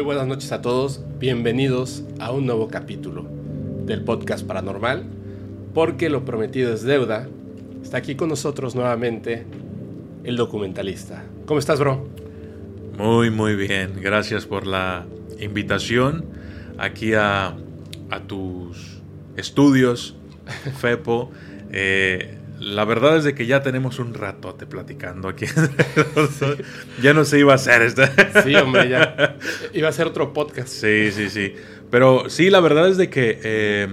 Muy buenas noches a todos, bienvenidos a un nuevo capítulo del podcast paranormal, porque lo prometido es deuda. Está aquí con nosotros nuevamente el documentalista. ¿Cómo estás, bro? Muy, muy bien. Gracias por la invitación aquí a, tus estudios, Fepo. Eh, la verdad es de que ya tenemos un ratote platicando aquí. ya no se iba a hacer esta. sí, hombre, ya. Iba a ser otro podcast. Sí, sí, sí. Pero sí, la verdad es de que, eh,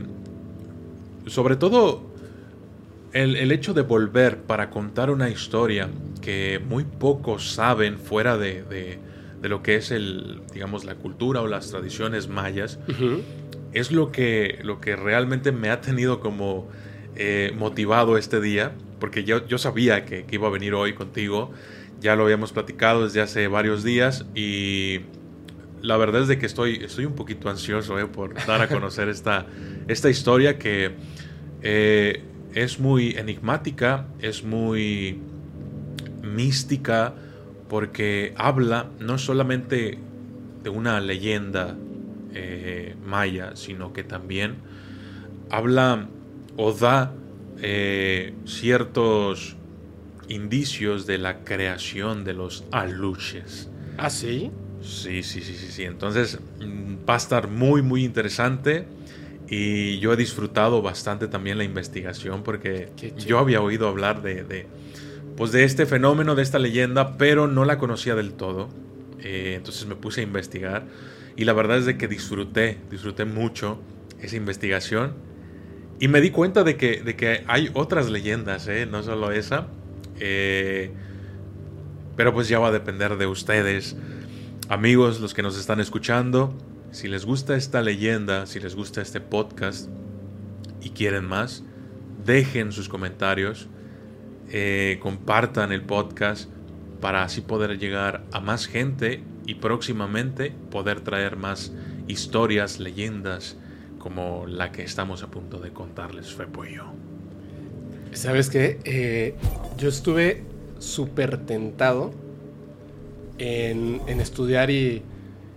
sobre todo, el, hecho de volver para contar una historia que muy pocos saben fuera de, lo que es el, digamos, la cultura o las tradiciones mayas, es lo que, lo que realmente me ha tenido como eh, motivado este día, porque yo, yo sabía que, iba a venir hoy contigo, ya lo habíamos platicado desde hace varios días y la verdad es de que estoy, estoy un poquito ansioso eh, por dar a conocer esta, esta historia que eh, es muy enigmática, es muy mística, porque habla no solamente de una leyenda maya, sino que también habla o da eh, ciertos indicios de la creación de los aluches. ¿Ah, sí? Sí, sí, sí, sí, sí. Entonces mm, va a estar muy, muy interesante. Y yo he disfrutado bastante también la investigación porque yo había oído hablar de, pues de este fenómeno, de esta leyenda, pero no la conocía del todo. Eh, entonces me puse a investigar y la verdad es de que disfruté, disfruté mucho esa investigación y me di cuenta de que, de que hay otras leyendas, ¿eh? no solo esa. Eh, pero pues ya va a depender de ustedes. Amigos, los que nos están escuchando, si les gusta esta leyenda, si les gusta este podcast y quieren más, dejen sus comentarios, eh, compartan el podcast para así poder llegar a más gente y próximamente poder traer más historias, leyendas como la que estamos a punto de contarles, Fepo y yo. ¿Sabes qué? Eh, yo estuve súper tentado en, estudiar y,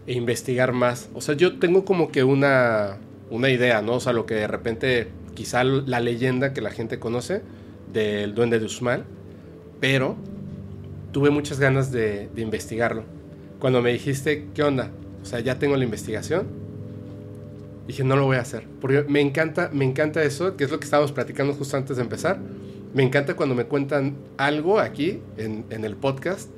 e investigar más. O sea, yo tengo como que una, una idea, ¿no? O sea, lo que de repente, quizá la leyenda que la gente conoce del duende de Usmal, pero tuve muchas ganas de, de investigarlo. Cuando me dijiste, ¿qué onda? O sea, ya tengo la investigación dije, no lo voy a hacer. Porque me encanta, me encanta eso, que es lo que estábamos platicando justo antes de empezar. Me encanta cuando me cuentan algo aquí en, en el podcast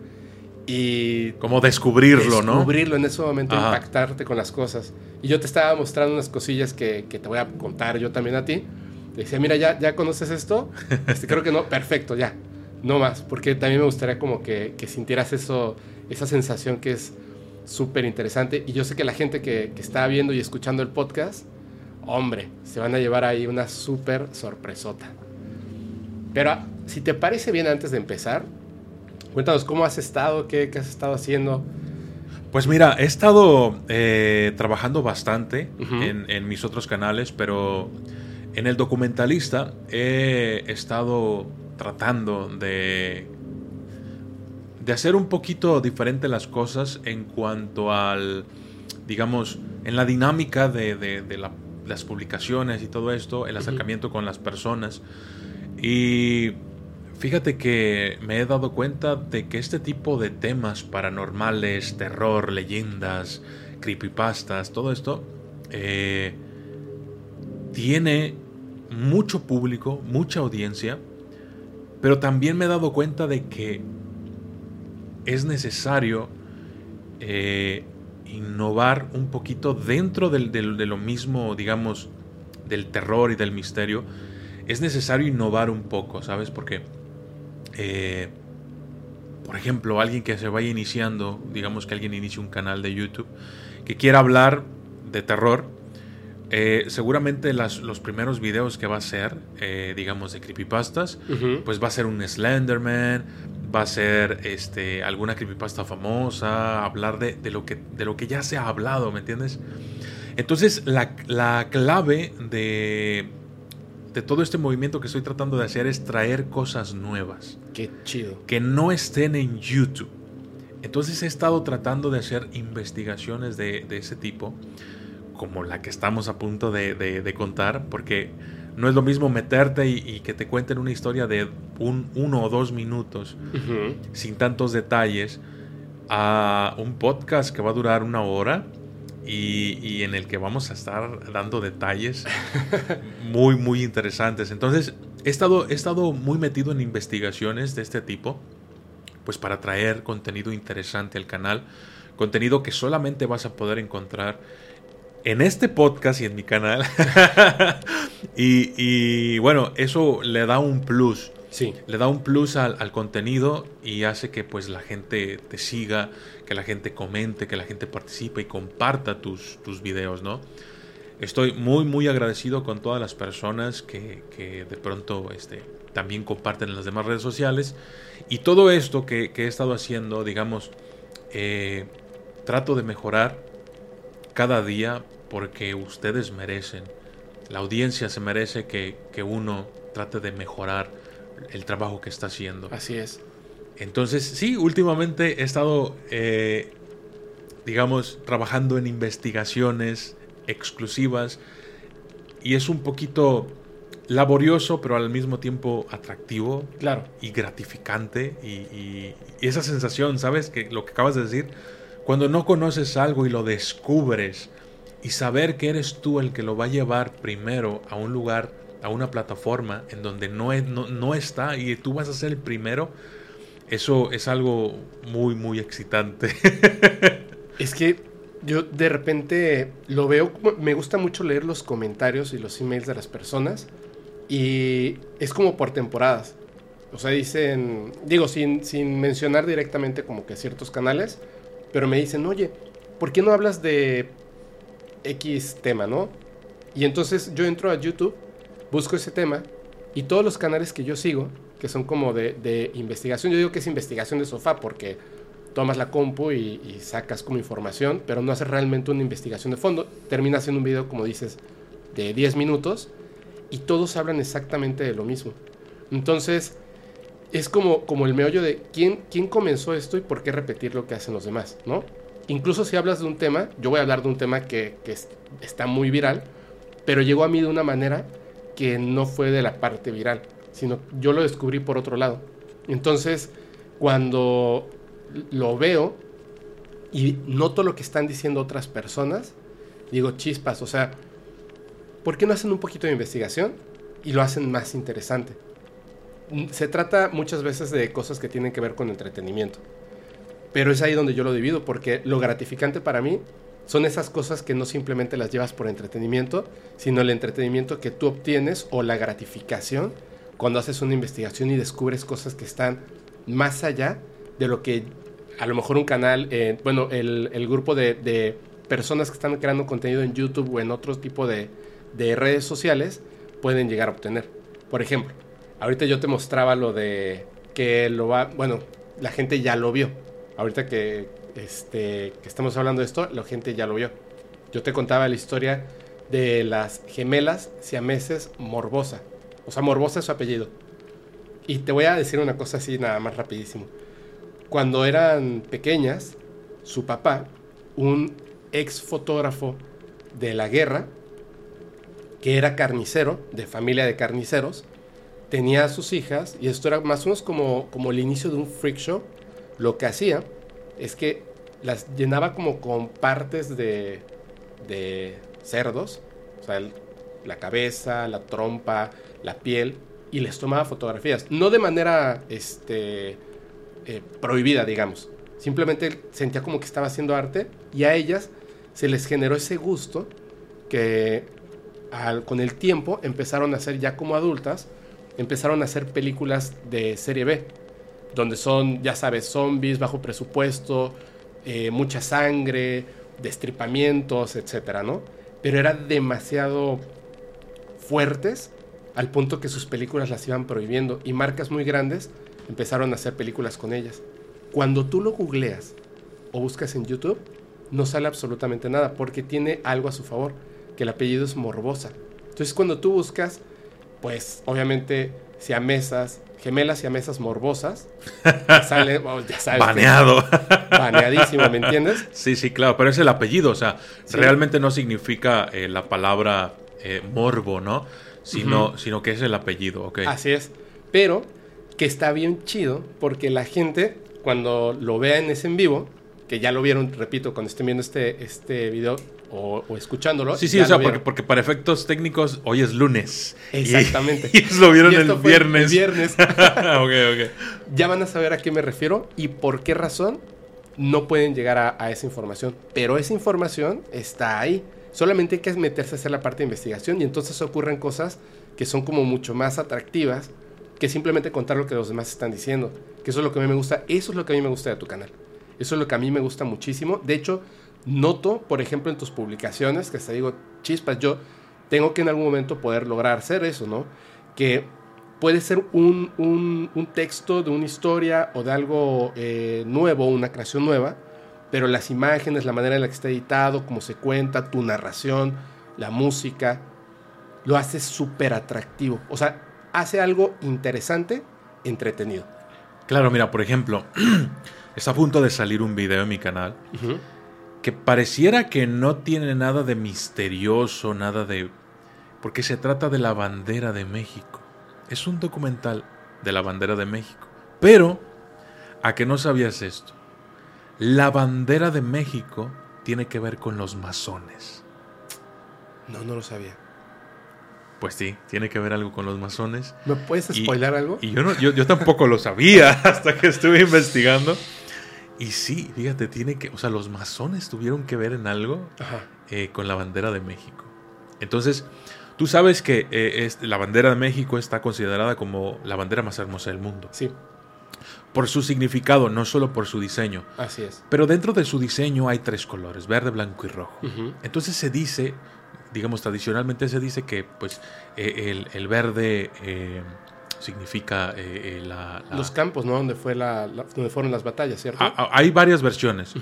y... Como descubrirlo, ¿no? Descubrirlo en ese momento, impactarte con las cosas. Y yo te estaba mostrando unas cosillas que, que te voy a contar yo también a ti. Te decía, mira, ya, ya conoces esto. Este, creo que no, perfecto, ya. No más, porque también me gustaría como que, que sintieras eso, esa sensación que es súper interesante. Y yo sé que la gente que, está viendo y escuchando el podcast, hombre, se van a llevar ahí una súper sorpresota. Pero si te parece bien antes de empezar, cuéntanos cómo has estado, qué, has estado haciendo. Pues mira, he estado eh, trabajando bastante en, en, mis otros canales, pero en el documentalista he estado tratando de de hacer un poquito diferente las cosas en cuanto al, digamos, en la dinámica de, las publicaciones y todo esto, el acercamiento con las personas. Y fíjate que me he dado cuenta de que este tipo de temas paranormales, terror, leyendas, creepypastas, todo esto, eh, tiene mucho público, mucha audiencia, pero también me he dado cuenta de que es necesario eh, innovar un poquito dentro de lo mismo, digamos, del terror y del misterio. Es necesario innovar un poco, ¿sabes? Porque, eh, por ejemplo, alguien que se vaya iniciando, digamos que alguien inicie un canal de YouTube, que quiera hablar de terror, eh, seguramente los primeros videos que va a hacer, digamos, de creepypastas, pues va a ser un Slenderman, va a ser este, alguna creepypasta famosa, hablar de, lo que, de lo que ya se ha hablado, ¿me entiendes? Entonces, la, clave de, de todo este movimiento que estoy tratando de hacer es traer cosas nuevas. Qué chido. Que no estén en YouTube. Entonces he estado tratando de hacer investigaciones de, ese tipo, como la que estamos a punto de, contar, porque no es lo mismo meterte y, que te cuenten una historia de un, uno o dos minutos, sin tantos detalles, a un podcast que va a durar una hora y, en el que vamos a estar dando detalles muy, muy interesantes. Entonces, he estado, he estado muy metido en investigaciones de este tipo, pues para traer contenido interesante al canal, contenido que solamente vas a poder encontrar en este podcast y en mi canal. y, y, bueno, eso le da un plus. Sí. Le da un plus al, al, contenido y hace que pues la gente te siga, que la gente comente, que la gente participe y comparta tus, tus videos, ¿no? Estoy muy, muy agradecido con todas las personas que, que de pronto este, también comparten en las demás redes sociales. Y todo esto que, que he estado haciendo, digamos, eh, trato de mejorar cada día porque ustedes merecen. La audiencia se merece que, que uno trate de mejorar el trabajo que está haciendo. Así es. Entonces, sí, últimamente he estado, eh, digamos, trabajando en investigaciones exclusivas y es un poquito laborioso, pero al mismo tiempo atractivo claro. y gratificante. Y, y, esa sensación, ¿sabes? Que lo que acabas de decir, cuando no conoces algo y lo descubres y saber que eres tú el que lo va a llevar primero a un lugar a una plataforma en donde no, no, está y tú vas a ser el primero, eso es algo muy, muy excitante. es que yo de repente lo veo, me gusta mucho leer los comentarios y los emails de las personas y es como por temporadas. O sea, dicen, digo, sin, sin mencionar directamente como que ciertos canales, pero me dicen, oye, ¿por qué no hablas de X tema, no? Y entonces yo entro a YouTube busco ese tema y todos los canales que yo sigo, que son como de, investigación, yo digo que es investigación de sofá porque tomas la compu y, sacas como información, pero no haces realmente una investigación de fondo. Terminas haciendo un video, como dices, de 10 minutos y todos hablan exactamente de lo mismo. Entonces, es como, como el meollo de quién, quién comenzó esto y por qué repetir lo que hacen los demás, ¿no? Incluso si hablas de un tema, yo voy a hablar de un tema que, que está muy viral, pero llegó a mí de una manera que no fue de la parte viral, sino yo lo descubrí por otro lado. Entonces, cuando lo veo y noto lo que están diciendo otras personas, digo, chispas, o sea, ¿por qué no hacen un poquito de investigación y lo hacen más interesante? Se trata muchas veces de cosas que tienen que ver con entretenimiento, pero es ahí donde yo lo divido, porque lo gratificante para mí son esas cosas que no simplemente las llevas por entretenimiento, sino el entretenimiento que tú obtienes o la gratificación cuando haces una investigación y descubres cosas que están más allá de lo que a lo mejor un canal, eh, bueno, el, grupo de, personas que están creando contenido en YouTube o en otro tipo de, de redes sociales pueden llegar a obtener. Por ejemplo, ahorita yo te mostraba lo de que lo va, bueno, la gente ya lo vio. Ahorita que, este, que estamos hablando de esto, la gente ya lo vio. Yo te contaba la historia de las gemelas siameses Morbosa. O sea, Morbosa es su apellido. Y te voy a decir una cosa así nada más rapidísimo. Cuando eran pequeñas, su papá, un ex fotógrafo de la guerra, que era carnicero, de familia de carniceros, tenía a sus hijas, y esto era más o menos como, como el inicio de un freak show, lo que hacía es que las llenaba como con partes de, de cerdos, o sea, la cabeza, la trompa, la piel, y les tomaba fotografías. No de manera este, eh, prohibida, digamos. Simplemente sentía como que estaba haciendo arte y a ellas se les generó ese gusto que con el tiempo empezaron a hacer ya como adultas, empezaron a hacer películas de serie B donde son, ya sabes, zombies bajo presupuesto, eh, mucha sangre, destripamientos, etcétera, ¿no? Pero eran demasiado fuertes al punto que sus películas las iban prohibiendo y marcas muy grandes empezaron a hacer películas con ellas. Cuando tú lo googleas o buscas en YouTube, no sale absolutamente nada porque tiene algo a su favor, que el apellido es Morbosa. Entonces cuando tú buscas, pues obviamente siamesas, gemelas y mesas morbosas. Sale, oh, ya sabes. Baneado. baneadísimo, ¿me entiendes? Sí, sí, claro, pero es el apellido, o sea, realmente no significa eh, la palabra eh, morbo, ¿no? Sino, sino que es el apellido, ok. Así es. Pero que está bien chido porque la gente, cuando lo vea en ese en vivo, que ya lo vieron, repito, cuando estén viendo este, este video, o, escuchándolo. Sí, sí, o sea, porque, porque, para efectos técnicos hoy es lunes. Exactamente. Y, lo vieron el viernes. El viernes. ok, ok. Ya van a saber a qué me refiero y por qué razón no pueden llegar a, esa información. Pero esa información está ahí. Solamente hay que meterse a hacer la parte de investigación y entonces ocurren cosas que son como mucho más atractivas que simplemente contar lo que los demás están diciendo. Que eso es lo que a mí me gusta. Eso es lo que a mí me gusta de tu canal. Eso es lo que a mí me gusta muchísimo. De hecho, noto, por ejemplo, en tus publicaciones, que te digo, chispas, yo tengo que en algún momento poder lograr hacer eso, ¿no? Que puede ser un, un, texto de una historia o de algo eh, nuevo, una creación nueva, pero las imágenes, la manera en la que está editado, cómo se cuenta, tu narración, la música, lo hace súper atractivo. O sea, hace algo interesante, entretenido. Claro, mira, por ejemplo, está a punto de salir un video en mi canal que pareciera que no tiene nada de misterioso, nada de... porque se trata de la bandera de México. Es un documental de la bandera de México. Pero, ¿a que no sabías esto? La bandera de México tiene que ver con los masones. No, no lo sabía. Pues sí, tiene que ver algo con los masones. ¿Me puedes spoiler algo? Y yo, no, yo, yo tampoco lo sabía hasta que estuve investigando. Y sí, fíjate, tiene que, o sea, los masones tuvieron que ver en algo eh, con la bandera de México. Entonces, tú sabes que eh, la bandera de México está considerada como la bandera más hermosa del mundo. Sí. Por su significado, no solo por su diseño. Así es. Pero dentro de su diseño hay tres colores, verde, blanco y rojo. Entonces se dice, digamos tradicionalmente se dice que pues eh, el, verde significa eh, eh, la, Los campos, ¿no? Donde, fue la, donde fueron las batallas, ¿cierto? Ah, ah, hay varias versiones,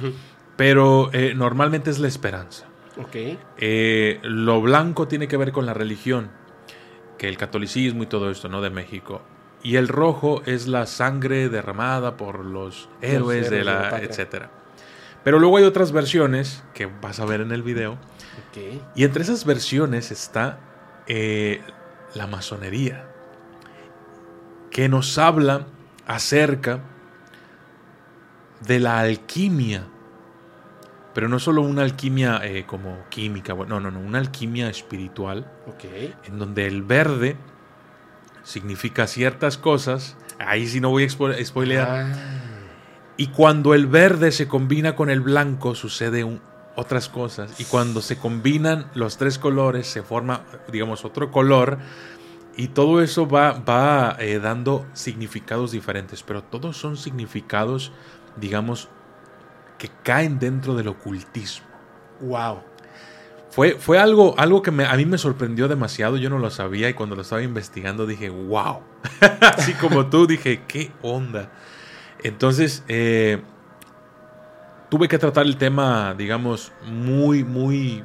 pero eh, normalmente es la esperanza. Ok. lo blanco tiene que ver con la religión, que el catolicismo y todo esto, ¿no? De México. Y el rojo es la sangre derramada por los héroes, de la, etcétera. Pero luego hay otras versiones que vas a ver en el video. Okay. Y entre esas versiones está la masonería que nos habla acerca de la alquimia. Pero no solo una alquimia eh, como química, no, no, no, una alquimia espiritual. En donde el verde significa ciertas cosas. Ahí sí no voy a spoilear. Ah. Y cuando el verde se combina con el blanco sucede otras cosas. Y cuando se combinan los tres colores se forma, digamos, otro color y todo eso va, va eh, dando significados diferentes, pero todos son significados, digamos, que caen dentro del ocultismo. ¡Wow! Fue, fue algo, algo que a mí me sorprendió demasiado, yo no lo sabía y cuando lo estaba investigando dije, wow. Así como tú dije, ¿qué onda? Entonces, eh, tuve que tratar el tema, digamos, muy, muy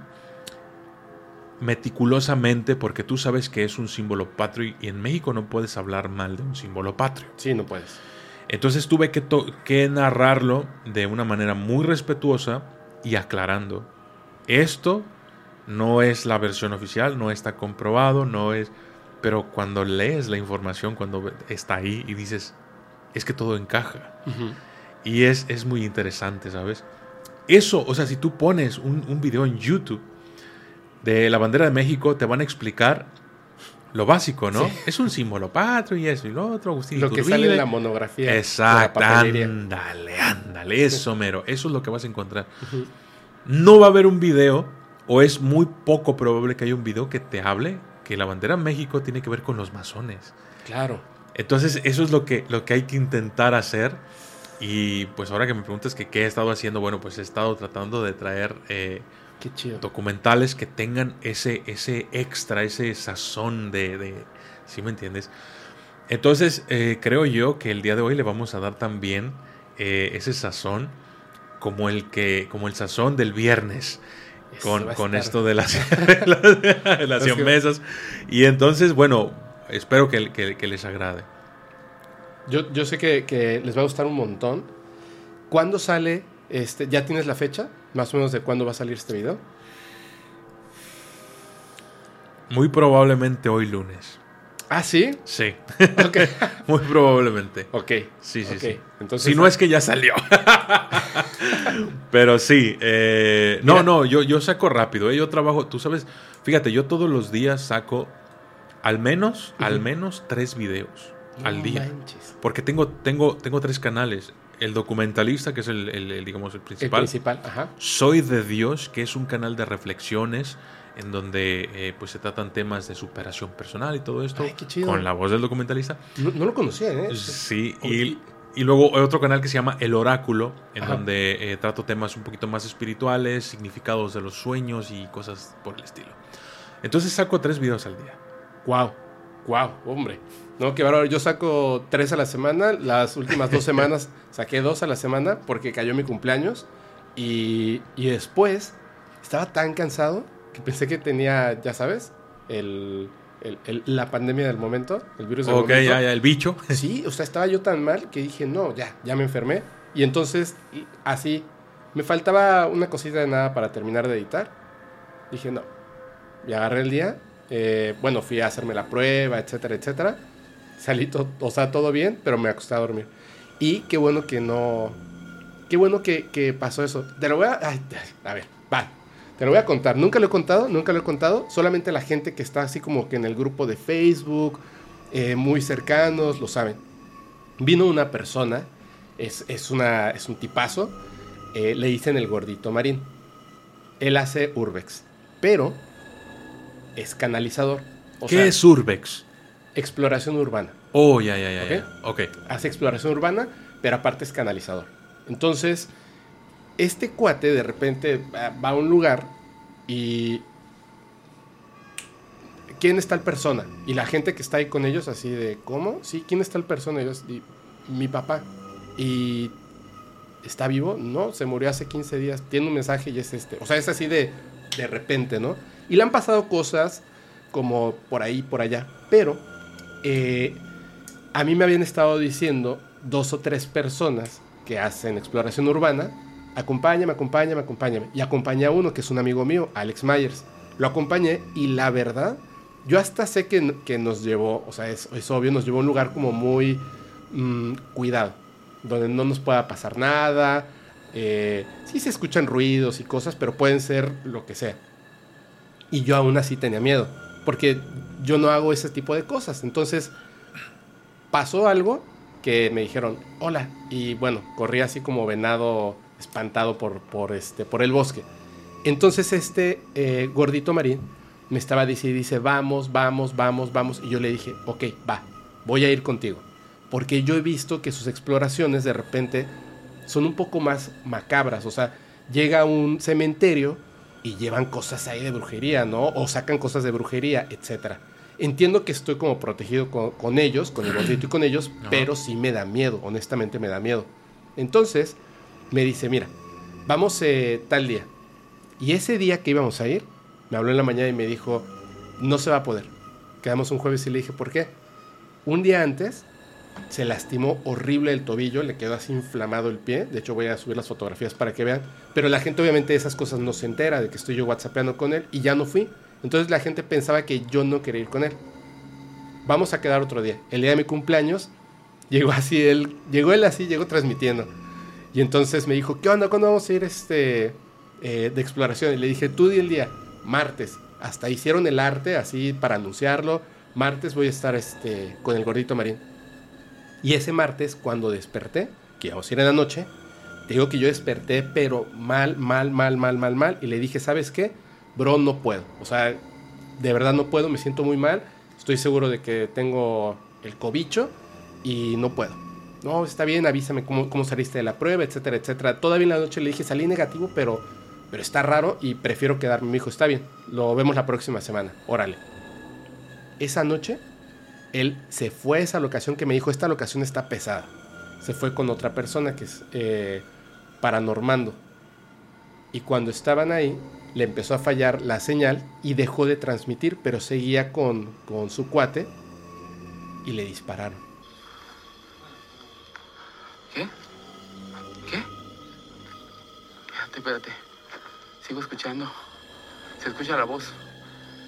meticulosamente porque tú sabes que es un símbolo patrio y en México no puedes hablar mal de un símbolo patrio. Sí, no puedes. Entonces tuve que, que narrarlo de una manera muy respetuosa y aclarando. Esto no es la versión oficial, no está comprobado, no es... Pero cuando lees la información, cuando está ahí y dices, es que todo encaja. Y es, es muy interesante, ¿sabes? Eso, o sea, si tú pones un, un video en YouTube de la bandera de México te van a explicar lo básico, ¿no? Es un símbolo patrio y eso y lo otro, Agustín Lo que sale en la monografía. Exacto, ándale, ándale, eso mero, eso es lo que vas a encontrar. No va a haber un video, o es muy poco probable que haya un video que te hable que la bandera de México tiene que ver con los masones. Claro. Entonces, eso es lo que, lo que hay que intentar hacer. Y pues ahora que me preguntas que qué he estado haciendo, bueno, pues he estado tratando de traer... Eh, Documentales que tengan ese, ese extra, ese sazón de, de ¿Sí me entiendes? Entonces, eh, creo yo que el día de hoy le vamos a dar también eh, ese sazón como el que, como el sazón del viernes. Con, con esto de las, las, mesas. Y entonces, bueno, espero que, que, les agrade. Yo, yo sé que, que, les va a gustar un montón. ¿Cuándo sale? Este, ¿Ya tienes la fecha? Más o menos de cuándo va a salir este video. Muy probablemente hoy lunes. ¿Ah, sí? Sí. Muy probablemente. Ok. Sí, sí, sí. Entonces, si no es que ya salió. Pero sí. Eh, no, no, yo, yo saco rápido. ¿eh? Yo trabajo, tú sabes, fíjate, yo todos los días saco al menos, al menos tres videos al día. Porque tengo, tengo, tengo tres canales. El documentalista, que es el, digamos, el principal. El principal, ajá. Soy de Dios, que es un canal de reflexiones en donde eh, pues se tratan temas de superación personal y todo esto con la voz del documentalista. No, lo conocía, ¿eh? Sí, y, y, luego otro canal que se llama El Oráculo, en donde eh, trato temas un poquito más espirituales, significados de los sueños y cosas por el estilo. Entonces saco tres videos al día. Wow, wow, hombre. No, que ahora yo saco tres a la semana. Las últimas dos semanas saqué dos a la semana porque cayó mi cumpleaños. Y, y después estaba tan cansado que pensé que tenía, ya sabes, el, la pandemia del momento, el virus del momento. Ok, ya, ya, el bicho. Sí, o sea, estaba yo tan mal que dije, no, ya, ya me enfermé. Y entonces, así, me faltaba una cosita de nada para terminar de editar. Dije, no. Y agarré el día. Eh, bueno, fui a hacerme la prueba, etcétera, etcétera. Salí, todo, o sea, todo bien, pero me acosté a dormir. Y qué bueno que no... Qué bueno que, que pasó eso. Te lo voy a... a ver, va, te lo voy a contar. Nunca lo he contado, nunca lo he contado. Solamente la gente que está así como que en el grupo de Facebook, eh, muy cercanos, lo saben. Vino una persona, es, una, es un tipazo, eh, le dicen el gordito marín. Él hace urbex, pero es canalizador. ¿Qué es urbex? Exploración urbana. Oh, ya, ya, ya. ya. ok. Hace exploración urbana, pero aparte es canalizador. Entonces, este cuate de repente va a un lugar y... ¿Quién está el persona? Y la gente que está ahí con ellos así de, ¿cómo? Sí, ¿quién está el persona? Y yo, mi papá. Y ¿está vivo? No, se murió hace 15 días. Tiene un mensaje y es este. O sea, es así de, de repente, ¿no? Y le han pasado cosas como por ahí, por allá. Pero eh, a mí me habían estado diciendo dos o tres personas que hacen exploración urbana acompáñame, acompáñame, acompáñame. Y acompañé a uno que es un amigo mío, Alex Myers. Lo acompañé y la verdad, yo hasta sé que, nos llevó, o sea, es, es, obvio, nos llevó a un lugar como muy mm, cuidado, donde no nos pueda pasar nada. Eh, sí se escuchan ruidos y cosas, pero pueden ser lo que sea. Y yo aún así tenía miedo, porque yo no hago ese tipo de cosas. Entonces, pasó algo que me dijeron, hola, y bueno, corrí así como venado espantado por, por, este, por el bosque. Entonces este eh, gordito marín me estaba diciendo, dice, vamos, vamos, vamos, vamos. Y yo le dije, ok, va, voy a ir contigo. Porque yo he visto que sus exploraciones de repente son un poco más macabras. O sea, llega a un cementerio y llevan cosas ahí de brujería, ¿no? O sacan cosas de brujería, etc. Entiendo que estoy como protegido con, ellos, con el gordito y con ellos, pero sí me da miedo, honestamente me da miedo. Entonces, me dice, mira, vamos eh, tal día. Y ese día que íbamos a ir, me habló en la mañana y me dijo, no se va a poder. Quedamos un jueves y le dije, ¿por qué? Un día antes se lastimó horrible el tobillo, le quedó así inflamado el pie. De hecho, voy a subir las fotografías para que vean. Pero la gente, obviamente, de esas cosas no se entera de que estoy yo whatsappeando con él y ya no fui. Entonces la gente pensaba que yo no quería ir con él. Vamos a quedar otro día. El día de mi cumpleaños, llegó así él, llegó él así, llegó transmitiendo. Y entonces me dijo, ¿qué onda? ¿Cuándo vamos a ir este, eh, de exploración? Y le dije, tú di el día, martes. Hasta hicieron el arte así para anunciarlo. Martes voy a estar este, con el gordito marín. Y ese martes, cuando desperté, que íbamos a ir en la noche, te digo que yo desperté, pero mal, mal, mal, mal, mal, mal. Y le dije, ¿sabes qué? Bro, no puedo. O sea, de verdad no puedo, me siento muy mal. Estoy seguro de que tengo el cobicho y no puedo no, está bien, avísame cómo, saliste de la prueba, etcétera, etcétera. Todavía en la noche le dije, salí negativo, pero, pero está raro y prefiero quedarme. Me dijo, está bien, lo vemos la próxima semana, órale. Esa noche, él se fue a esa locación que me dijo, esta locación está pesada. Se fue con otra persona que es eh, paranormando. Y cuando estaban ahí, le empezó a fallar la señal y dejó de transmitir, pero seguía con, con su cuate y le dispararon. ¿Qué? ¿Qué? Espérate, espérate. Sigo escuchando. Se escucha la voz.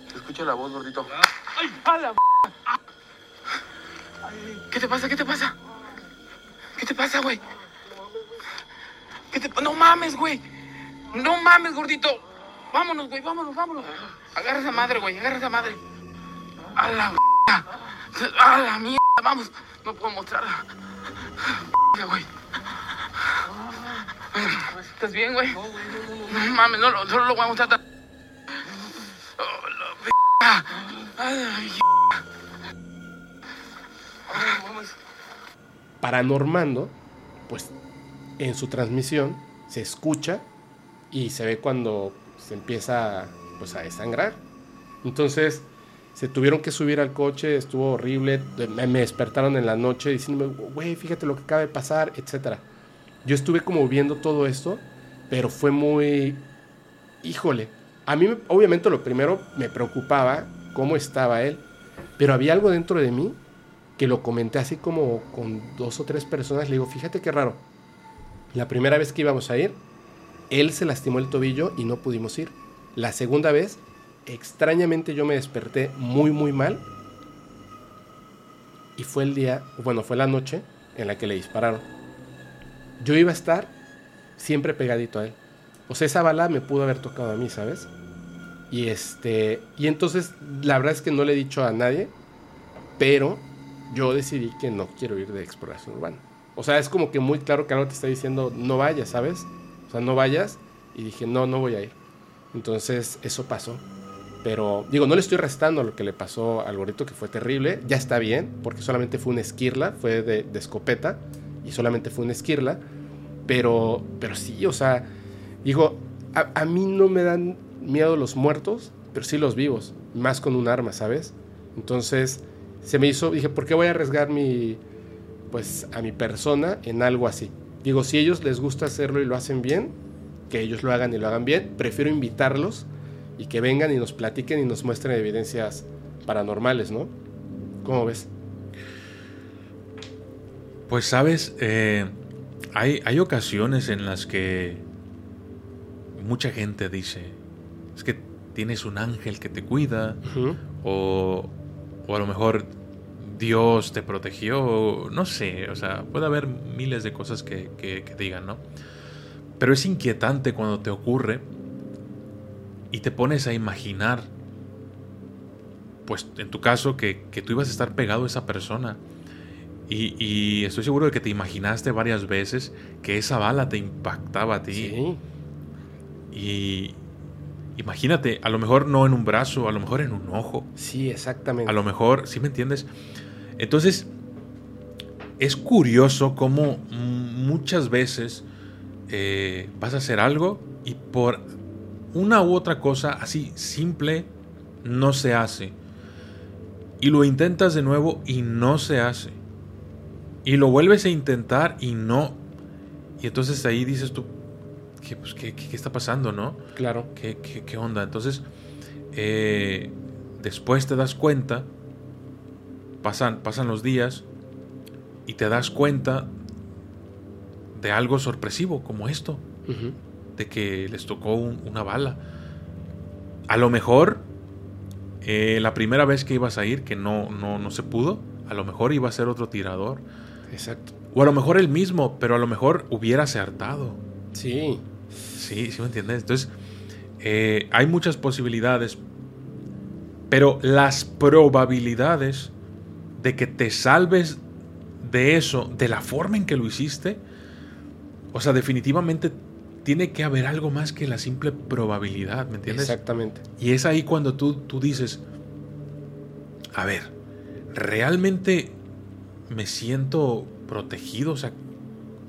Se escucha la voz, gordito. ¡Ay, a la ¿Qué te pasa? ¿Qué te pasa? ¿Qué te pasa, güey? ¿Qué te... No mames, güey. No mames, gordito. Vámonos, güey, vámonos, vámonos. Agarra esa madre, güey, agarra esa madre. A la A la mierda, vamos. No puedo mostrar. güey. ¿Estás bien, güey? No, mames, no, solo lo voy a mostrar. Oh, la Ay, Para Normando, pues en su transmisión se escucha y se ve cuando se empieza pues a desangrar. Entonces se tuvieron que subir al coche, estuvo horrible, me, despertaron en la noche diciéndome, güey, fíjate lo que acaba de pasar, etc. Yo estuve como viendo todo esto, pero fue muy, híjole, a mí obviamente lo primero me preocupaba cómo estaba él, pero había algo dentro de mí que lo comenté así como con dos o tres personas, le digo, fíjate qué raro, la primera vez que íbamos a ir, él se lastimó el tobillo y no pudimos ir. La segunda vez, extrañamente yo me desperté muy, muy mal. Y fue el día, bueno, fue la noche en la que le dispararon. Yo iba a estar siempre pegadito a él. O sea, esa bala me pudo haber tocado a mí, ¿sabes? Y este, y entonces la verdad es que no le he dicho a nadie, pero yo decidí que no quiero ir de exploración urbana. O sea, es como que muy claro que algo te está diciendo, no vayas, ¿sabes? O sea, no vayas. Y dije, no, no voy a ir. Entonces, eso pasó. Pero, digo, no le estoy restando lo que le pasó al gorrito, que fue terrible. Ya está bien, porque solamente fue una esquirla, fue de, escopeta, y solamente fue una esquirla. Pero, pero sí, o sea, digo, a, a mí no me dan miedo los muertos, pero sí los vivos, más con un arma, ¿sabes? Entonces, se me hizo, dije, ¿por qué voy a arriesgar mi, pues a mi persona en algo así. Digo, si ellos les gusta hacerlo y lo hacen bien, que ellos lo hagan y lo hagan bien, prefiero invitarlos y que vengan y nos platiquen y nos muestren evidencias paranormales, ¿no? ¿Cómo ves? Pues sabes, eh, hay, hay ocasiones en las que mucha gente dice, es que tienes un ángel que te cuida, o, o a lo mejor Dios te protegió, no sé, o sea, puede haber miles de cosas que, digan, ¿no? Pero es inquietante cuando te ocurre y te pones a imaginar, pues en tu caso, que, tú ibas a estar pegado a esa persona. Y, y, estoy seguro de que te imaginaste varias veces que esa bala te impactaba a ti. Sí. Y imagínate, a lo mejor no en un brazo, a lo mejor en un ojo. Sí, exactamente. A lo mejor, ¿sí me entiendes? Entonces, es curioso cómo muchas veces eh, vas a hacer algo y por una u otra cosa así simple no se hace. Y lo intentas de nuevo y no se hace. Y lo vuelves a intentar y no. Y entonces ahí dices tú, ¿qué, pues, qué, está pasando, no? Claro. ¿Qué, qué onda? Entonces, eh, después te das cuenta pasan, pasan los días y te das cuenta de algo sorpresivo como esto, de que les tocó una bala. A lo mejor eh, la primera vez que ibas a ir, que no, no, no se pudo, a lo mejor iba a ser otro tirador. Exacto. O a lo mejor el mismo, pero a lo mejor hubiera hartado. Sí. Sí, sí me entiendes. Entonces, eh, hay muchas posibilidades, pero las probabilidades de que te salves de eso, de la forma en que lo hiciste, o sea, definitivamente tiene que haber algo más que la simple probabilidad, ¿me entiendes? Exactamente. Y es ahí cuando tú, tú dices, a ver, ¿realmente me siento protegido? O sea,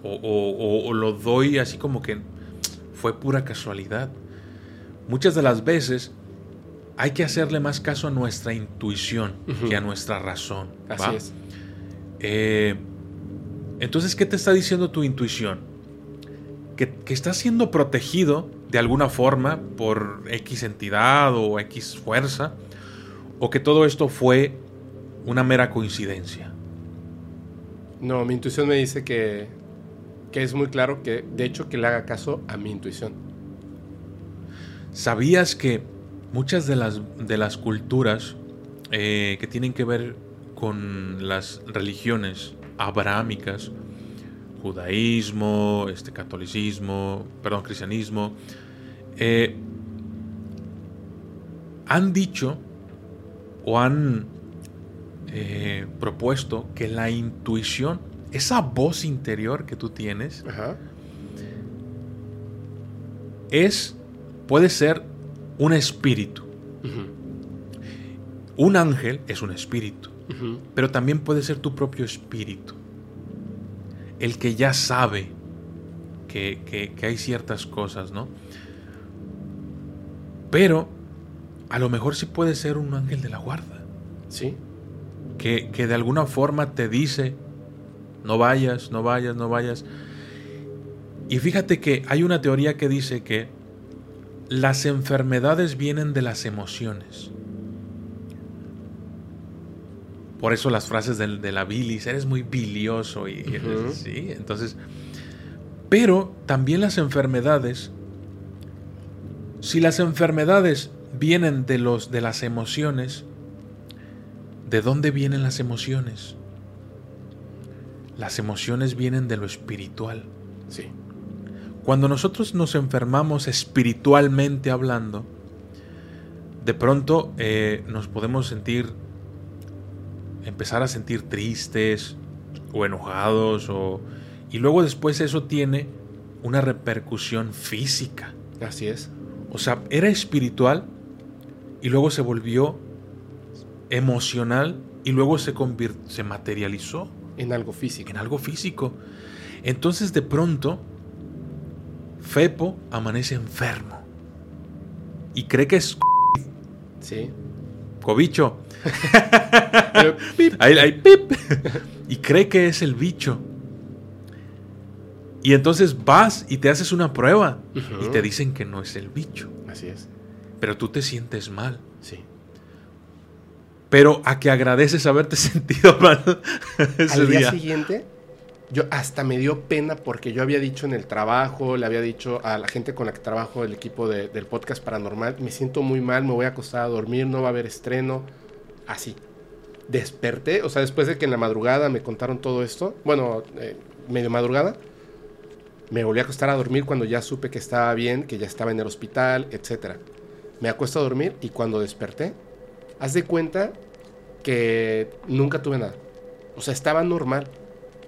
o, lo doy así como que fue pura casualidad. Muchas de las veces hay que hacerle más caso a nuestra intuición que a nuestra razón. Así es. Eh, entonces, ¿qué te está diciendo tu intuición? Que, que, estás siendo protegido de alguna forma por X entidad o X fuerza, o que todo esto fue una mera coincidencia. No, mi intuición me dice que, que es muy claro que, de hecho, que le haga caso a mi intuición. ¿Sabías que muchas de las, de las culturas eh, que tienen que ver con las religiones abrahámicas, judaísmo, este, catolicismo, perdón, cristianismo, eh, han dicho o han eh, propuesto que la intuición, esa voz interior que tú tienes, es, puede ser un espíritu. Un ángel es un espíritu, pero también puede ser tu propio espíritu, el que ya sabe que, hay ciertas cosas, ¿no? Pero a lo mejor sí puede ser un ángel de la guarda. Sí. Que, que, de alguna forma te dice, no vayas, no vayas, no vayas. Y fíjate que hay una teoría que dice que las enfermedades vienen de las emociones. Por eso las frases de, la bilis, eres muy bilioso y, sí, entonces, pero también las enfermedades, si las enfermedades vienen de los de las emociones, ¿de dónde vienen las emociones? Las emociones vienen de lo espiritual. Sí. Cuando nosotros nos enfermamos espiritualmente hablando, de pronto eh, nos podemos sentir empezar a sentir tristes o enojados o y luego después eso tiene una repercusión física. Así es. O sea, era espiritual y luego se volvió emocional y luego se se materializó en algo físico. En algo físico. Entonces de pronto Fepo amanece enfermo y cree que es Sí. Cobicho. ahí, pip. y cree que es el bicho. Y entonces vas y te haces una prueba y te dicen que no es el bicho. Así es. Pero tú te sientes mal. Sí. Pero a que agradeces haberte sentido mal Al día, siguiente, yo hasta me dio pena porque yo había dicho en el trabajo, le había dicho a la gente con la que trabajo, el equipo del podcast paranormal, me siento muy mal, me voy a acostar a dormir, no va a haber estreno. Así desperté, o sea, después de que en la madrugada me contaron todo esto, bueno, eh, medio madrugada, me volví a acostar a dormir cuando ya supe que estaba bien, que ya estaba en el hospital, etc. Me acuesto a dormir y cuando desperté, haz de cuenta que nunca tuve nada. O sea, estaba normal.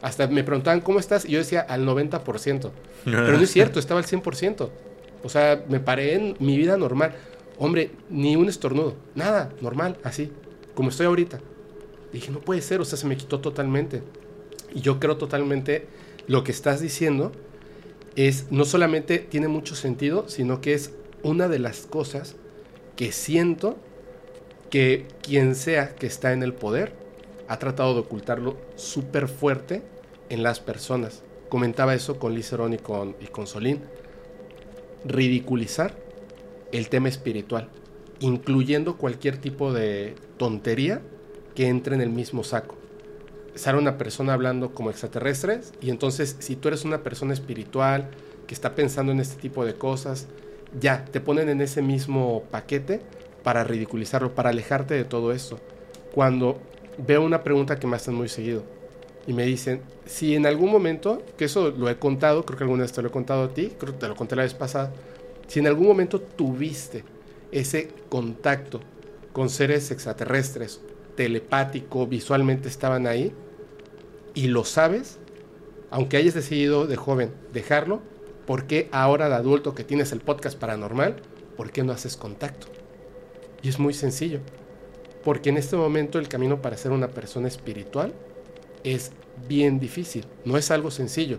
Hasta me preguntaban, ¿cómo estás? Y yo decía, al 90%. Pero no es cierto, estaba al 100%. O sea, me paré en mi vida normal. Hombre, ni un estornudo. Nada, normal, así. Como estoy ahorita. Dije, no puede ser, o sea, se me quitó totalmente. Y yo creo totalmente lo que estás diciendo es, no solamente tiene mucho sentido, sino que es una de las cosas que siento que quien sea que está en el poder ha tratado de ocultarlo súper fuerte en las personas. Comentaba eso con Licerón y con, y con Solín. Ridiculizar el tema espiritual, incluyendo cualquier tipo de tontería que entre en el mismo saco. Sale una persona hablando como extraterrestres y entonces si tú eres una persona espiritual que está pensando en este tipo de cosas, ya, te ponen en ese mismo paquete para ridiculizarlo, para alejarte de todo esto. Cuando veo una pregunta que me hacen muy seguido y me dicen, si en algún momento, que eso lo he contado, creo que alguna vez te lo he contado a ti, creo que te lo conté la vez pasada, si en algún momento tuviste ese contacto con seres extraterrestres telepático, visualmente estaban ahí, y lo sabes, aunque hayas decidido de joven dejarlo, ¿por qué ahora de adulto que tienes el podcast paranormal, por qué no haces contacto? Y es muy sencillo, porque en este momento el camino para ser una persona espiritual es bien difícil, no es algo sencillo.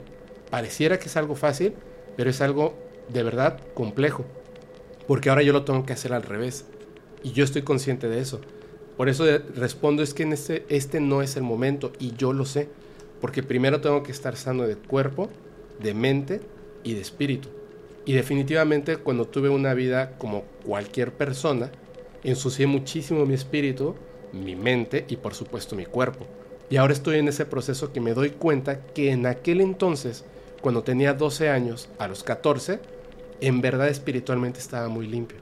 Pareciera que es algo fácil, pero es algo de verdad complejo, porque ahora yo lo tengo que hacer al revés, y yo estoy consciente de eso. Por eso respondo es que este, este no es el momento y yo lo sé, porque primero tengo que estar sano de cuerpo, de mente y de espíritu. Y definitivamente cuando tuve una vida como cualquier persona, ensucié muchísimo mi espíritu mi mente y por supuesto mi cuerpo. Y ahora estoy en ese proceso que me doy cuenta que en aquel entonces, cuando tenía 12 años, a los 14, en verdad espiritualmente estaba muy limpio.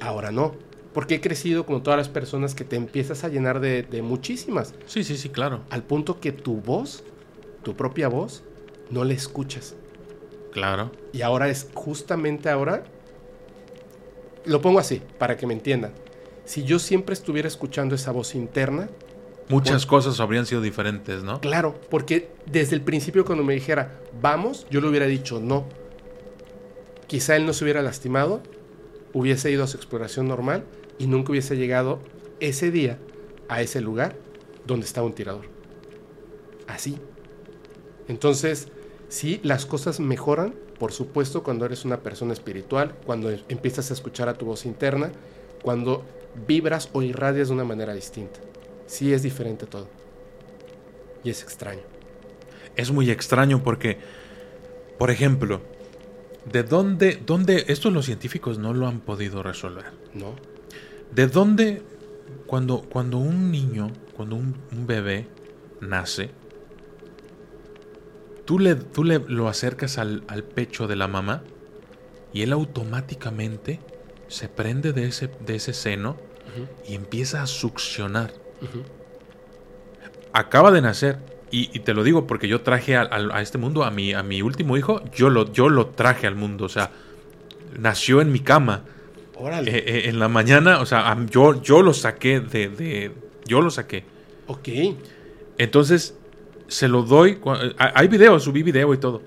Ahora no, porque he crecido como todas las personas que te empiezas a llenar de, de muchísimas. Sí, sí, sí, claro. Al punto que tu voz, tu propia voz, no la escuchas. Claro. Y ahora es justamente ahora, lo pongo así, para que me entiendan. Si yo siempre estuviera escuchando esa voz interna, Muchas cosas habrían sido diferentes, ¿no? claro, porque desde el principio cuando me dijera, vamos, yo le hubiera dicho no. Quizá él no se hubiera lastimado, hubiese ido a su exploración normal y nunca hubiese llegado ese día a ese lugar donde estaba un tirador. Así. Entonces, sí, las cosas mejoran, por supuesto, cuando eres una persona espiritual, cuando empiezas a escuchar a tu voz interna, cuando vibras o irradias de una manera distinta. Sí es diferente todo. Y es extraño. Es muy extraño porque, por ejemplo, ¿de dónde, dónde, esto los científicos no lo han podido resolver? ¿No? ¿De dónde, cuando, cuando un niño, cuando un, un bebé nace, tú, le, tú le lo acercas al, al pecho de la mamá y él automáticamente se prende de ese, de ese seno y empieza a succionar? Acaba de nacer. Y, y te lo digo porque yo traje a, a- a este mundo a mi, a mi último hijo. Yo lo, yo lo traje al mundo. O sea, nació en mi cama. Órale. Eh, eh, en la mañana, o sea, yo, yo lo saqué de, de- Yo lo saqué. ok. Entonces, se lo doy. eh, Hay video, subí video y todo.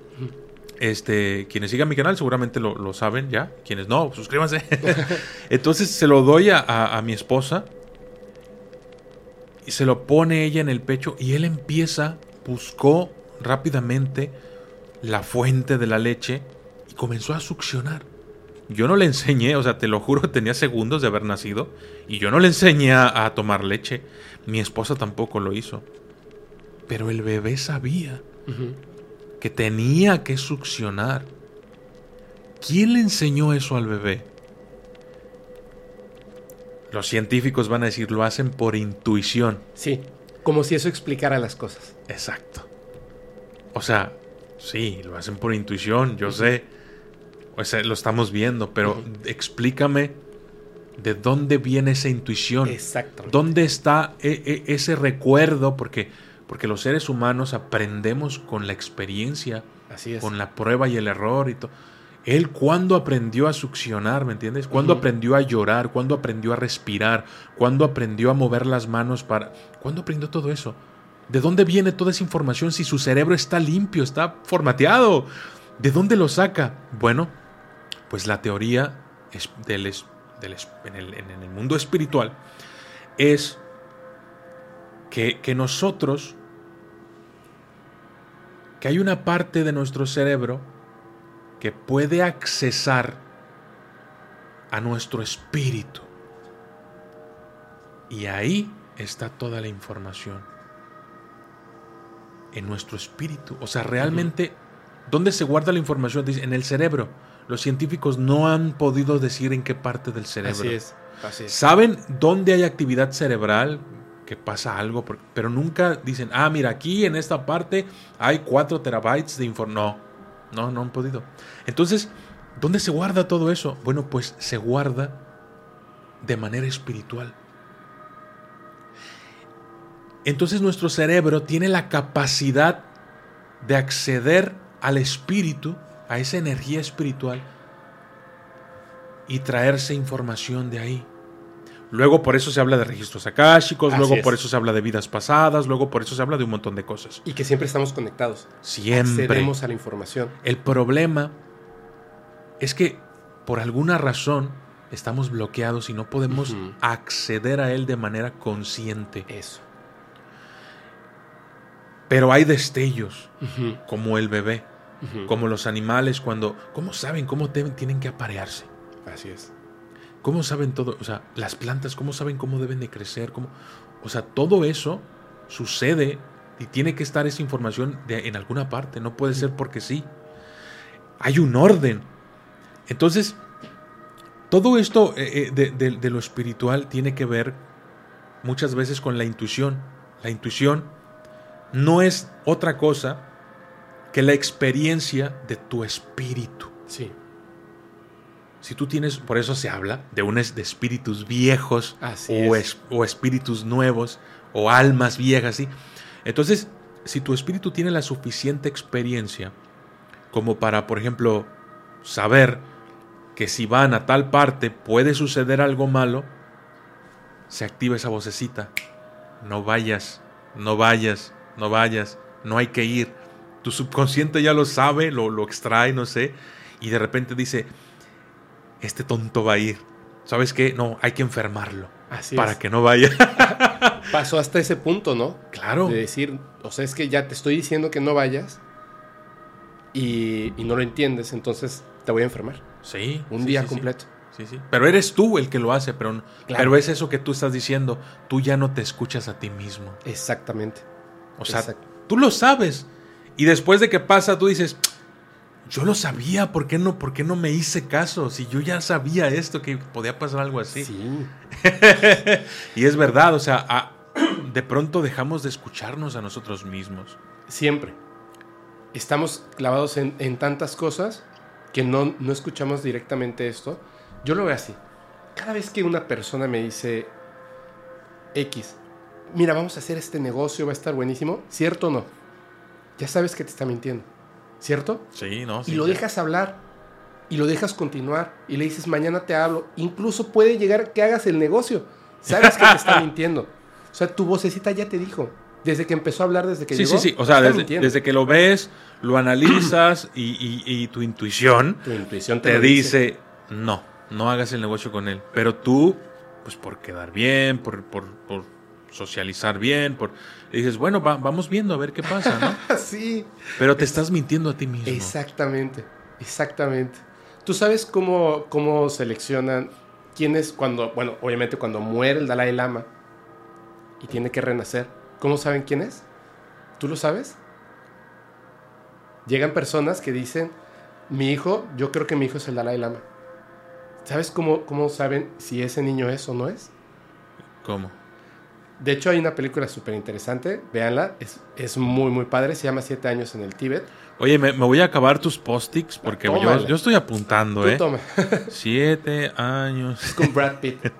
Este, quienes sigan mi canal seguramente lo, lo saben ya. Quienes no, suscríbanse. Entonces se lo doy a, a- mi esposa. Y se lo pone ella en el pecho. Y él empieza, buscó rápidamente la fuente de la leche. Y comenzó a succionar. Yo no le enseñé, o sea, te lo juro, tenía segundos de haber nacido. Y yo no le enseñé a tomar leche. Mi esposa tampoco lo hizo. Pero el bebé sabía que tenía que succionar. ¿Quién le enseñó eso al bebé? Los científicos van a decir, lo hacen por intuición. Sí, como si eso explicara las cosas. Exacto. O sea, sí, lo hacen por intuición, yo sé. O sea, lo estamos viendo, pero explícame de dónde viene esa intuición. Exacto. ¿Dónde está e- e- ese recuerdo? Porque, porque los seres humanos aprendemos con la experiencia, Así es. con la prueba y el error y todo. Él cuándo aprendió a succionar, ¿me entiendes? ¿Cuándo Ujú. aprendió a llorar? ¿Cuándo aprendió a respirar? ¿Cuándo aprendió a mover las manos para... ¿Cuándo aprendió todo eso? ¿De dónde viene toda esa información si su cerebro está limpio, está formateado? ¿De dónde lo saca? Bueno, pues la teoría es del, es- del es- en, el, en el mundo espiritual es que, que nosotros, que hay una parte de nuestro cerebro que puede accesar a nuestro espíritu. Y ahí está toda la información. En nuestro espíritu. O sea, realmente, ¿dónde se guarda la información? Dice, en el cerebro. Los científicos no han podido decir en qué parte del cerebro. Así es. Así es. Saben dónde hay actividad cerebral, que pasa algo, pero nunca dicen, ah, mira, aquí en esta parte hay 4 terabytes de información. No, no, no han podido. Entonces, ¿dónde se guarda todo eso? Bueno, pues se guarda de manera espiritual. Entonces nuestro cerebro tiene la capacidad de acceder al espíritu, a esa energía espiritual, y traerse información de ahí. Luego por eso se habla de registros akáshicos, Así luego es. por eso se habla de vidas pasadas, luego por eso se habla de un montón de cosas. Y que siempre estamos conectados. Siempre. Accedemos a la información. El problema es que por alguna razón estamos bloqueados y no podemos acceder a él de manera consciente. Eso. Pero hay destellos, como el bebé, como los animales cuando... ¿Cómo saben cómo te- tienen que aparearse? Así es. ¿Cómo saben todo? O sea, las plantas, ¿cómo saben cómo deben de crecer? ¿Cómo? O sea, todo eso sucede y tiene que estar esa información de- en alguna parte. No puede ser porque sí. Hay un orden. Entonces, todo esto eh, eh, de, de- de lo espiritual tiene que ver muchas veces con la intuición. La intuición no es otra cosa que la experiencia de tu espíritu. Sí. Si tú tienes, por eso se habla de, un, de espíritus viejos o, es- o espíritus nuevos o almas viejas, ¿sí? Entonces, si tu espíritu tiene la suficiente experiencia como para, por ejemplo, saber que si van a tal parte puede suceder algo malo, se activa esa vocecita. No vayas, no vayas, no vayas, no hay que ir. Tu subconsciente ya lo sabe, lo, lo extrae, no sé, y de repente dice, este tonto va a ir. ¿Sabes qué? No, hay que enfermarlo Así para es. que no vaya. Pasó hasta ese punto, ¿no? claro. De decir, o sea, es que ya te estoy diciendo que no vayas y, y no lo entiendes, entonces te voy a enfermar. Sí. Un sí, día sí, sí. completo. Sí, sí. Pero eres tú el que lo hace, pero, Claro. pero es eso que tú estás diciendo. Tú ya no te escuchas a ti mismo. Exactamente. O sea, Exacto. tú lo sabes. Y después de que pasa, tú dices, yo lo sabía, ¿por qué no, por qué no me hice caso? Si yo ya sabía esto, que podía pasar algo así. Sí. Y es verdad, o sea, a- de pronto dejamos de escucharnos a nosotros mismos. Siempre. Estamos clavados en, en tantas cosas que no, no escuchamos directamente esto. Yo lo veo así. Cada vez que una persona me dice X, mira, vamos a hacer este negocio, va a estar buenísimo, ¿cierto o no? Ya sabes que te está mintiendo, ¿cierto? Sí, ¿no? y lo dejas hablar y lo dejas continuar y le dices mañana te hablo. Incluso puede llegar que hagas el negocio. Sabes que te está mintiendo. O sea, tu vocecita ya te dijo. Desde que empezó a hablar, desde que Sí, llegó. sí, sí. O sea, desde, desde que lo ves, lo analizas y, y- y tu intuición tu intuición te, te lo dice. dice, no, no hagas el negocio con él. Pero tú, pues por quedar bien, por, por, por socializar bien, por... y dices, bueno, va- vamos viendo a ver qué pasa, ¿no? sí, Pero te estás mintiendo a ti mismo. exactamente, exactamente. ¿Tú sabes cómo, cómo seleccionan quién es cuando, bueno, obviamente cuando muere el Dalai Lama y tiene que renacer? ¿Cómo saben quién es? ¿Tú lo sabes? Llegan personas que dicen, mi hijo, yo creo que mi hijo es el Dalai Lama. ¿Sabes cómo, cómo saben si ese niño es o no es? ¿Cómo? De hecho, hay una película súper interesante, véanla, es, es muy, muy padre, se llama Siete años en el Tíbet. Oye, me, me voy a acabar tus post-its porque yo, estoy apuntando, Tú ¿eh? toma. Siete años. Es con Brad Pitt.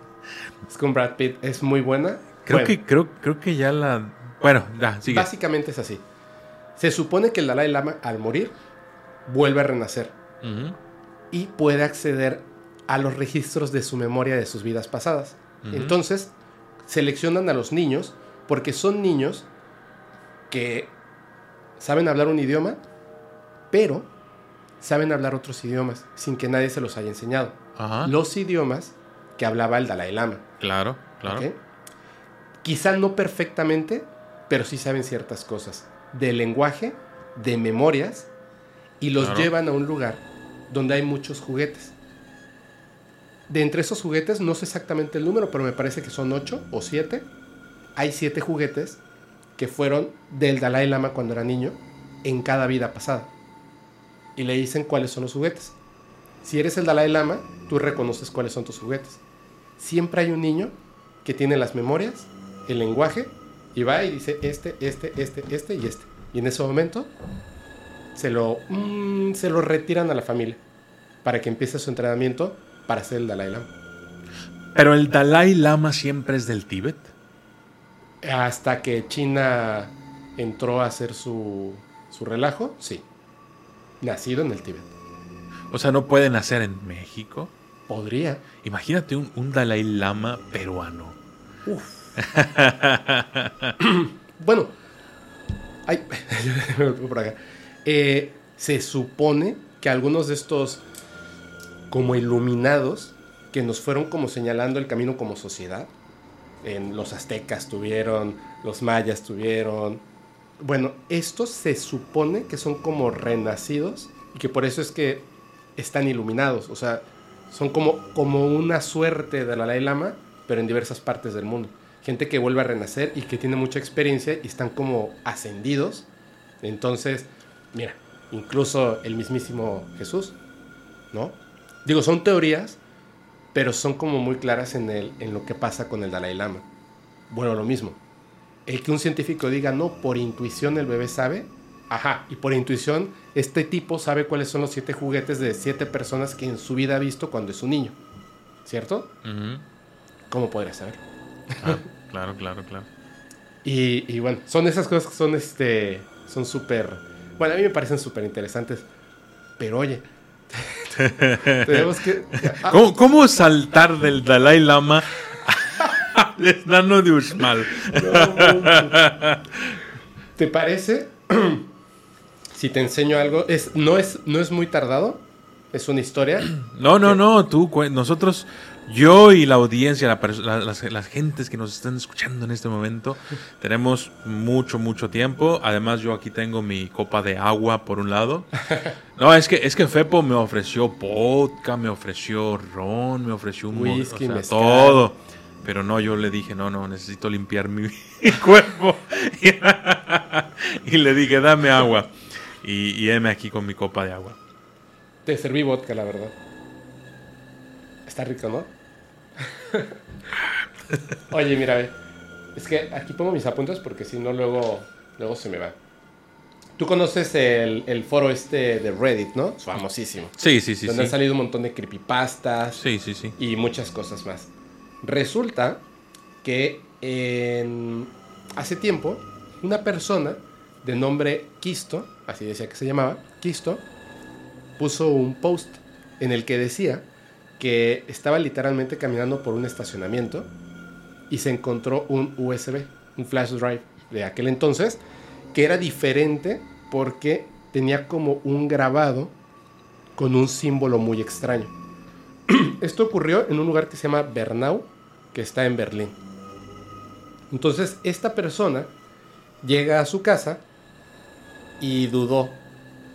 Es con Brad Pitt. Es muy buena. Creo, Bueno, que, creo, creo que ya la... Bueno, ya, sigue. Básicamente es así. Se supone que el Dalai Lama, al morir, vuelve a renacer y puede acceder a los registros de su memoria de sus vidas pasadas. Entonces, seleccionan a los niños porque son niños que saben hablar un idioma, pero saben hablar otros idiomas sin que nadie se los haya enseñado. Ajá. Los idiomas que hablaba el Dalai Lama. Claro, claro. Quizá no perfectamente, pero sí saben ciertas cosas de lenguaje, de memorias, y los Claro. llevan a un lugar donde hay muchos juguetes. De entre esos juguetes, no sé exactamente el número, pero me parece que son ocho o siete. Hay siete juguetes que fueron del Dalai Lama cuando era niño en cada vida pasada. Y le dicen cuáles son los juguetes. Si eres el Dalai Lama, tú reconoces cuáles son tus juguetes. Siempre hay un niño que tiene las memorias, el lenguaje, y va y dice este, este, este, este y este. Y en ese momento se lo, mm, se lo retiran a la familia para que empiece su entrenamiento para ser el Dalai Lama. Pero el Dalai Lama siempre es del Tíbet. Hasta que China entró a hacer su, su relajo, sí. Nacido en el Tíbet. O sea, no puede nacer en México. Podría. Imagínate un, un Dalai Lama peruano. Bueno, ay, por acá. Eh, se supone que algunos de estos como iluminados que nos fueron como señalando el camino como sociedad, en los aztecas tuvieron, los mayas tuvieron, bueno, estos se supone que son como renacidos y que por eso es que están iluminados, o sea, son como, como una suerte de Dalai Lama, pero en diversas partes del mundo. Gente que vuelve a renacer y que tiene mucha experiencia y están como ascendidos. Entonces, mira, incluso el mismísimo Jesús, ¿no? Digo, son teorías, pero son como muy claras en, el, en lo que pasa con el Dalai Lama. bueno, lo mismo. El que un científico diga, no, por intuición el bebé sabe, ajá, y por intuición este tipo sabe cuáles son los siete juguetes de siete personas que en su vida ha visto cuando es un niño, ¿cierto? ¿Cómo podría saber? Ah, claro, claro, claro. Y, y bueno, son esas cosas que son, este, son súper, bueno, a mí me parecen súper interesantes, pero oye, tenemos que... ah, ¿Cómo, cómo saltar del Dalai Lama al enano de Uxmal? ¿Te parece? si te enseño algo, es, no, es, no es muy tardado, es una historia. No, no, no, tú, nosotros, yo y la audiencia, la la- las, las gentes que nos están escuchando en este momento, tenemos mucho, mucho tiempo. Además, yo aquí tengo mi copa de agua por un lado. No, es que, es que Fepo me ofreció vodka, me ofreció ron, me ofreció un Whisky, o sea, mezcal. todo. Pero no, yo le dije, no, no, necesito limpiar mi, cuerpo. y le dije, dame agua. Y, y heme aquí con mi copa de agua. Te serví vodka, la verdad. Está rico, ¿no? Oye, mira, ve. Es que aquí pongo mis apuntes porque si no, luego, luego se me va. Tú conoces el, el foro este de Reddit, ¿no? Es famosísimo. Sí, sí, sí. donde sí. han salido un montón de creepypastas Sí, sí, sí. y muchas cosas más. Resulta que en- hace tiempo una persona de nombre Kisto, así decía que se llamaba, Kisto, puso un post en el que decía que estaba literalmente caminando por un estacionamiento y se encontró un USB, un flash drive de aquel entonces, que era diferente porque tenía como un grabado con un símbolo muy extraño. Esto ocurrió en un lugar que se llama Bernau, que está en Berlín. Entonces, esta persona llega a su casa y dudó,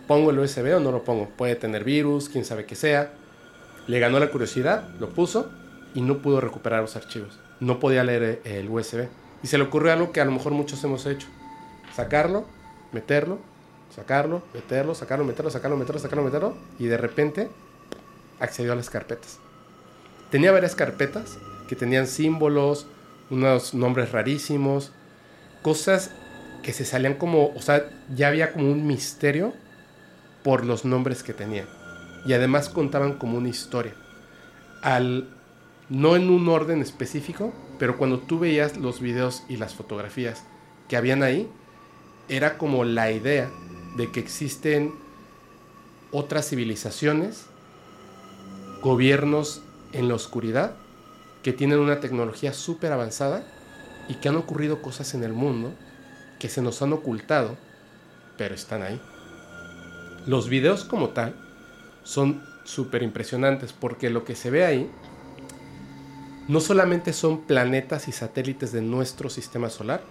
¿pongo el USB o no lo pongo? Puede tener virus, quién sabe qué sea. Le ganó la curiosidad, lo puso y no pudo recuperar los archivos. No podía leer eh, el USB. Y se le ocurrió algo que a lo mejor muchos hemos hecho. Sacarlo, meterlo, sacarlo, meterlo, sacarlo, meterlo, sacarlo, meterlo, sacarlo, meterlo. Y de repente accedió a las carpetas. Tenía varias carpetas que tenían símbolos, unos nombres rarísimos, cosas que se salían como, o sea, ya había como un misterio por los nombres que tenían. Y además contaban como una historia. Al, no en un orden específico, pero cuando tú veías los videos y las fotografías que habían ahí, era como la idea de que existen otras civilizaciones, gobiernos en la oscuridad, que tienen una tecnología súper avanzada y que han ocurrido cosas en el mundo que se nos han ocultado, pero están ahí. Los videos como tal son súper impresionantes porque lo que se ve ahí no solamente son planetas y satélites de nuestro sistema solar,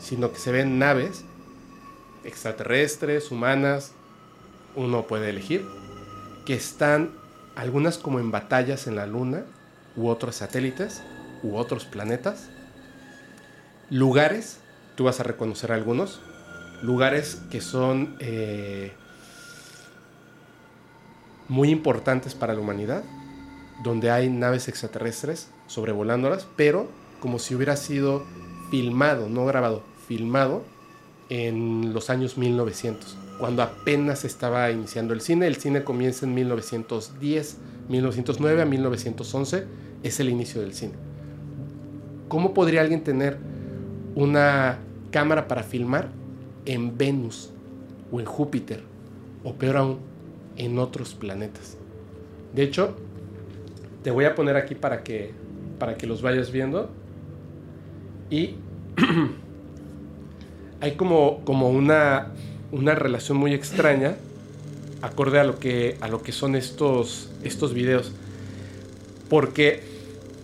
sino que se ven naves extraterrestres, humanas, uno puede elegir, que están algunas como en batallas en la Luna, u otros satélites, u otros planetas. Lugares, tú vas a reconocer algunos, lugares que son eh, muy importantes para la humanidad, donde hay naves extraterrestres sobrevolándolas, pero como si hubiera sido filmado, no grabado, filmado en los años 1900, cuando apenas estaba iniciando el cine. El cine comienza en 1910, 1909 a 1911 es el inicio del cine. ¿Cómo podría alguien tener una cámara para filmar en Venus o en Júpiter o peor aún en otros planetas? De hecho, te voy a poner aquí para que para que los vayas viendo y hay como, como una, una relación muy extraña acorde a lo que, a lo que son estos, estos videos. Porque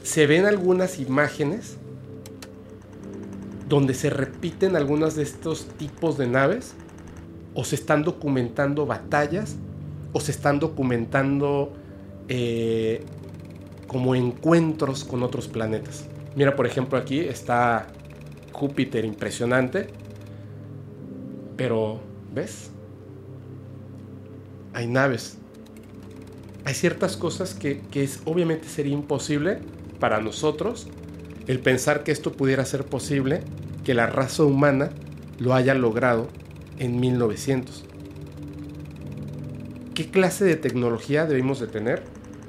se ven algunas imágenes donde se repiten algunas de estos tipos de naves o se están documentando batallas o se están documentando eh, como encuentros con otros planetas. Mira, por ejemplo, aquí está Júpiter impresionante. Pero, ¿ves? Hay naves. Hay ciertas cosas que, que obviamente sería imposible para nosotros el pensar que esto pudiera ser posible, que la raza humana lo haya logrado en 1900. ¿Qué clase de tecnología debemos de tener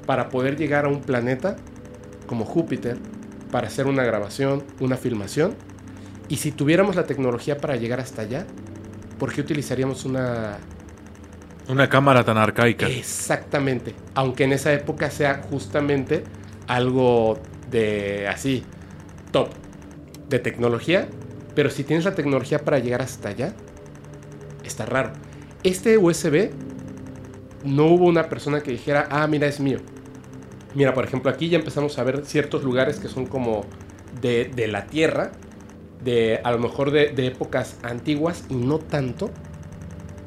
para poder llegar a un planeta como Júpiter para hacer una grabación, una filmación? Y si tuviéramos la tecnología para llegar hasta allá, ¿por qué utilizaríamos una... Una cámara tan arcaica. Exactamente. Aunque en esa época sea justamente algo de así, top, de tecnología. Pero si tienes la tecnología para llegar hasta allá, está raro. Este USB no hubo una persona que dijera, ah, mira, es mío. Mira, por ejemplo, aquí ya empezamos a ver ciertos lugares que son como de, de la Tierra, de a lo mejor de, épocas antiguas y no tanto,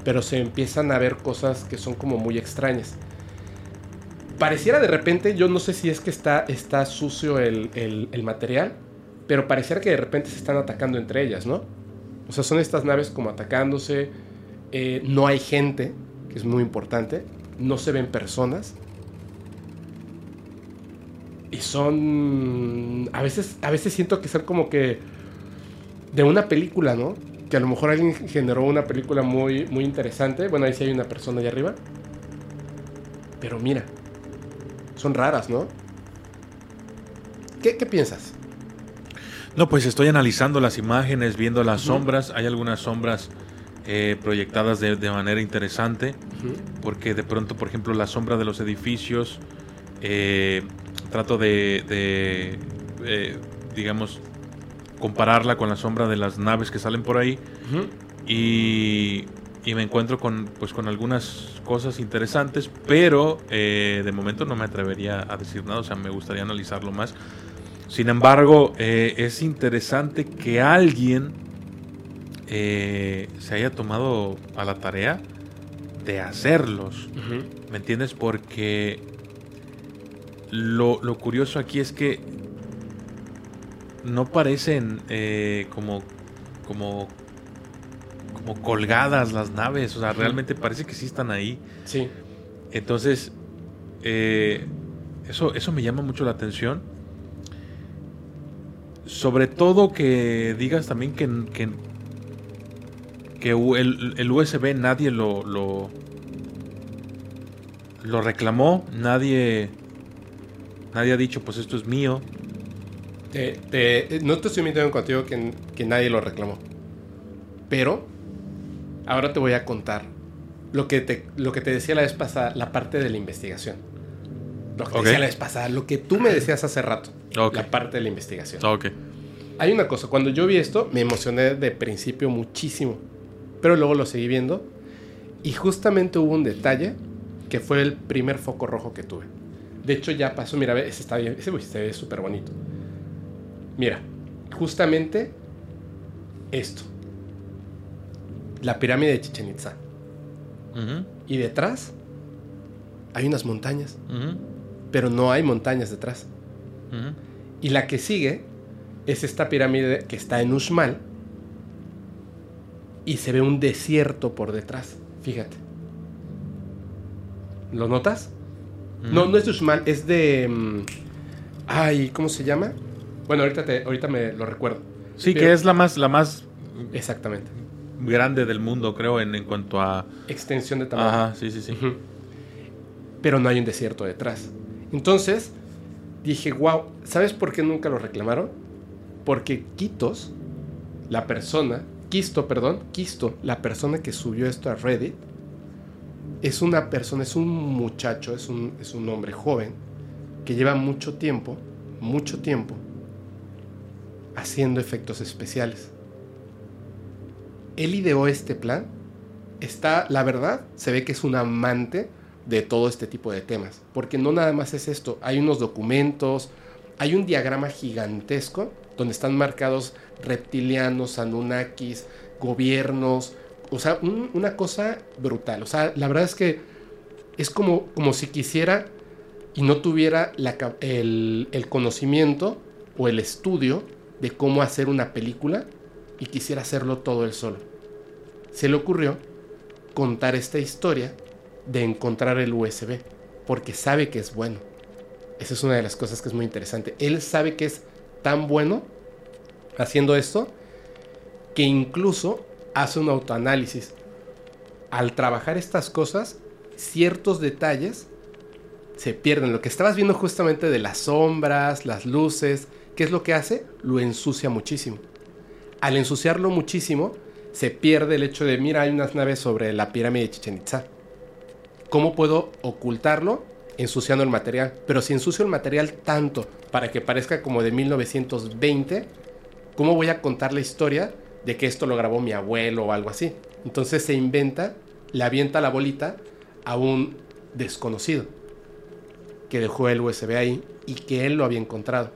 pero se empiezan a ver cosas que son como muy extrañas. Pareciera de repente, yo no sé si es que está, está sucio el, el- el material, pero pareciera que de repente se están atacando entre ellas, ¿no? O sea, son estas naves como atacándose, eh, no hay gente, que es muy importante, no se ven personas. Y son... A veces, a veces siento que son como que de una película, ¿no? Que a lo mejor alguien generó una película muy, muy interesante. Bueno, ahí sí hay una persona allá arriba. Pero mira, son raras, ¿no? ¿Qué, qué piensas? No, pues estoy analizando las imágenes, viendo las sombras. Hay algunas sombras eh, proyectadas de, de manera interesante, porque de pronto, por ejemplo, la sombra de los edificios, eh, trato de, de, eh, digamos, compararla con la sombra de las naves que salen por ahí y, y me encuentro con, pues, con algunas cosas interesantes, pero de momento no me atrevería a decir nada, o sea, me gustaría analizarlo más. Sin embargo, es interesante que alguien eh, se haya tomado a la tarea de hacerlos. ¿Me entiendes? Porque lo, lo curioso aquí es que no parecen eh, como, como, como colgadas las naves. O sea, realmente parece que sí están ahí. Sí. Entonces, eh, eso, eso me llama mucho la atención. Sobre todo que digas también que, que, que el, el USB nadie lo, lo, lo reclamó, nadie, nadie ha dicho pues esto es mío. Te- te- no te estoy mintiendo contigo que, que nadie lo reclamó. Pero ahora te voy a contar lo que te, lo que te decía la vez pasada, la parte de la investigación. Lo que te decía la vez pasada, lo que tú me decías hace rato, la parte de la investigación. Ok. Hay una cosa, cuando yo vi esto me emocioné de principio muchísimo, pero luego lo seguí viendo y justamente hubo un detalle que fue el primer foco rojo que tuve. De hecho ya pasó, mira, ese está bien, ese se ve súper bonito. Mira, justamente esto. La pirámide de Chichen Itza. Y detrás hay unas montañas, pero no hay montañas detrás. Y la que sigue es esta pirámide que está en Uxmal. Y se ve un desierto por detrás. Fíjate. ¿Lo notas? No, no es de Uxmal, es de. mm, ay, ¿cómo se llama? Bueno, ahorita, te, ahorita me lo recuerdo. Sí, Pero- que es la más, la más Exactamente. grande del mundo, creo, en, en cuanto a... Extensión de tamaño. Ajá, sí, sí, sí. Pero no hay un desierto detrás. Entonces dije, wow, ¿sabes por qué nunca lo reclamaron? Porque Quitos, la persona, Quisto, perdón, Quisto, la persona que subió esto a Reddit, es una persona, es un muchacho, es un, es un hombre joven que lleva mucho tiempo, mucho tiempo haciendo efectos especiales. Él ideó este plan está, la verdad, se ve que es un amante de todo este tipo de temas. Porque no nada más es esto, hay unos documentos, hay un diagrama gigantesco donde están marcados reptilianos, anunnakis, gobiernos, o sea, un- una cosa brutal. O sea, la verdad es que es como, como si quisiera y no tuviera el, el conocimiento o el estudio de cómo hacer una película y quisiera hacerlo todo él solo. Se le ocurrió contar esta historia de encontrar el USB, porque sabe que es bueno. Esa es una de las cosas que es muy interesante. Él sabe que es tan bueno haciendo esto que incluso hace un autoanálisis. Al trabajar estas cosas, ciertos detalles se pierden. Lo que estabas viendo justamente de las sombras, las luces, ¿qué es lo que hace? Lo ensucia muchísimo. Al ensuciarlo muchísimo, se pierde el hecho de, mira, hay unas naves sobre la pirámide de Chichen Itza. ¿Cómo puedo ocultarlo? Ensuciando el material. Pero si ensucio el material tanto para que parezca como de 1920, ¿cómo voy a contar la historia de que esto lo grabó mi abuelo o algo así? Entonces se inventa, le avienta la bolita a un desconocido que dejó el USB ahí y que él lo había encontrado.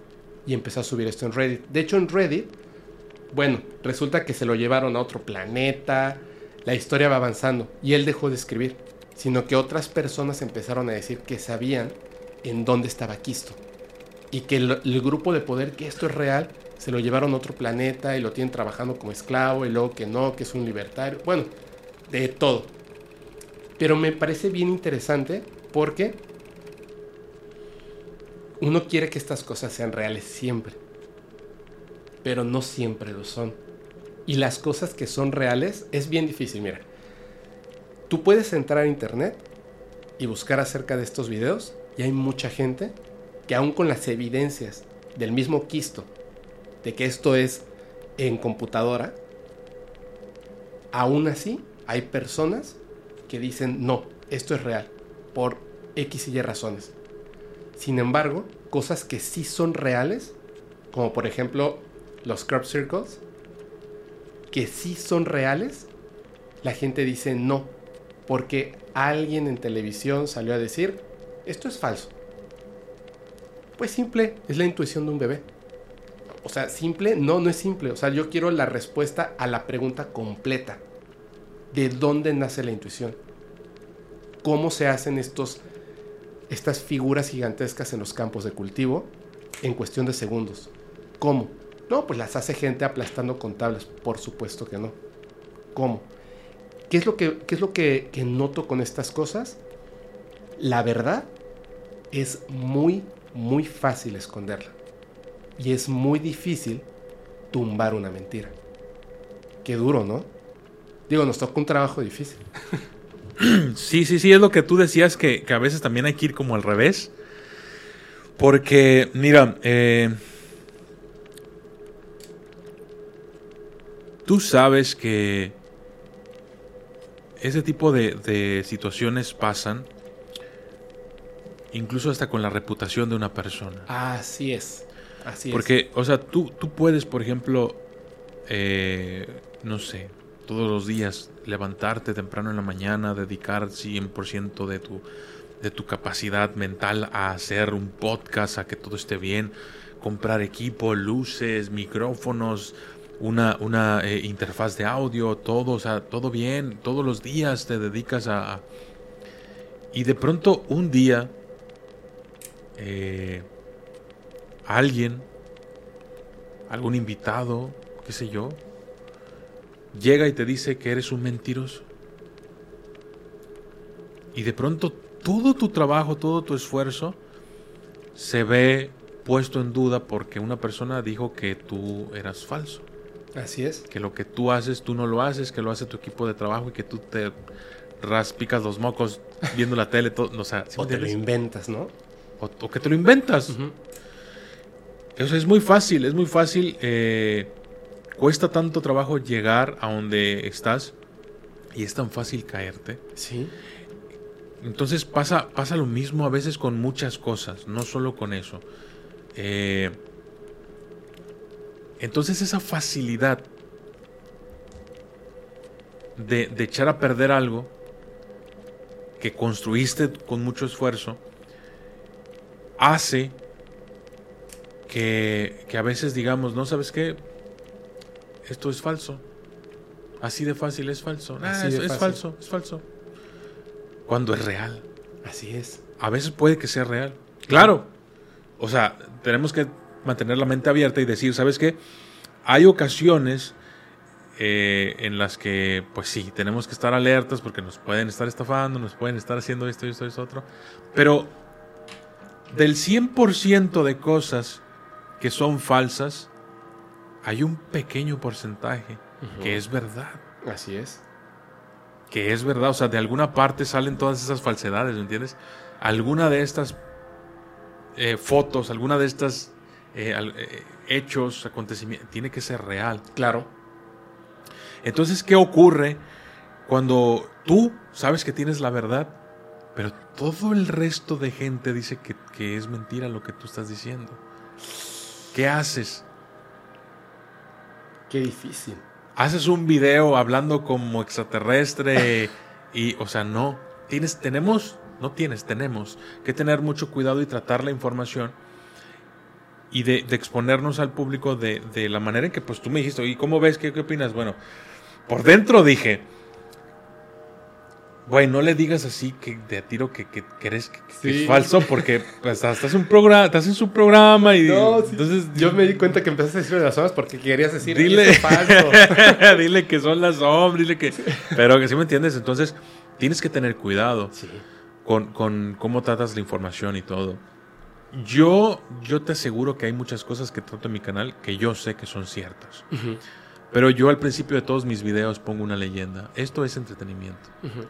Y empezó a subir esto en Reddit. De hecho, en Reddit, bueno, resulta que se lo llevaron a otro planeta, la historia va avanzando y él dejó de escribir, sino que otras personas empezaron a decir que sabían en dónde estaba Kisto. Y que el, el grupo de poder, que esto es real, se lo llevaron a otro planeta y lo tienen trabajando como esclavo y luego que no, que es un libertario. Bueno, de todo. Pero me parece bien interesante porque uno quiere que estas cosas sean reales siempre, pero no siempre lo son. Y las cosas que son reales es bien difícil, mira. Tú puedes entrar a internet y buscar acerca de estos videos y hay mucha gente que aún con las evidencias del mismo quisto de que esto es en computadora, aún así hay personas que dicen no, esto es real, por X y Y razones. Sin embargo, cosas que sí son reales, como por ejemplo los crop circles, que sí son reales, la gente dice no, porque alguien en televisión salió a decir, esto es falso. Pues simple, es la intuición de un bebé. O sea, simple, no, no es simple. O sea, yo quiero la respuesta a la pregunta completa. ¿De dónde nace la intuición? ¿Cómo se hacen estos estas figuras gigantescas en los campos de cultivo en cuestión de segundos. ¿Cómo? No, pues las hace gente aplastando con tablas. Por supuesto que no. ¿Cómo? ¿Qué es lo que, es lo que noto con estas cosas? La verdad es muy, muy fácil esconderla. Y es muy difícil tumbar una mentira. Qué duro, ¿no? Digo, nos toca un trabajo difícil. Sí, sí, sí, es lo que tú decías, que, a veces también hay que ir como al revés. Porque, mira, eh, tú sabes que ese tipo de, situaciones pasan incluso hasta con la reputación de una persona. Así es, Porque, o sea, tú, tú puedes, por ejemplo, eh, no sé, todos los días, levantarte temprano en la mañana, dedicar 100% de tu, de tu capacidad mental a hacer un podcast, a que todo esté bien, comprar equipo, luces, micrófonos, una, una eh, interfaz de audio, todo, o sea, todo bien, todos los días te dedicas a... Y de pronto un día, eh, alguien, algún invitado, qué sé yo, llega y te dice que eres un mentiroso. Y de pronto todo tu trabajo, todo tu esfuerzo se ve puesto en duda porque una persona dijo que tú eras falso. Así es. Que lo que tú haces, tú no lo haces, que lo hace tu equipo de trabajo y que tú te raspicas los mocos viendo la tele. Todo, o, sea, o te lo inventas, ¿no? O, que te lo inventas. Eso es muy fácil, es muy fácil. Eh, cuesta tanto trabajo llegar a donde estás y es tan fácil caerte. Sí. Entonces pasa, pasa lo mismo a veces con muchas cosas, no solo con eso. Eh, entonces esa facilidad de, de, echar a perder algo que construiste con mucho esfuerzo hace que, que a veces digamos, no sabes qué, esto es falso. Así de fácil es falso. Ah, es, falso, es falso. Cuando es real. Así es. A veces puede que sea real. Claro. O sea, tenemos que mantener la mente abierta y decir, ¿sabes qué? Hay ocasiones eh, en las que, pues sí, tenemos que estar alertas porque nos pueden estar estafando, nos pueden estar haciendo esto, esto, esto, otro. Pero del 100% de cosas que son falsas, hay un pequeño porcentaje que es verdad. Así es. Que es verdad, o sea, de alguna parte salen todas esas falsedades, ¿me entiendes? Alguna de estas eh, fotos, alguna de estas eh, eh, hechos, acontecimientos, tiene que ser real. Claro. Entonces, ¿qué ocurre cuando tú sabes que tienes la verdad, pero todo el resto de gente dice que, que es mentira lo que tú estás diciendo? ¿Qué haces? Qué difícil. Haces un video hablando como extraterrestre y, o sea, no. Tienes, tenemos, no tienes, tenemos que tener mucho cuidado y tratar la información y de, de exponernos al público de, de, la manera en que, pues tú me dijiste, ¿y cómo ves? ¿Qué, qué opinas? Bueno, por dentro dije, Güey, no le digas así que de a tiro que, que, que eres que, que Sí. es falso porque pues, estás, un programa, estás en su programa y No, sí. entonces Yo me di cuenta que empezaste a decir de las sombras porque querías decir dile, "Eso es falso. dile que son las sombras, dile que... Pero que sí me entiendes, entonces tienes que tener cuidado Sí. con, con cómo tratas la información y todo. Yo, yo te aseguro que hay muchas cosas que trato en mi canal que yo sé que son ciertas. Pero yo al principio de todos mis videos pongo una leyenda. Esto es entretenimiento.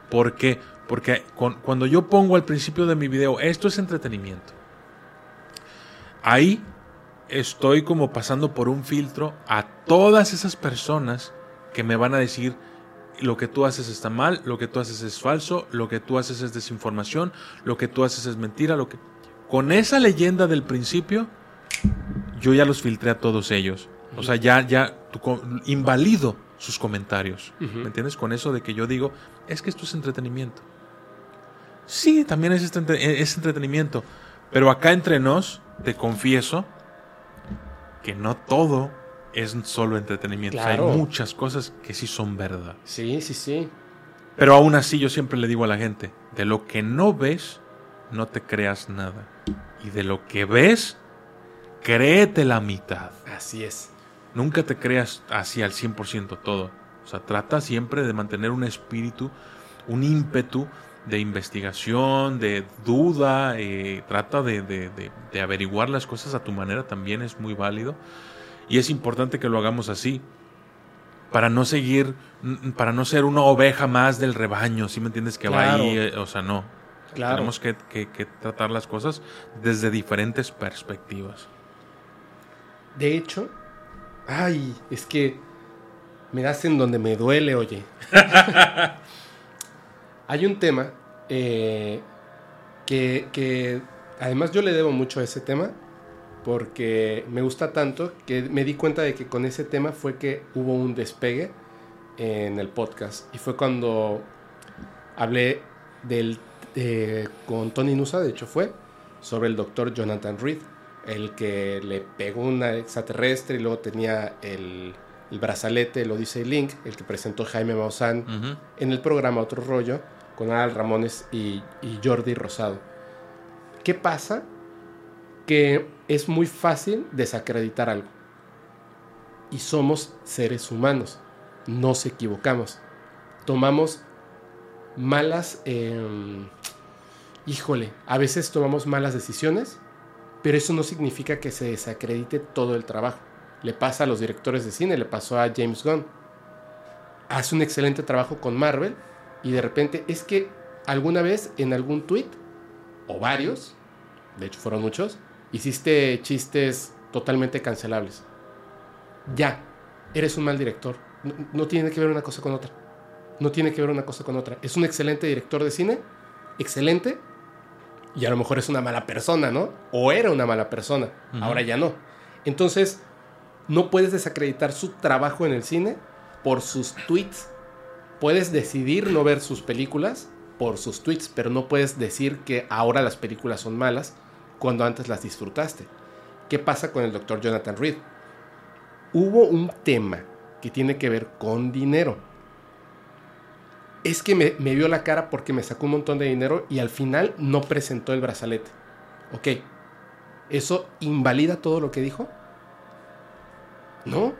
¿Por qué? Porque con- cuando yo pongo al principio de mi video, esto es entretenimiento. Ahí estoy como pasando por un filtro a todas esas personas que me van a decir lo que tú haces está mal, lo que tú haces es falso, lo que tú haces es desinformación, lo que tú haces es mentira, lo que con esa leyenda del principio yo ya los filtré a todos ellos. O sea, ya ya invalido sus comentarios. ¿Me entiendes? Con eso de que yo digo, es que esto es entretenimiento. Sí, también es, este es entretenimiento. Pero acá entre nos, te confieso que no todo es solo entretenimiento. O sea, Claro. hay muchas cosas que sí son verdad. Sí, sí, sí. Pero aún así yo siempre le digo a la gente, de lo que no ves, no te creas nada. Y de lo que ves, créete la mitad. Así es. Nunca te creas así al 100% todo. O sea, trata siempre de mantener un espíritu, un ímpetu de investigación, de duda. eh, trata de, de- de- de averiguar las cosas a tu manera, también es muy válido. Y es importante que lo hagamos así. Para no seguir, mm, para no ser una oveja más del rebaño, ¿sí me entiendes? Que va ahí, eh, o sea, no. Claro. Tenemos que, que- que tratar las cosas desde diferentes perspectivas. De hecho, ay, es que me das en donde me duele, oye. Hay un tema eh, que, que además yo le debo mucho a ese tema porque me gusta tanto que me di cuenta de que con ese tema fue que hubo un despegue en el podcast y fue cuando hablé del eh, con Tony Nusa, de hecho fue sobre el doctor Jonathan Reed, el que le pegó una extraterrestre y luego tenía el, el brazalete, el Odyssey Link, el que presentó Jaime Maussan en el programa Otro Rollo con Al Ramones y, y Jordi Rosado. ¿Qué pasa? Que es muy fácil desacreditar algo. Y somos seres humanos. Nos equivocamos. Tomamos malas... em, híjole, a veces tomamos malas decisiones, pero eso no significa que se desacredite todo el trabajo. Le pasa a los directores de cine, le pasó a James Gunn hace un excelente trabajo con Marvel y de repente es que alguna vez en algún tweet o varios, de hecho fueron muchos, hiciste chistes totalmente cancelables. Ya, eres un mal director. No, no tiene que ver una cosa con otra. No tiene que ver una cosa con otra. Es un excelente director de cine, excelente, y a lo mejor es una mala persona, ¿no? O era una mala persona, ahora ya no. Entonces, no puedes desacreditar su trabajo en el cine por sus tweets. Puedes decidir no ver sus películas por sus tweets, pero no puedes decir que ahora las películas son malas cuando antes las disfrutaste. ¿Qué pasa con el doctor Jonathan Reed? Hubo un tema que tiene que ver con dinero. Es que me, vio la cara porque me sacó un montón de dinero y al final no presentó el brazalete. Ok, ¿eso invalida todo lo que dijo? No.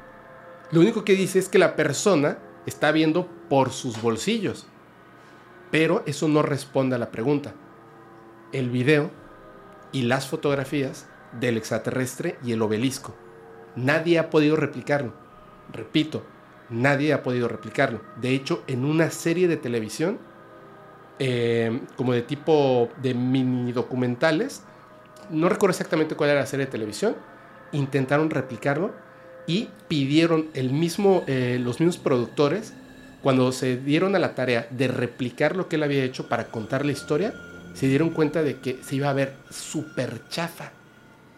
Lo único que dice es que la persona está viendo por sus bolsillos. Pero eso no responde a la pregunta. El video y las fotografías del extraterrestre y el obelisco. Nadie ha podido replicarlo. Repito, nadie ha podido replicarlo. De hecho, en una serie de televisión, eh, como de tipo de mini documentales, no recuerdo exactamente cuál era la serie de televisión, intentaron replicarlo y pidieron el mismo, eh, los mismos productores, cuando se dieron a la tarea de replicar lo que él había hecho para contar la historia, se dieron cuenta de que se iba a ver súper chafa.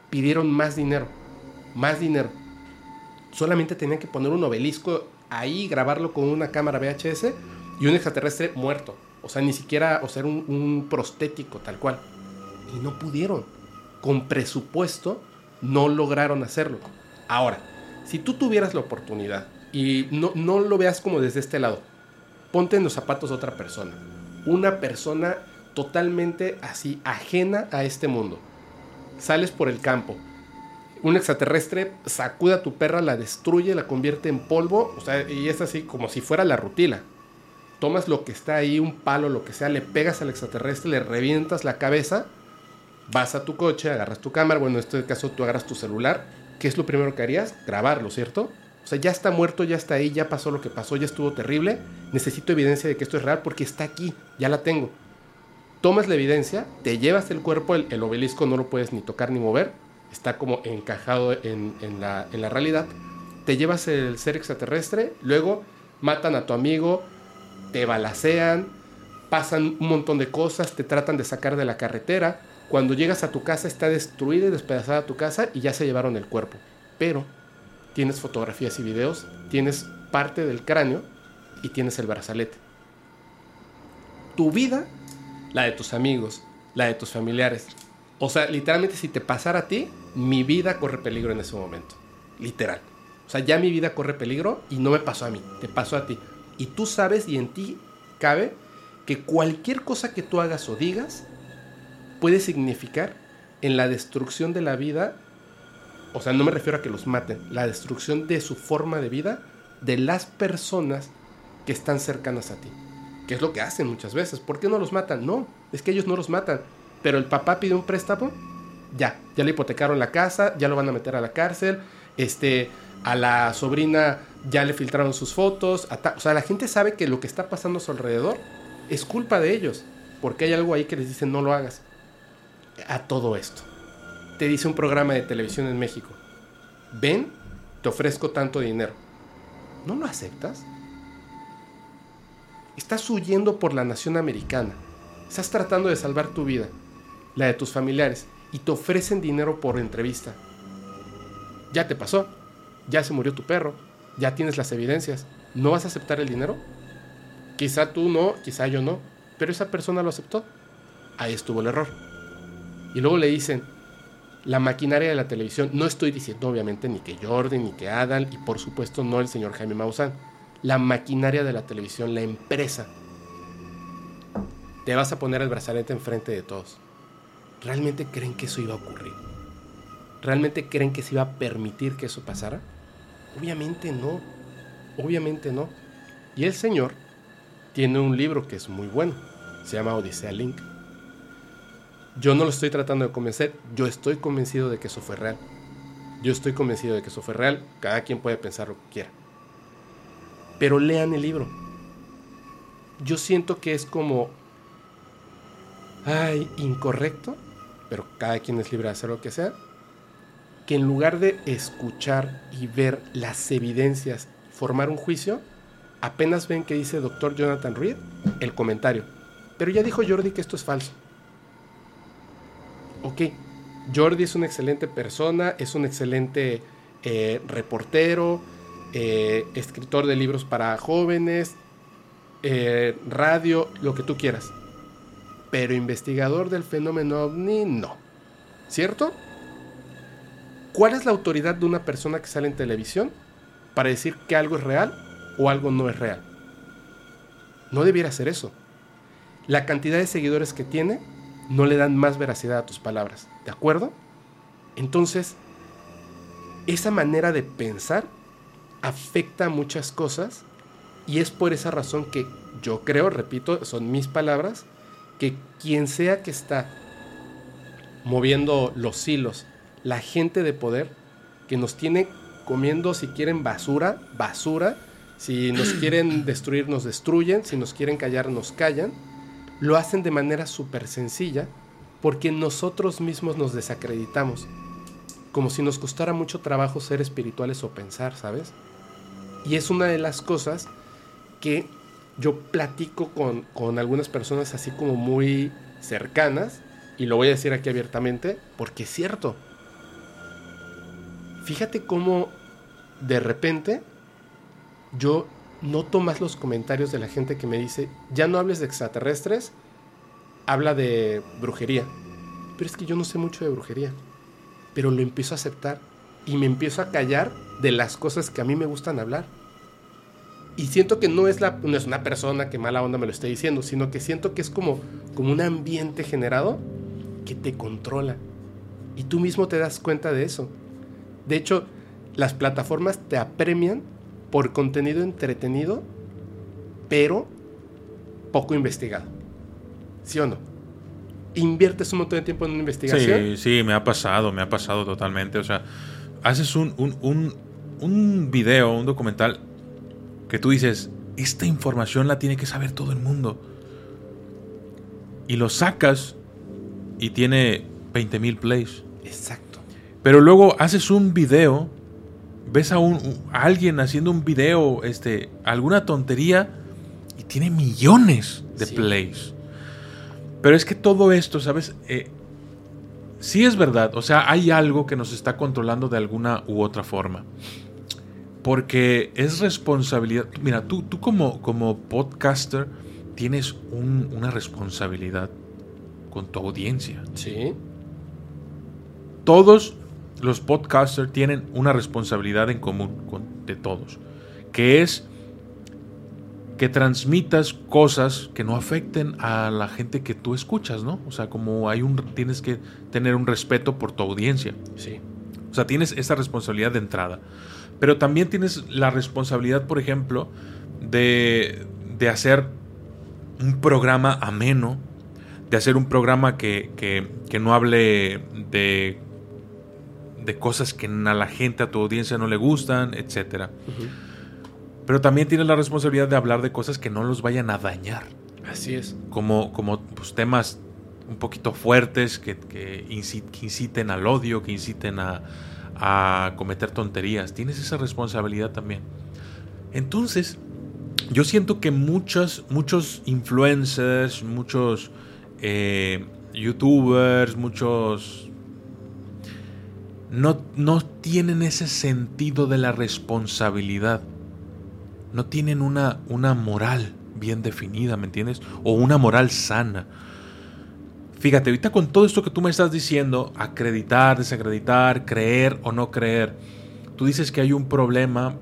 Pidieron más dinero, más dinero. Solamente tenían que poner un obelisco ahí, grabarlo con una cámara VHS y un extraterrestre muerto. O sea, ni siquiera, sea, un, un prostético tal cual. Y no pudieron. Con presupuesto no lograron hacerlo. Ahora, si tú tuvieras la oportunidad y no, no lo veas como desde este lado, ponte en los zapatos de otra persona. Una persona totalmente así, ajena a este mundo. Sales por el campo. Un extraterrestre sacude a tu perra, la destruye, la convierte en polvo, o sea, y es así como si fuera la rutila. Tomas lo que está ahí, un palo, lo que sea, le pegas al extraterrestre, le revientas la cabeza, vas a tu coche, agarras tu cámara, bueno, en este caso tú agarras tu celular, ¿qué es lo primero que harías? Grabarlo, ¿cierto? O sea, ya está muerto, ya está ahí, ya pasó lo que pasó, ya estuvo terrible. Necesito evidencia de que esto es real porque está aquí, ya la tengo. Tomas la evidencia, te llevas el cuerpo, el, obelisco no lo puedes ni tocar ni mover, está como encajado en, la, realidad. Te llevas el ser extraterrestre, luego matan a tu amigo, te balacean, pasan un montón de cosas, te tratan de sacar de la carretera. Cuando llegas a tu casa está destruida y despedazada tu casa y ya se llevaron el cuerpo. Pero tienes fotografías y videos, tienes parte del cráneo y tienes el brazalete. Tu vida, la de tus amigos, la de tus familiares. O sea, literalmente si te pasara a ti, mi vida corre peligro en ese momento. Literal. O sea, ya mi vida corre peligro y no me pasó a mí, te pasó a ti. Y tú sabes y en ti cabe que cualquier cosa que tú hagas o digas puede significar en la destrucción de la vida, o sea, no me refiero a que los maten, la destrucción de su forma de vida de las personas que están cercanas a ti. Que es lo que hacen muchas veces. ¿Por qué no los matan? No, es que ellos no los matan. Pero el papá pide un préstamo, ya, ya le hipotecaron la casa, ya lo van a meter a la cárcel, este, a la sobrina ya le filtraron sus fotos, o sea, la gente sabe que lo que está pasando a su alrededor es culpa de ellos, porque hay algo ahí que les dice no lo hagas. A todo esto, te dice un programa de televisión en México, ven, te ofrezco tanto dinero. ¿No lo aceptas? Estás huyendo por la nación americana, estás tratando de salvar tu vida, la de tus familiares, y te ofrecen dinero por entrevista. Ya te pasó, ya se murió tu perro, ya tienes las evidencias, ¿no vas a aceptar el dinero? Quizá tú no, quizá yo no, pero esa persona lo aceptó. Ahí estuvo el error. Y luego le dicen, la maquinaria de la televisión, no estoy diciendo obviamente ni que Jordan, ni que Adal, y por supuesto no el señor Jaime Maussan, la maquinaria de la televisión, la empresa. Te vas a poner el brazalete enfrente de todos. ¿Realmente creen que eso iba a ocurrir? ¿Realmente creen que se iba a permitir que eso pasara? Obviamente no, obviamente no. Y el Señor tiene un libro que es muy bueno, se llama Odisea Link. Yo no lo estoy tratando de convencer, yo estoy convencido de que eso fue real. Yo estoy convencido de que eso fue real, cada quien puede pensar lo que quiera. Pero lean el libro. Yo siento que es como, ay, incorrecto, pero cada quien es libre de hacer lo que sea, que en lugar de escuchar y ver las evidencias, formar un juicio, apenas ven que dice doctor Jonathan Reed el comentario. Pero ya dijo Jordi que esto es falso. Ok, Jordi es una excelente persona, es un excelente eh, reportero, eh, escritor de libros para jóvenes, eh, radio, lo que tú quieras. Pero investigador del fenómeno ovni, no. ¿Cierto? ¿Cuál es la autoridad de una persona que sale en televisión para decir que algo es real o algo no es real? No debiera ser eso. La cantidad de seguidores que tiene no le dan más veracidad a tus palabras, ¿de acuerdo? Entonces, esa manera de pensar afecta a muchas cosas y es por esa razón que yo creo, repito, son mis palabras, que quien sea que está moviendo los hilos la gente de poder que nos tiene comiendo, si quieren, basura, basura. Si nos quieren destruir, nos destruyen. Si nos quieren callar, nos callan. Lo hacen de manera súper sencilla porque nosotros mismos nos desacreditamos. Como si nos costara mucho trabajo ser espirituales o pensar, ¿sabes? Y es una de las cosas que yo platico con, con algunas personas así como muy cercanas, y lo voy a decir aquí abiertamente, porque es cierto. Fíjate cómo de repente yo noto más los comentarios de la gente que me dice, ya no hables de extraterrestres, habla de brujería. Pero es que yo no sé mucho de brujería. Pero lo empiezo a aceptar y me empiezo a callar de las cosas que a mí me gustan hablar. Y siento que no es, la, no es una persona que mala onda me lo esté diciendo, sino que siento que es como, como un ambiente generado que te controla. Y tú mismo te das cuenta de eso. De hecho, las plataformas te apremian por contenido entretenido, pero poco investigado. ¿Sí o no? Inviertes un montón de tiempo en una investigación. Sí, sí, me ha pasado, me ha pasado totalmente. O sea, haces un, un, un, un video, un documental, que tú dices, esta información la tiene que saber todo el mundo. Y lo sacas y tiene 20.000 plays. Exacto. Pero luego haces un video ves a, un, alguien haciendo un video, este, alguna tontería, y tiene millones de plays. Pero es que todo esto, ¿sabes? Eh, sí es verdad, o sea, hay algo que nos está controlando de alguna u otra forma. Porque es responsabilidad. Mira, tú, tú como, como podcaster tienes una responsabilidad con tu audiencia. Sí. Todos los podcasters tienen una responsabilidad en común de todos, que es que transmitas cosas que no afecten a la gente que tú escuchas, ¿no? O sea, como hay un tienes que tener un respeto por tu audiencia. Sí. O sea, tienes esa responsabilidad de entrada. Pero también tienes la responsabilidad, por ejemplo, de, de hacer un programa ameno, de hacer un programa que, que, que no hable de de cosas que a la gente, a tu audiencia no le gustan, etc. Pero también tienes la responsabilidad de hablar de cosas que no los vayan a dañar. Así es. Como, como pues, temas un poquito fuertes que, que, inciten al odio, que inciten a, a, cometer tonterías. Tienes esa responsabilidad también. Entonces, yo siento que muchos, muchos influencers, muchos eh, youtubers, muchos no, no tienen ese sentido de la responsabilidad. No tienen una, una moral bien definida, ¿me entiendes? O una moral sana. Fíjate, ahorita con todo esto que tú me estás diciendo, acreditar, desacreditar, creer o no creer, tú dices que hay un problema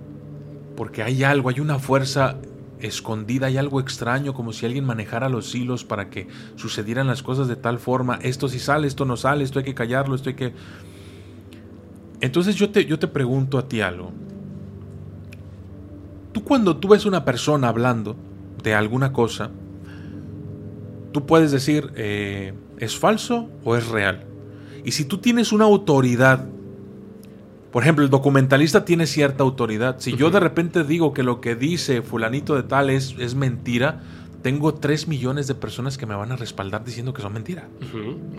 porque hay algo, hay una fuerza escondida, hay algo extraño, como si alguien manejara los hilos para que sucedieran las cosas de tal forma, esto sí sale, esto no sale, esto hay que callarlo, esto hay que... Entonces yo te, yo te pregunto a ti algo. Tú cuando tú ves una persona hablando de alguna cosa, tú puedes decir, eh, ¿es falso o es real? Y si tú tienes una autoridad, por ejemplo, el documentalista tiene cierta autoridad. Si yo de repente digo que lo que dice fulanito de tal es, es mentira, tengo 3 millones de personas que me van a respaldar diciendo que son mentiras.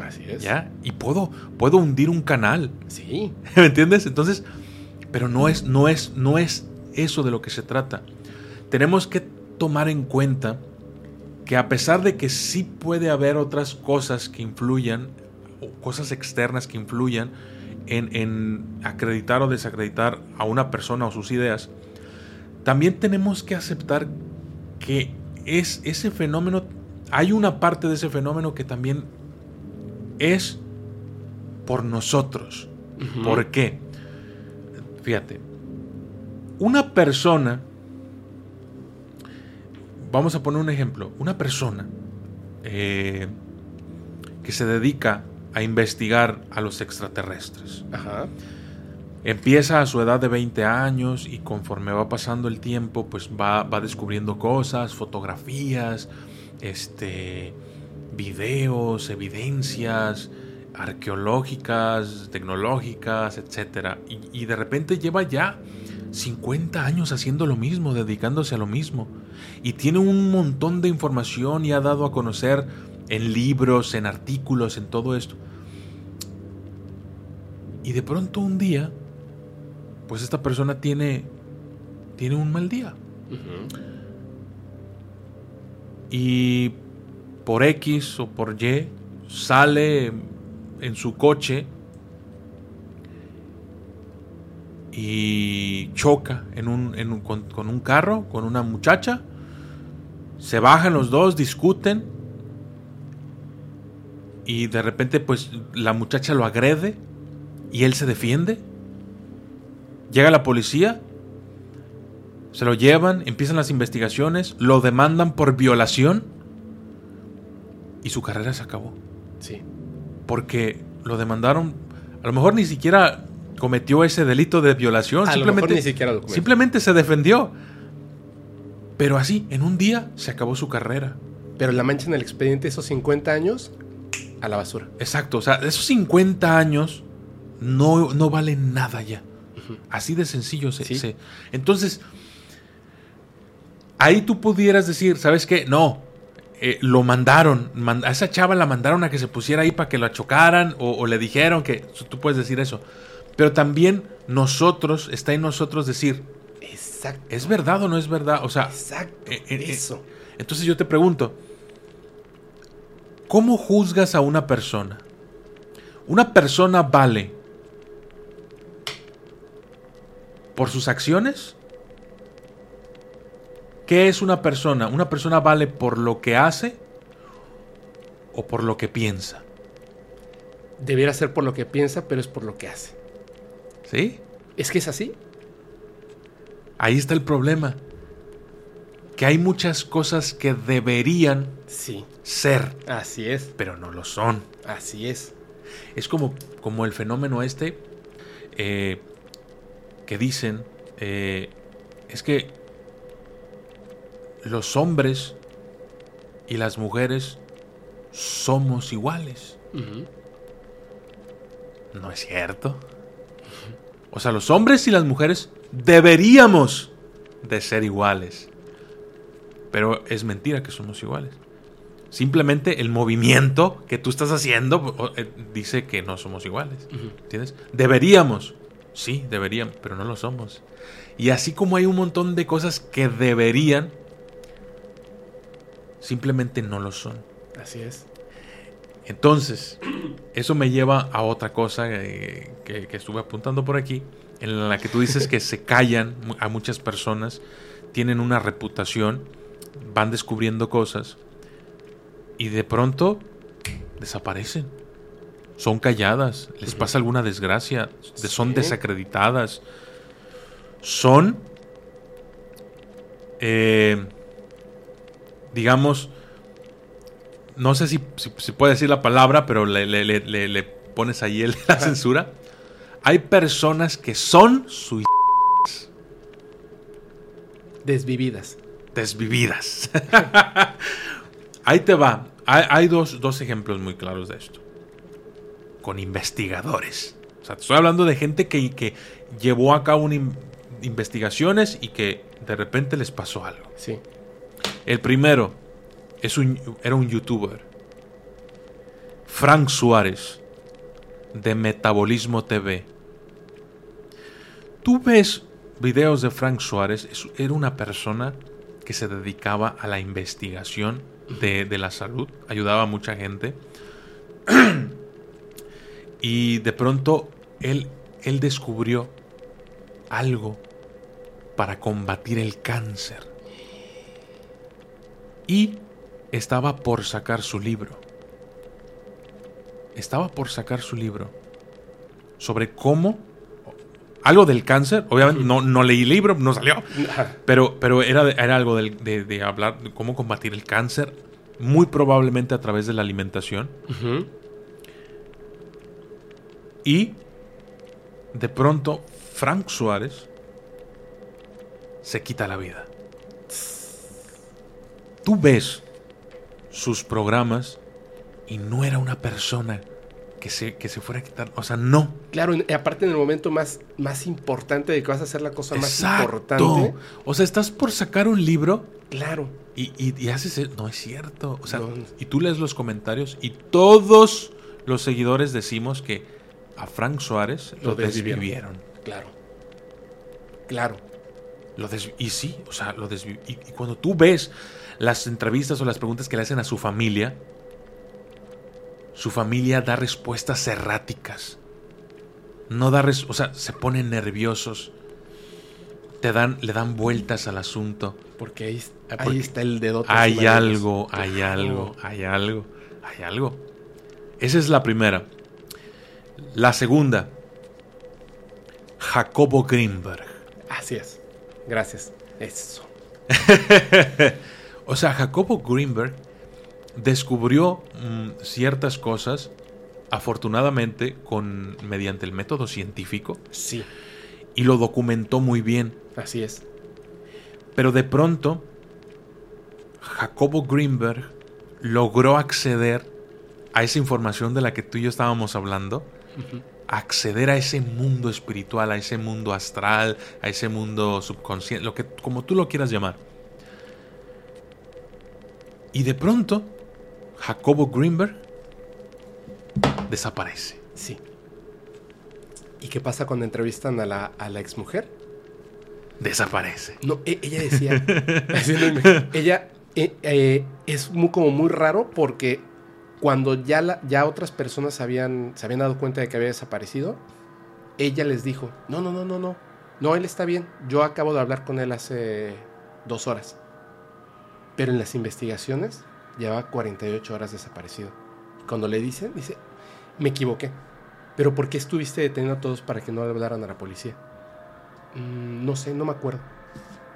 Así es. ¿Ya? Y puedo, puedo hundir un canal. Sí. ¿Me entiendes? Entonces, pero no es, no es, no es eso de lo que se trata. Tenemos que tomar en cuenta que a pesar de que sí puede haber otras cosas que influyan, o cosas externas que influyan en, en acreditar o desacreditar a una persona o sus ideas, también tenemos que aceptar que es ese fenómeno, hay una parte de ese fenómeno que también es por nosotros. ¿Por qué? Fíjate, una persona, vamos a poner un ejemplo, una persona eh, que se dedica a investigar a los extraterrestres. Ajá empieza a su edad de 20 años y conforme va pasando el tiempo, pues va, descubriendo cosas, fotografías, este, videos, evidencias, arqueológicas, tecnológicas, etc. Y, y de repente lleva ya 50 años haciendo lo mismo, dedicándose a lo mismo. Y tiene un montón de información y ha dado a conocer en libros, en artículos, en todo esto. Y de pronto un día, pues esta persona tiene, tiene un mal día. Y por X o por Y sale en su coche y choca en un, con, con, un carro, con una muchacha. Se bajan los dos, discuten. Y de repente pues la muchacha lo agrede y él se defiende. Llega la policía, se lo llevan, empiezan las investigaciones, lo demandan por violación y su carrera se acabó. Sí. Porque lo demandaron, a lo mejor ni siquiera cometió ese delito de violación, simplemente, ni siquiera lo simplemente se defendió. Pero así, en un día se acabó su carrera. Pero la mancha en el expediente, esos 50 años, a la basura. Exacto, o sea, esos 50 años no, no valen nada ya. Así de sencillo se, Entonces, ahí tú pudieras decir, ¿sabes qué? No, eh, lo mandaron, a esa chava la mandaron a que se pusiera ahí para que la chocaran o, le dijeron que tú puedes decir eso. Pero también nosotros, está en nosotros decir, Exacto. ¿es verdad o no es verdad? O sea, Exacto. Eh, eh, eso. Entonces yo te pregunto, ¿cómo juzgas a una persona? ¿Una persona vale por sus acciones? ¿Qué es una persona? ¿Una persona vale por lo que hace o por lo que piensa? Debiera ser por lo que piensa, pero es por lo que hace. ¿Sí? Es que es así. Ahí está el problema. Que hay muchas cosas que deberían sí. ser. Así es. Pero no lo son. Así es. Es como, como el fenómeno este eh, que dicen, eh, es que los hombres y las mujeres somos iguales. No es cierto. O sea, los hombres y las mujeres deberíamos de ser iguales. Pero es mentira que somos iguales. Simplemente el movimiento que tú estás haciendo eh, dice que no somos iguales. ¿Entiendes? Deberíamos. Sí, deberían, pero no lo somos. Y así como hay un montón de cosas que deberían, simplemente no lo son. Así es. Entonces, eso me lleva a otra cosa eh, que, estuve apuntando por aquí, en la que tú dices que se callan a muchas personas, tienen una reputación, van descubriendo cosas y de pronto desaparecen. Son calladas, les pasa alguna desgracia, son desacreditadas, son, eh, digamos, no sé si, si, puede decir la palabra, pero le, pones ahí el, la censura. Hay personas que son suicidas. Desvividas. Desvividas. ahí te va. Hay, dos, ejemplos muy claros de esto. Con investigadores. O sea, te estoy hablando de gente que, que llevó a cabo investigaciones y que de repente les pasó algo. Sí. El primero, era un youtuber. Frank Suárez, de Metabolismo TV. Tú ves videos de Frank Suárez, era una persona que se dedicaba a la investigación de, la salud, ayudaba a mucha gente. y de pronto él, él descubrió algo para combatir el cáncer. Y estaba por sacar su libro. Estaba por sacar su libro sobre cómo algo del cáncer, obviamente no, no leí el libro, no salió, pero, pero era, era algo de, hablar de cómo combatir el cáncer, muy probablemente a través de la alimentación. Y de pronto Frank Suárez se quita la vida. Tú ves sus programas y no era una persona que se, que se fuera a quitar. O sea, no. Claro, en- aparte en el momento más, más importante de que vas a hacer la cosa más importante. O sea, estás por sacar un libro Claro. y, y- y haces... No es cierto. O sea, No. y tú lees los comentarios y todos los seguidores decimos que a Frank Suárez lo, Lo desvivieron. desvivieron. Claro. Claro. Lo y sí, o sea, lo desvi- y, y cuando tú ves las entrevistas o las preguntas que le hacen a su familia, su familia da respuestas erráticas. No da res- o sea, se ponen nerviosos. Te dan, le dan vueltas al asunto. Porque ahí, ahí porque está el dedo. Hay algo, hay algo, hay algo, hay algo. Esa es la primera. La segunda, Jacobo Greenberg. Así es. Gracias. Eso. O sea, Jacobo Greenberg descubrió mm, ciertas cosas, afortunadamente, con, mediante el método científico, Sí. y lo documentó muy bien. Así es. Pero de pronto, Jacobo Greenberg logró acceder a esa información de la que tú y yo estábamos hablando, acceder a ese mundo espiritual, a ese mundo astral, a ese mundo subconsciente, lo que como tú lo quieras llamar. Y de pronto, Jacobo Greenberg desaparece. Sí. ¿Y qué pasa cuando entrevistan a la, a la exmujer? Desaparece. No, e- ella decía. ella eh, eh, es muy, como muy raro porque cuando ya, la- ya otras personas habían, se habían dado cuenta de que había desaparecido, ella les dijo: No, no, no, no, no. No, él está bien. Yo acabo de hablar con él hace dos horas. Pero en las investigaciones llevaba 48 horas desaparecido. Cuando le dicen, dice: Me equivoqué. Pero ¿por qué estuviste deteniendo a todos para que no hablaran a la policía? "Mm, no sé, no me acuerdo.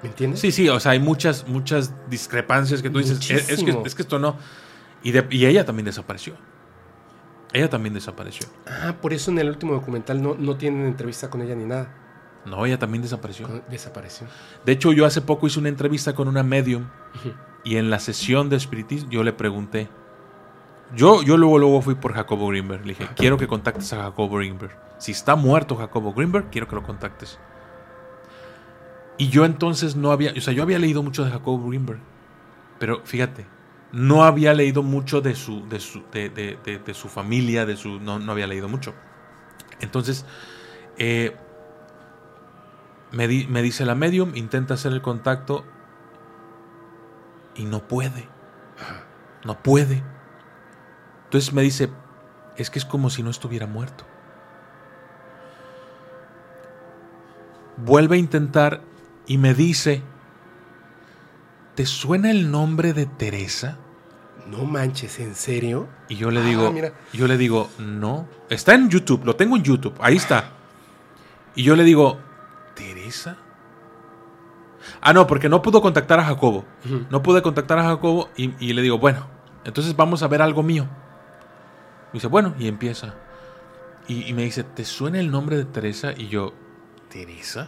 ¿Me entiendes? Sí, sí, o sea, hay muchas, muchas discrepancias que tú dices, "Es- es, que, es que esto no. Y, de- y ella también desapareció. Ella también desapareció. Ah, por eso en el último documental no, no tienen entrevista con ella ni nada. No, ella también desapareció. Desapareció. De hecho, yo hace poco hice una entrevista con una medium. Y en la sesión de espiritismo yo le pregunté. Yo, yo luego, luego fui por Jacobo Greenberg. Le dije, quiero que contactes a Jacobo Greenberg. Si está muerto Jacobo Greenberg, quiero que lo contactes. Y yo entonces no había, o sea, yo había leído mucho de Jacobo Greenberg. Pero fíjate, no había leído mucho de su, de su, de, de- su familia, de su, no, no había leído mucho. Entonces, eh, me, di- me dice la medium, intenta hacer el contacto y no puede. No puede. Entonces me dice, es que es como si no estuviera muerto. Vuelve a intentar y me dice, ¿te suena el nombre de Teresa? No manches, ¿en serio? Y yo le Ah, digo, mira. yo le digo, no. Está en YouTube, lo tengo en YouTube, ahí está. Y yo le digo, ¿Teresa? Ah, no, porque no pudo contactar a Jacobo. No pude contactar a Jacobo y, y le digo, bueno, entonces vamos a ver algo mío. Me dice, bueno, y empieza. Y, y me dice, ¿te suena el nombre de Teresa? Y yo, ¿Teresa?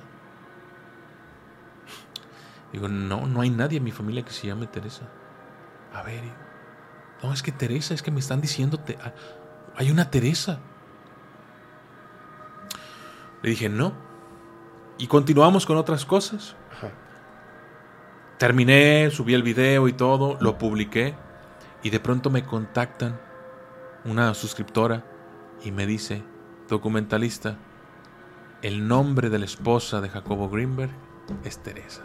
Digo, no, no hay nadie en mi familia que se llame Teresa. A ver, no, es que Teresa, es que me están diciendo, te- ah, hay una Teresa. Le dije, no. Y continuamos con otras cosas. Terminé, subí el video y todo, lo publiqué. Y de pronto me contactan una suscriptora y me dice, documentalista, el nombre de la esposa de Jacobo Greenberg es Teresa.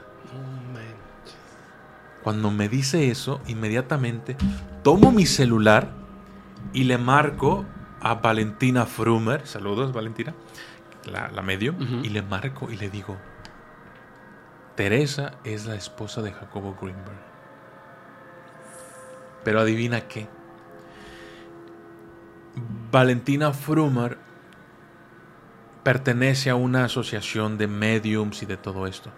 Cuando me dice eso, inmediatamente tomo mi celular y le marco a Valentina Frumer. Saludos, Valentina, la. Ujú. Y le marco y le digo: Teresa es la esposa de Jacobo Greenberg. Pero adivina qué. Valentina Frumer pertenece a una asociación de mediums y de todo esto.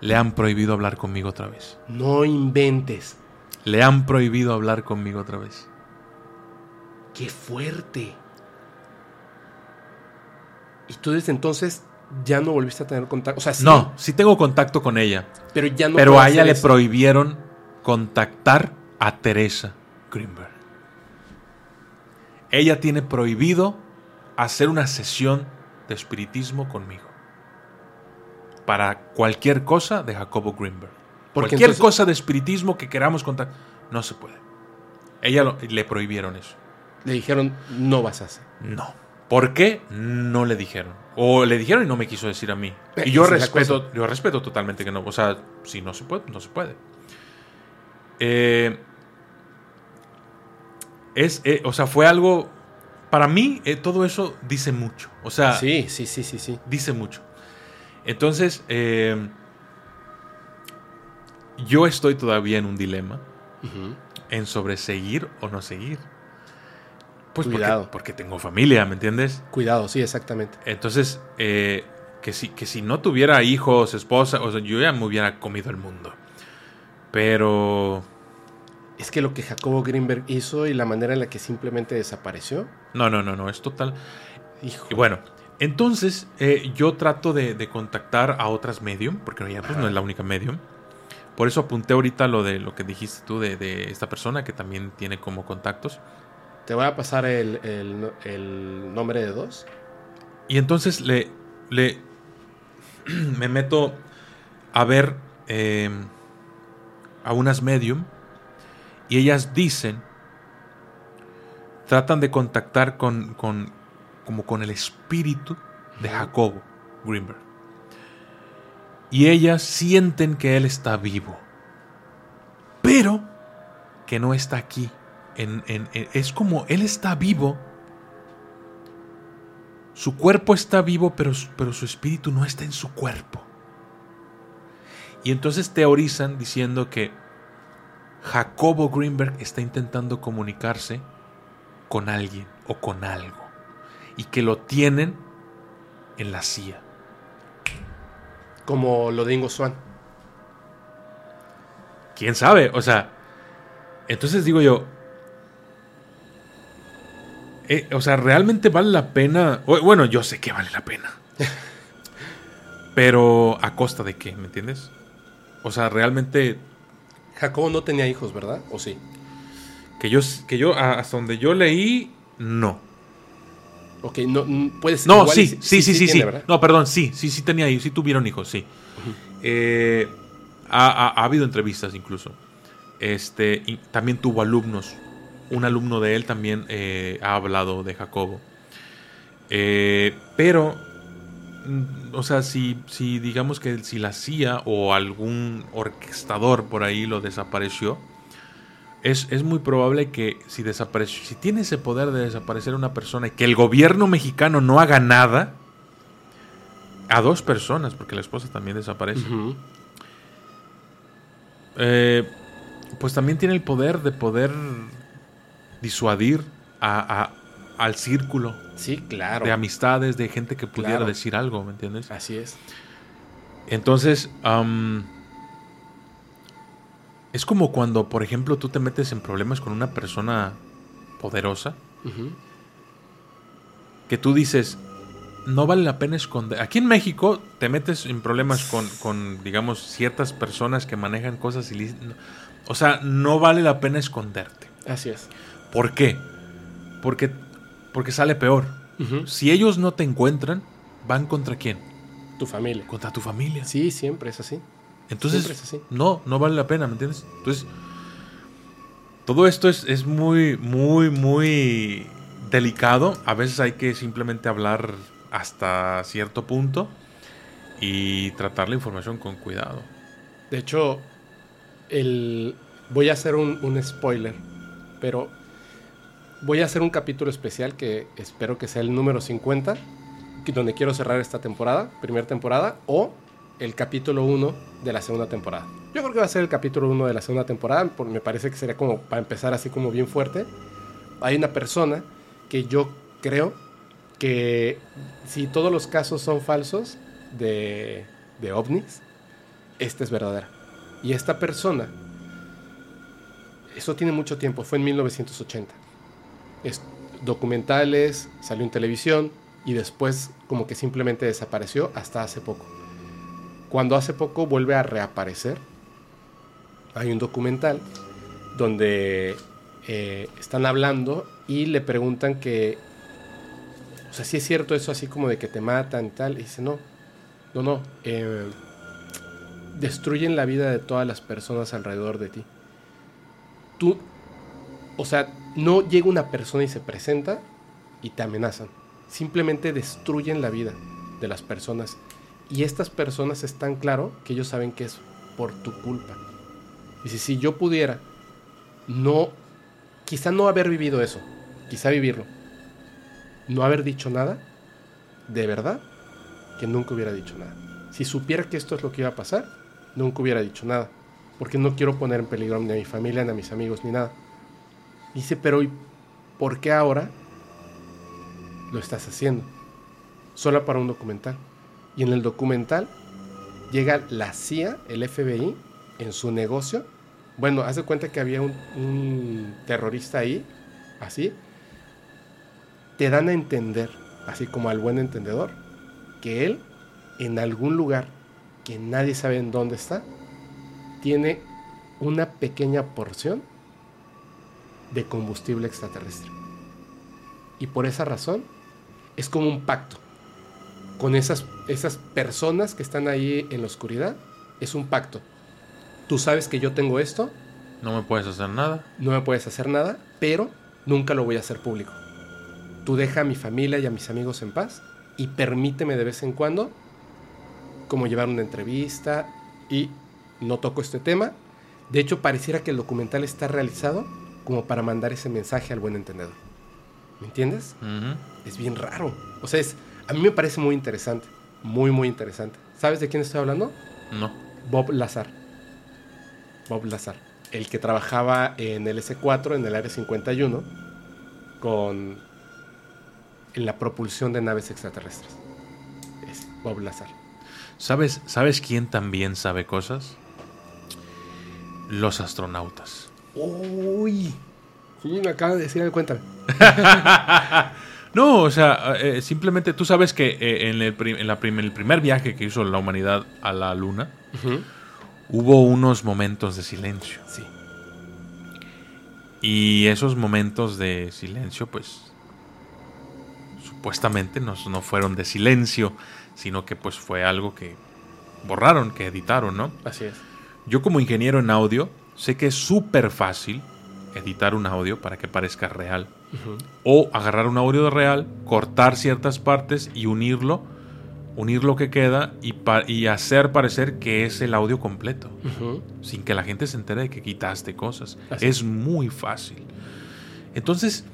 Le han prohibido hablar conmigo otra vez. No inventes. Le han prohibido hablar conmigo otra vez. Qué fuerte. Y tú desde entonces ya no volviste a tener contacto. O sea, sí, No, sí tengo contacto con ella. pero ya no pero a ella le eso. prohibieron contactar a Teresa Greenberg. ella tiene prohibido hacer una sesión de espiritismo conmigo. Para cualquier cosa de Jacobo Greenberg. Porque cualquier entonces- cosa de espiritismo que queramos contar, no se puede. Ella lo- le prohibieron eso. Le dijeron, no vas a hacer. No. ¿Por qué? No le dijeron. O le dijeron y no me quiso decir a mí. Y yo respeto, yo respeto totalmente que no. O sea, si no se puede, no se puede. Eh, es, eh, o sea, fue algo. Para mí, eh, todo eso dice mucho. O sea, Sí, sí, sí, sí, sí. dice mucho. Entonces, yo estoy todavía en un dilema en sobre seguir o no seguir. Pues porque, Cuidado. porque tengo familia, ¿me entiendes? Cuidado, sí, exactamente. Entonces, eh, que, si, que si no tuviera hijos, esposa, o sea, yo ya me hubiera comido el mundo. Pero... Es que lo que Jacobo Greenberg hizo y la manera en la que simplemente desapareció. No, no, no, no, es total. Hijo. Y bueno, entonces eh, yo trato de, de contactar a otras medium, porque ya pues, no es la única medium. Por eso apunté ahorita lo de lo que dijiste tú de, de esta persona que también tiene como contactos. Te voy a pasar el, el- el nombre de dos. Y entonces le, le me meto a ver eh, a unas medium y ellas dicen, tratan de contactar con, con como con el espíritu de Jacobo Greenberg. Y ellas sienten que él está vivo, pero que no está aquí. En- en- en- es como él está vivo, su cuerpo está vivo, pero, su- pero su espíritu no está en su cuerpo. Y entonces teorizan diciendo que Jacobo Greenberg está intentando comunicarse con alguien o con algo. Y que lo tienen en la CIA. Como lo de Ingo Swan. ¿Quién sabe? O sea, entonces digo yo, eh, o sea, ¿realmente vale la pena? Bueno, yo sé que vale la pena. Pero a costa de qué, ¿me entiendes? O sea, realmente Jacobo no tenía hijos, ¿verdad? ¿O sí? que yo, que yo a- hasta donde yo leí, no. Ok, no, puedes... No, igual sí, sí, sí, sí, sí. tiene, ¿verdad? No, perdón, sí, sí, sí tenía hijos, sí tuvieron hijos, sí. Eh, ha, ha- ha habido entrevistas incluso. Este, y también tuvo alumnos. Un alumno de él también eh, ha hablado de Jacobo. Eh, pero, mm, o sea, si, si digamos que si la CIA o algún orquestador por ahí lo desapareció, es, es muy probable que si desapareció, si tiene ese poder de desaparecer una persona y que el gobierno mexicano no haga nada, a dos personas, porque la esposa también desaparece, eh, pues también tiene el poder de poder disuadir a- a- al círculo Sí, claro. de amistades, de gente que pudiera Claro. decir algo, ¿me entiendes? Así es. Entonces, es como cuando, por ejemplo, tú te metes en problemas con una persona poderosa, que tú dices, no vale la pena esconder. Aquí en México te metes en problemas con, con, digamos, ciertas personas que manejan cosas ilícitas. O sea, no vale la pena esconderte. Así es. ¿Por qué? Porque, porque sale peor. Si ellos no te encuentran, van contra quién? Tu familia. Contra tu familia. Sí, siempre es así. Entonces, Siempre es así. no, no vale la pena, ¿me entiendes? Entonces, todo esto es, es muy, muy, muy delicado. A veces hay que simplemente hablar hasta cierto punto y tratar la información con cuidado. De hecho, el... voy a hacer un, un spoiler, pero voy a hacer un capítulo especial que espero que sea el número 50, que- donde quiero cerrar esta temporada, primera temporada, o el capítulo 1 de la segunda temporada. Yo creo que va a ser el capítulo 1 de la segunda temporada, porque me parece que sería como para empezar así como bien fuerte. Hay una persona que yo creo que si todos los casos son falsos de, de ovnis, esta es verdadera. Y esta persona, eso tiene mucho tiempo, fue en 1980. Es, documentales, salió en televisión y después como que simplemente desapareció hasta hace poco. Cuando hace poco vuelve a reaparecer, hay un documental donde eh, están hablando y le preguntan que, o sea, si es cierto eso así como de que te matan y tal. Y dice, no, no, no, eh, destruyen la vida de todas las personas alrededor de ti. Tú, o sea, no llega una persona y se presenta y te amenazan. Simplemente destruyen la vida de las personas. Y estas personas están claro que ellos saben que es por tu culpa. Y si yo pudiera no, quizá no haber vivido eso, quizá vivirlo, no haber dicho nada, de verdad, que nunca hubiera dicho nada. Si supiera que esto es lo que iba a pasar, nunca hubiera dicho nada, porque no quiero poner en peligro ni a mi familia, ni a mis amigos, ni nada. Dice, pero ¿por qué ahora lo estás haciendo? Solo para un documental. Y en el documental llega la CIA, el FBI, en su negocio. Bueno, hace cuenta que había un, terrorista ahí, así. Te dan a entender, así como al buen entendedor, que él, en algún lugar que nadie sabe en dónde está, tiene una pequeña porción de combustible extraterrestre. Y por esa razón es como un pacto con esas, esas personas que están ahí en la oscuridad. Es un pacto. Tú sabes que yo tengo esto. No me puedes hacer nada. No me puedes hacer nada, pero nunca lo voy a hacer público. Tú deja a mi familia y a mis amigos en paz y permíteme de vez en cuando como llevar una entrevista y no toco este tema. De hecho, pareciera que el documental está realizado como para mandar ese mensaje al buen entendedor. ¿Me entiendes? Es bien raro. O sea, es, a mí me parece muy interesante. Muy, muy interesante. ¿Sabes de quién estoy hablando? No. Bob Lazar. Bob Lazar. El que trabajaba en el S4, en el Área 51, con en la propulsión de naves extraterrestres. Es Bob Lazar. ¿Sabes, ¿Sabes quién también sabe cosas? Los astronautas. Uy. Sí, me acaba de decir, cuéntame. No, o sea, eh, simplemente tú sabes que eh, en, el, el, primer viaje que hizo la humanidad a la luna, hubo unos momentos de silencio. Sí. Y esos momentos de silencio, pues, supuestamente no, no fueron de silencio, sino que pues fue algo que borraron, que editaron, ¿no? Así es. Yo como ingeniero en audio, sé que es súper fácil editar un audio para que parezca real. O agarrar un audio real, cortar ciertas partes y unirlo, unir lo que queda y, y hacer parecer que es el audio completo. Sin que la gente se entere de que quitaste cosas. Es muy fácil. Entonces,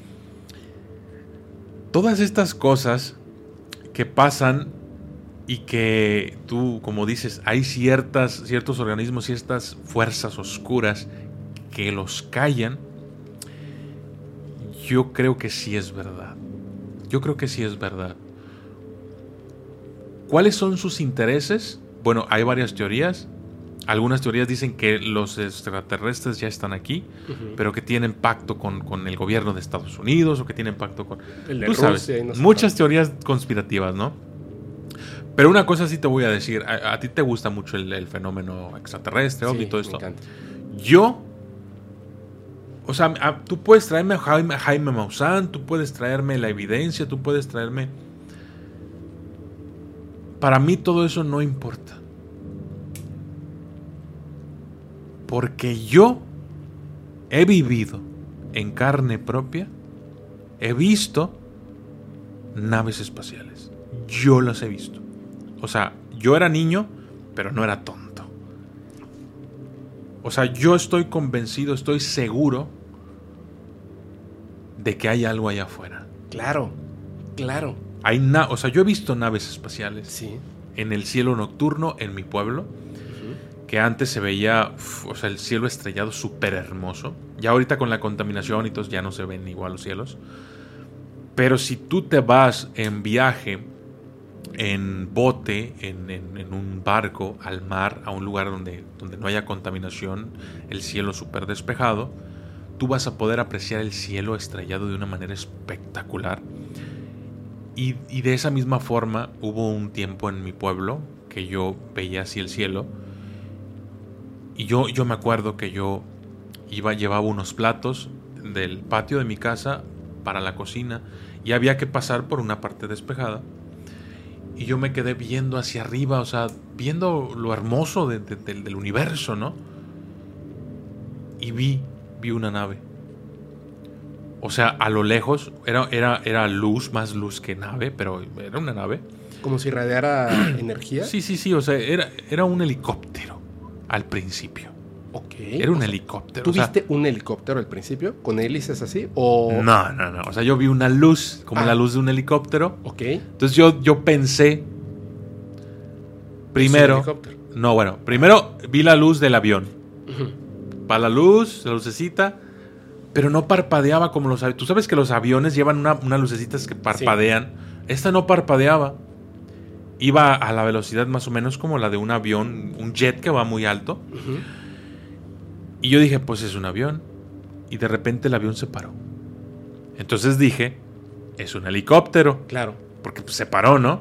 todas estas cosas que pasan y que tú, como dices, hay ciertas, ciertos organismos, ciertas fuerzas oscuras que los callan, yo creo que sí es verdad. Yo creo que sí es verdad. ¿Cuáles son sus intereses? Bueno, hay varias teorías. Algunas teorías dicen que los extraterrestres ya están aquí, pero que tienen pacto con, el gobierno de Estados Unidos o que tienen pacto con... Tú sabes, muchas teorías conspirativas, ¿no? Pero una cosa sí te voy a decir, a, ti te gusta mucho el, fenómeno extraterrestre, y todo esto. Yo o sea, tú puedes traerme a Jaime, Jaime Maussan, tú puedes traerme la evidencia, tú puedes traerme... Para mí todo eso no importa. Porque yo he vivido en carne propia, he visto naves espaciales. Yo las he visto. O sea, yo era niño, pero no era tonto. O sea, yo estoy convencido, estoy seguro de que hay algo allá afuera. Claro, claro. Hay o sea, yo he visto naves espaciales sí. en el cielo nocturno en mi pueblo, que antes se veía, o sea, el cielo estrellado súper hermoso. Ya ahorita con la contaminación y todo ya no se ven igual los cielos. Pero si tú te vas en viaje, en bote, en, en un barco, al mar, a un lugar donde, donde no haya contaminación, el cielo súper despejado, tú vas a poder apreciar el cielo estrellado de una manera espectacular. Y, de esa misma forma hubo un tiempo en mi pueblo que yo veía así el cielo. Y yo, yo me acuerdo que yo iba, llevaba unos platos del patio de mi casa para la cocina y había que pasar por una parte despejada. Y yo me quedé viendo hacia arriba, o sea, viendo lo hermoso de- de- del- del universo, ¿no? Y vi, vi una nave. O sea, a lo lejos era, era, era luz, más luz que nave, pero era una nave. Como si irradiara energía. Sí, sí, sí, o sea, era, era un helicóptero al principio. Era un O sea, helicóptero. ¿Tú o sea, un helicóptero al principio? ¿Con hélices así? ¿O.? No, no, no. O sea, yo vi una luz, como Ah. la luz de un helicóptero. Ok. Entonces yo, yo pensé. Primero. helicóptero. No, bueno. Primero vi la luz del avión. Para la luz, la lucecita. Pero no parpadeaba como los aviones. Tú sabes que los aviones llevan una, unas lucecitas que parpadean. Esta no parpadeaba. Iba a la velocidad más o menos como la de un avión, un jet que va muy alto. Ujú. Y yo dije, pues es un avión. Y de repente el avión se paró. Entonces dije, es un helicóptero. Claro. Porque pues, se paró, ¿no?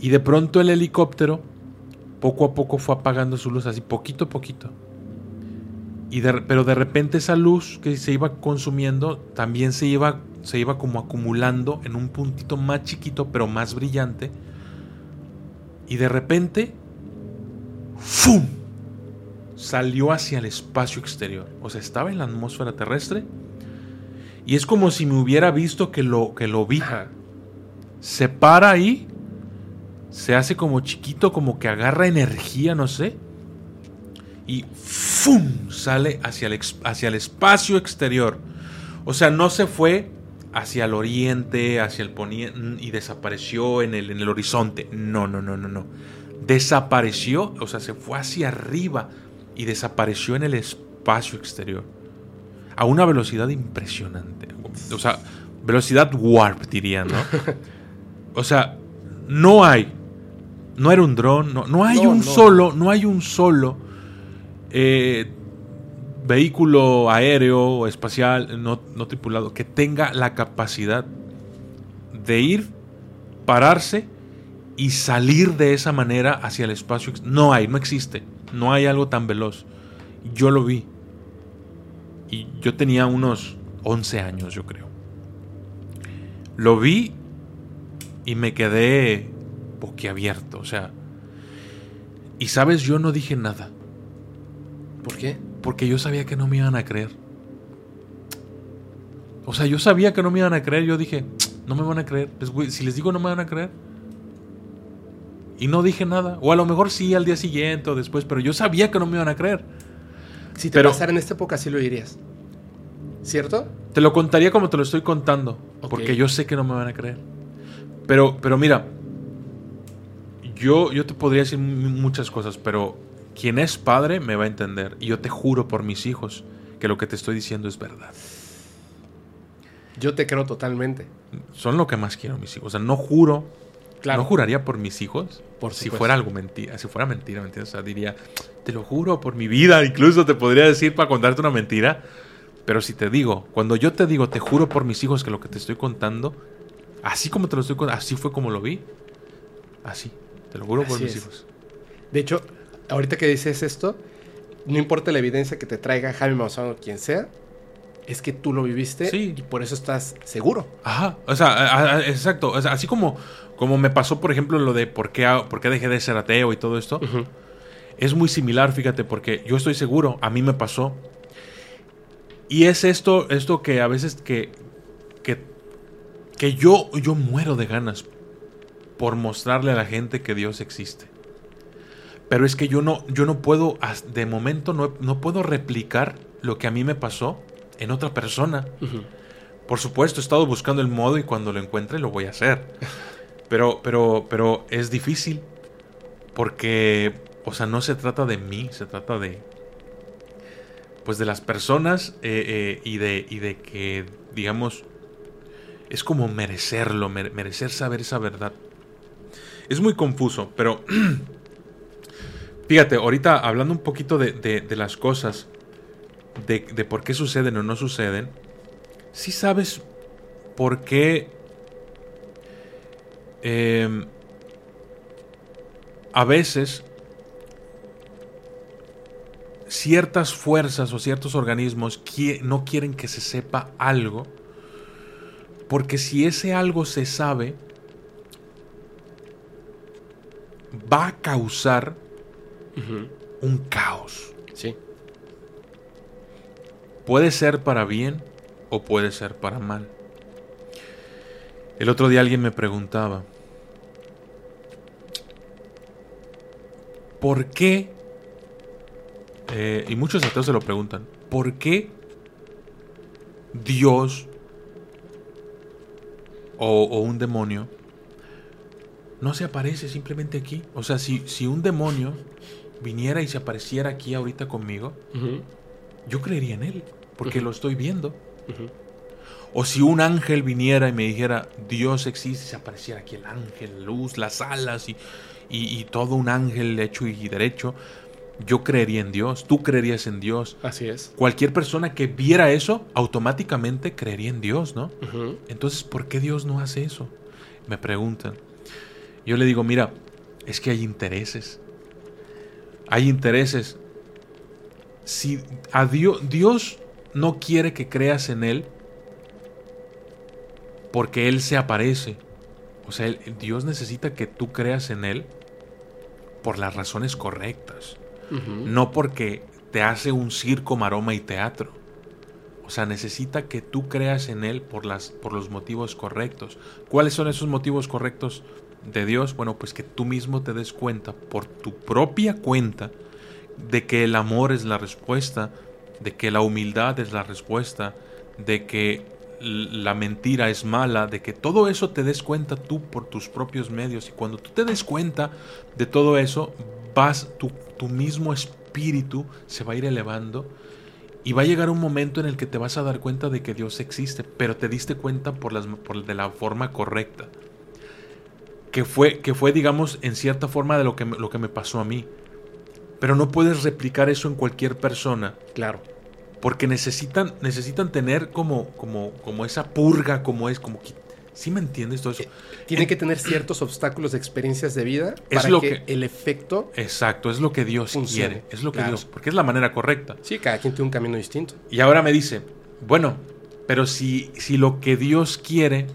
Y de pronto el helicóptero, poco a poco fue apagando su luz, así poquito a poquito. Y de- pero de repente esa luz que se iba consumiendo también se iba, se iba como acumulando en un puntito más chiquito, pero más brillante. Y de repente, ¡fum! Salió hacia el espacio exterior. O sea, estaba en la atmósfera terrestre. Y es como si me hubiera visto que lo, que lo vi Ajá. se para ahí, se hace como chiquito, como que agarra energía, no sé, y ¡fum! sale hacia el, hacia el espacio exterior. O sea, no se fue hacia el oriente, hacia el poniente y desapareció en el, en el horizonte. No, no, no, no, no. Desapareció, o sea, se fue hacia arriba y desapareció en el espacio exterior. A una velocidad impresionante. O sea, velocidad warp, dirían, ¿no? O sea, no hay. No era un dron, no, no hay No, un no. solo, no hay un solo eh, vehículo aéreo o espacial no, no tripulado que tenga la capacidad de ir, pararse y salir de esa manera hacia el espacio. No hay, no existe. No hay algo tan veloz. Yo lo vi. Y yo tenía unos 11 años, yo creo. Lo vi y me quedé boquiabierto, o sea. Y sabes, yo no dije nada, ¿Por qué? porque yo sabía que no me iban a creer. O sea, yo sabía que no me iban a creer, yo dije, no me van a creer. Si les digo no me van a creer. Y no dije nada. O a lo mejor sí al día siguiente o después, pero yo sabía que no me iban a creer. Si te Pero- pasara en esta época, sí lo dirías. ¿Cierto? Te lo contaría como te lo estoy contando, porque yo sé que no me van a creer. Pero, pero mira, yo, yo te podría decir mu- muchas cosas, pero quien es padre me va a entender. Y yo te juro por mis hijos que lo que te estoy diciendo es verdad. Yo te creo totalmente. Son lo que más quiero mis hijos. O sea, no juro, Claro. no juraría por mis hijos. Por si fuera algo mentira, si fuera mentira, ¿me entiendes? O sea, diría, te lo juro por mi vida, incluso te podría decir para contarte una mentira. Pero si te digo, cuando yo te digo, te juro por mis hijos que lo que te estoy contando, así como te lo estoy contando, así fue como lo vi. Así, te lo juro por mis es. hijos. De hecho, ahorita que dices esto, no importa la evidencia que te traiga Jaime Maussan o quien sea, es que tú lo viviste Sí. y por eso estás seguro. Ajá, o sea, a- a- exacto. O sea, así como, como me pasó, por ejemplo, lo de por qué, por qué dejé de ser ateo y todo esto. Es muy similar, fíjate, porque yo estoy seguro, a mí me pasó. Y es esto, esto que a veces que, que, que yo, yo muero de ganas por mostrarle a la gente que Dios existe. Pero es que yo no, yo no puedo, de momento no, no puedo replicar lo que a mí me pasó en otra persona. Por supuesto, he estado buscando el modo y cuando lo encuentre lo voy a hacer. Pero, pero, pero es difícil. Porque, o sea, no se trata de mí, se trata de. Pues de las personas eh, eh, y, de, y de que, digamos, es como merecerlo, mere- merecer saber esa verdad. Es muy confuso, pero. Fíjate, ahorita hablando un poquito de, de- las cosas, de, de por qué suceden o no suceden, si sabes por qué em, a veces ciertas fuerzas o ciertos organismos no quieren que se sepa algo, porque si ese algo se sabe, va a causar un caos. Sí. Puede ser para bien o puede ser para mal. El otro día alguien me preguntaba, ¿por qué? Eh, y muchos ateos se lo preguntan, ¿por qué Dios o, un demonio no se aparece simplemente aquí? O sea, si, si un demonio viniera y se apareciera aquí ahorita conmigo, yo creería en él, porque lo estoy viendo. O si un ángel viniera y me dijera, Dios existe, se apareciera aquí el ángel, la luz, las alas y, y, todo un ángel hecho y derecho, yo creería en Dios, tú creerías en Dios. Así es. Cualquier persona que viera eso, automáticamente creería en Dios, ¿no? Entonces, ¿por qué Dios no hace eso? Me preguntan. Yo le digo, mira, es que hay intereses. Hay intereses. Si a Dios, Dios no quiere que creas en Él porque Él se aparece. O sea, Dios necesita que tú creas en Él por las razones correctas. No porque te hace un circo, maroma y teatro. O sea, necesita que tú creas en Él por, las, por los motivos correctos. ¿Cuáles son esos motivos correctos de Dios? Bueno, pues que tú mismo te des cuenta, por tu propia cuenta, de que el amor es la respuesta, de que la humildad es la respuesta, de que la mentira es mala, de que todo eso te des cuenta tú por tus propios medios. Y cuando tú te des cuenta de todo eso, vas, tu, tu mismo espíritu se va a ir elevando y va a llegar un momento en el que te vas a dar cuenta de que Dios existe, pero te diste cuenta por, las, por de la forma correcta. Que fue, que fue, digamos, en cierta forma de lo que, lo que me pasó a mí. Pero no puedes replicar eso en cualquier persona. Claro porque necesitan, necesitan tener como, como, como esa purga, como es, como que, ¿sí me entiendes todo eso? Eh, tiene que tener ciertos obstáculos de experiencias de vida para lo que, el efecto. Exacto, es lo que Dios quiere, es lo que Dios, porque es la manera correcta. Sí, cada quien tiene un camino distinto. Y ahora me dice, bueno, pero si, si lo que Dios quiere,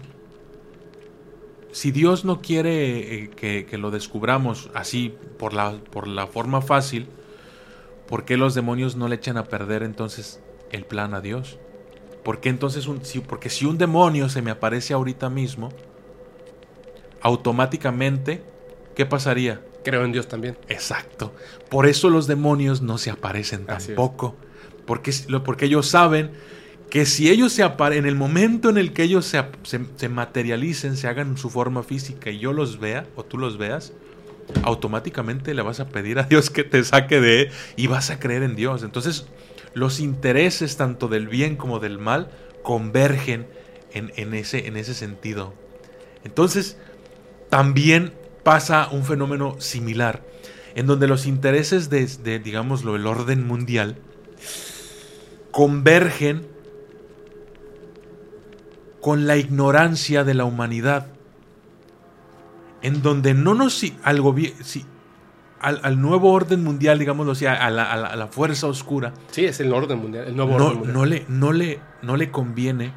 si Dios no quiere eh, que, que, lo descubramos así por la, por la forma fácil, ¿por qué los demonios no le echan a perder entonces el plan a Dios? ¿Por qué entonces un, si, porque si un demonio se me aparece ahorita mismo, automáticamente, ¿qué pasaría? Creo en Dios también. Exacto. Por eso los demonios no se aparecen tampoco. Porque, porque ellos saben que si ellos se aparecen, en el momento en el que ellos se, se, materialicen, se hagan su forma física y yo los vea, o tú los veas, automáticamente le vas a pedir a Dios que te saque de y vas a creer en Dios. Entonces, los intereses tanto del bien como del mal convergen en, ese, en ese sentido. Entonces, también pasa un fenómeno similar, en donde los intereses de, de el orden mundial, convergen con la ignorancia de la humanidad en donde no nos al, si, al, nuevo orden mundial, digámoslo así, a la, a, la, fuerza oscura. Sí, es el orden mundial, el nuevo no, orden mundial. No le, no, le, no le conviene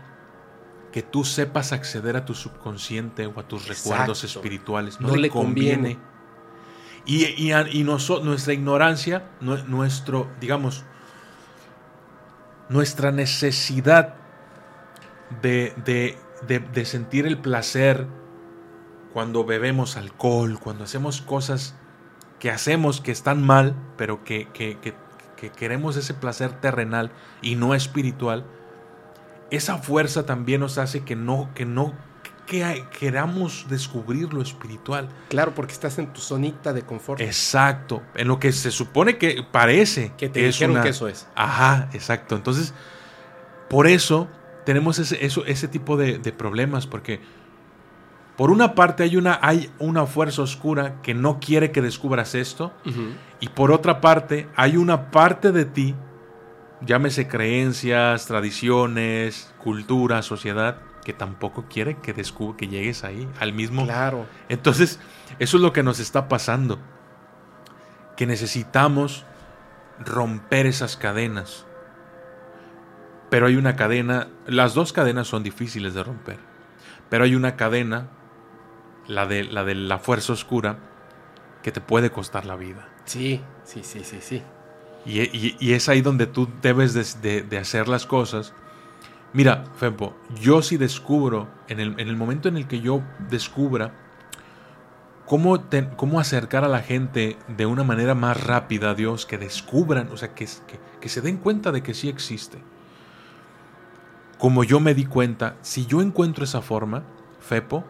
que tú sepas acceder a tu subconsciente o a tus recuerdos espirituales. No, le conviene. Y, y, y nuestra ignorancia, nuestro, digamos, nuestra necesidad de, de, de, de sentir el placer cuando bebemos alcohol, cuando hacemos cosas que hacemos que están mal, pero que, queremos ese placer terrenal y no espiritual, esa fuerza también nos hace que no, que no que queramos descubrir lo espiritual. Claro, porque estás en tu zonita de confort. Exacto, en lo que se supone que parece que te dijeron que eso es. Ajá, exacto. Entonces, por eso tenemos ese, eso, ese tipo de, de problemas, porque por una parte hay una, hay una fuerza oscura que no quiere que descubras esto. Y por otra parte hay una parte de ti, llámese creencias, tradiciones, cultura, sociedad, que tampoco quiere que, descubra, que llegues ahí, al mismo. Claro. Entonces, eso es lo que nos está pasando. Que necesitamos romper esas cadenas. Pero hay una cadena, las dos cadenas son difíciles de romper, pero hay una cadena, la de la, de la fuerza oscura, que te puede costar la vida. Sí, sí, sí, sí, sí. Y, es ahí donde tú debes de, hacer las cosas. Mira, Fempo, yo si descubro, en el, en el momento en el que yo descubra cómo, cómo acercar a la gente de una manera más rápida a Dios, que descubran, o sea, que, que, que se den cuenta de que sí existe. Como yo me di cuenta, si yo encuentro esa forma, Fepo,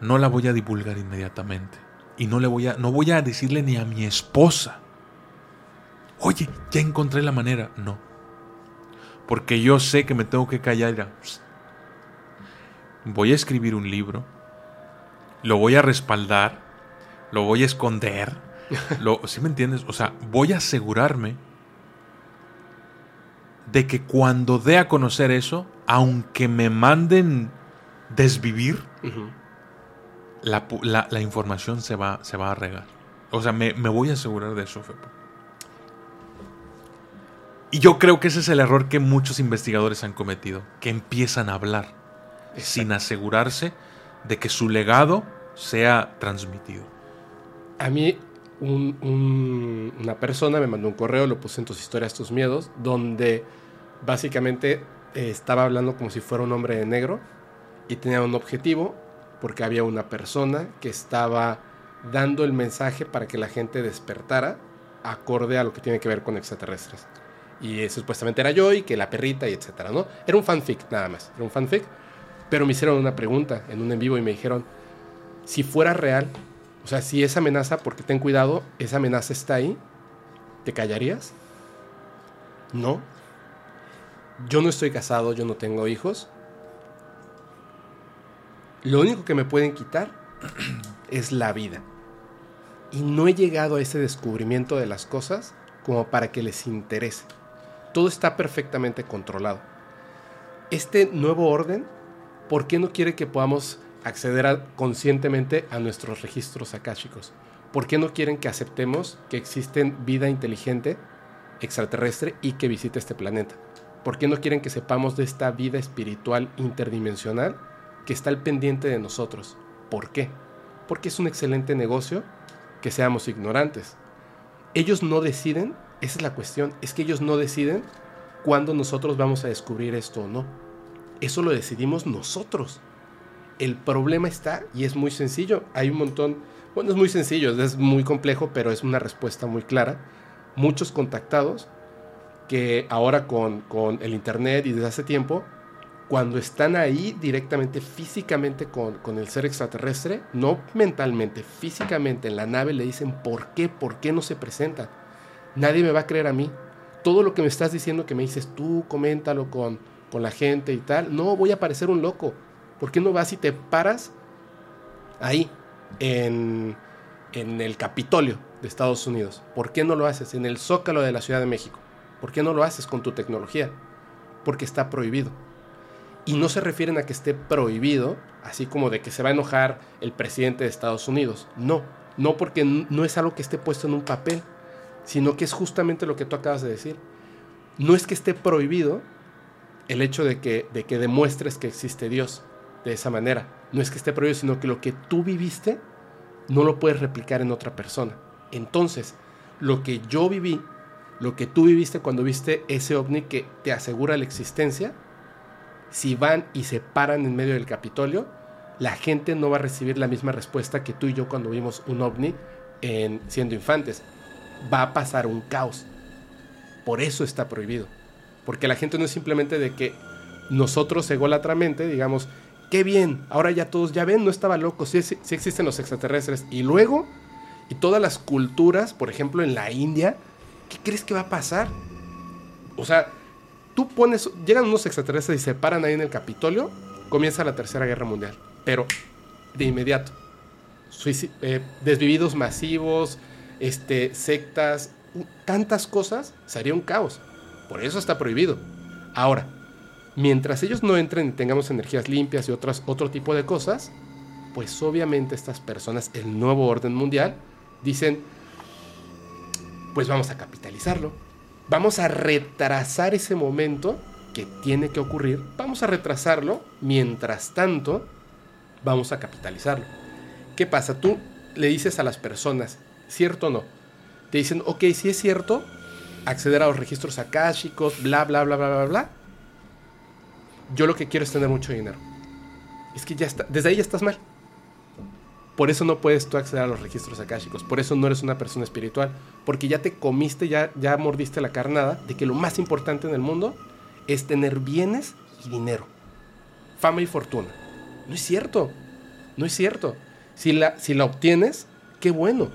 no la voy a divulgar inmediatamente. Y no le voy a, no voy a decirle ni a mi esposa. Oye, ya encontré la manera. No. Porque yo sé que me tengo que callar. Voy a escribir un libro lo voy a respaldar, lo voy a esconder. Lo, ¿Sí me entiendes? O sea, voy a asegurarme de que cuando dé a conocer eso, aunque me manden desvivir, la, información se va, se va a regar. O sea, me, voy a asegurar de eso, Fepo. Y yo creo que ese es el error que muchos investigadores han cometido, que empiezan a hablar sin asegurarse de que su legado sea transmitido. A mí una persona me mandó un correo, lo puse en tus historias, tus miedos, donde básicamente eh, estaba hablando como si fuera un hombre de negro y tenía un objetivo porque había una persona que estaba dando el mensaje para que la gente despertara acorde a lo que tiene que ver con extraterrestres. Y supuestamente era yo y que la perrita y etcétera, ¿no? Era un fanfic nada más, era un fanfic. Pero me hicieron una pregunta en un en vivo y me dijeron, si fuera real, o sea, si esa amenaza, porque ten cuidado, esa amenaza está ahí, ¿te callarías? No. Yo no estoy casado, yo no tengo hijos. Lo único que me pueden quitar es la vida. Y no he llegado a ese descubrimiento de las cosas como para que les interese. Todo está perfectamente controlado. Este nuevo orden ¿por qué no quiere que podamos acceder conscientemente a nuestros registros akáshicos? ¿Por qué no quieren que aceptemos que existen vida inteligente extraterrestre y que visite este planeta? ¿Por qué no quieren que sepamos de esta vida espiritual interdimensional que está al pendiente de nosotros? ¿Por qué? Porque es un excelente negocio que seamos ignorantes. Ellos no deciden, esa es la cuestión, es que ellos no deciden cuándo nosotros vamos a descubrir esto o no eso lo decidimos nosotros. El problema está, y es muy sencillo, hay un montón, bueno, es muy sencillo, es muy complejo, pero es una respuesta muy clara. Muchos contactados que ahora con, el Internet y desde hace tiempo, cuando están ahí directamente, físicamente con, con, el ser extraterrestre, no mentalmente, físicamente en la nave, le dicen, ¿por qué? ¿Por qué no se presenta? Nadie me va a creer a mí. Todo lo que me estás diciendo que me dices tú, coméntalo con, con la gente y tal. No, voy a parecer un loco. ¿Por qué no vas y te paras ahí, en, en el Capitolio de Estados Unidos? ¿Por qué no lo haces en el Zócalo de la Ciudad de México? ¿Por qué no lo haces con tu tecnología? Porque está prohibido. Y no se refieren a que esté prohibido, así como de que se va a enojar el presidente de Estados Unidos. No, no porque no es algo que esté puesto en un papel, sino que es justamente lo que tú acabas de decir. No es que esté prohibido, el hecho de que, de que demuestres que existe Dios de esa manera. No es que esté prohibido, sino que lo que tú viviste no lo puedes replicar en otra persona. Entonces, lo que yo viví, lo que tú viviste cuando viste ese ovni que te asegura la existencia, si van y se paran en medio del Capitolio, la gente no va a recibir la misma respuesta que tú y yo cuando vimos un ovni en, siendo infantes. Va a pasar un caos. Por eso está prohibido. Porque la gente no es simplemente de que nosotros egolatramente digamos, qué bien, ahora ya todos ya ven, no estaba loco, sí, sí, existen los extraterrestres. Y luego, y todas las culturas, por ejemplo en la India, ¿qué crees que va a pasar? O sea, tú pones, llegan unos extraterrestres y se paran ahí en el Capitolio, comienza la Tercera Guerra Mundial. Pero de inmediato. Eh, desvividos masivos, este, sectas, tantas cosas, sería un caos. Por eso está prohibido. Ahora, mientras ellos no entren y tengamos energías limpias y otras, otro tipo de cosas, pues obviamente estas personas, el nuevo orden mundial, dicen, pues vamos a capitalizarlo. Vamos a retrasar ese momento que tiene que ocurrir. Vamos a retrasarlo. Mientras tanto, vamos a capitalizarlo. ¿Qué pasa? Tú le dices a las personas, ¿cierto o no? Te dicen, ok, si es cierto, acceder a los registros akáshicos, bla, bla, bla, bla, bla, bla. Yo lo que quiero es tener mucho dinero. Es que ya está, desde ahí ya estás mal. Por eso no puedes tú acceder a los registros akáshicos. Por eso no eres una persona espiritual. Porque ya te comiste, ya, ya mordiste la carnada de que lo más importante en el mundo es tener bienes y dinero. Fama y fortuna. No es cierto. No es cierto. Si la, si la obtienes, qué bueno.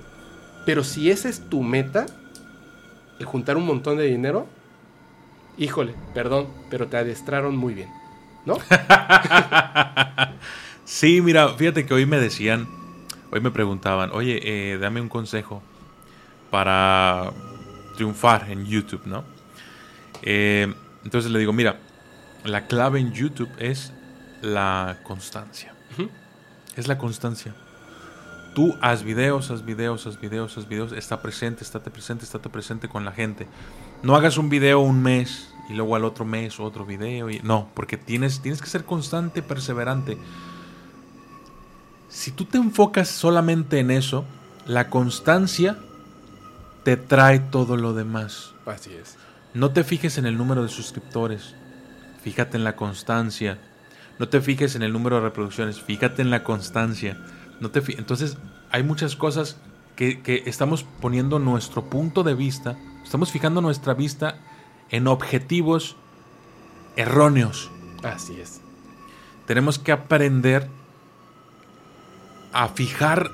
Pero si esa es tu meta, el juntar un montón de dinero, híjole, perdón, pero te adestraron muy bien. ¿No? sí, mira, fíjate que hoy me decían, hoy me preguntaban, oye, eh, dame un consejo para triunfar en YouTube, ¿no? Eh, entonces le digo, mira, la clave en YouTube es la constancia. Es la constancia. Tú haz videos, haz videos, haz videos, haz videos, está presente, estate presente, estate presente con la gente. No hagas un video un mes y luego al otro mes otro video. Y... No, porque tienes, tienes que ser constante, perseverante. Si tú te enfocas solamente en eso, la constancia te trae todo lo demás. Así es. No te fijes en el número de suscriptores, fíjate en la constancia. No te fijes en el número de reproducciones, fíjate en la constancia. No te Entonces, hay muchas cosas que, que estamos poniendo nuestro punto de vista, estamos fijando nuestra vista en objetivos erróneos. Así es. Tenemos que aprender a fijar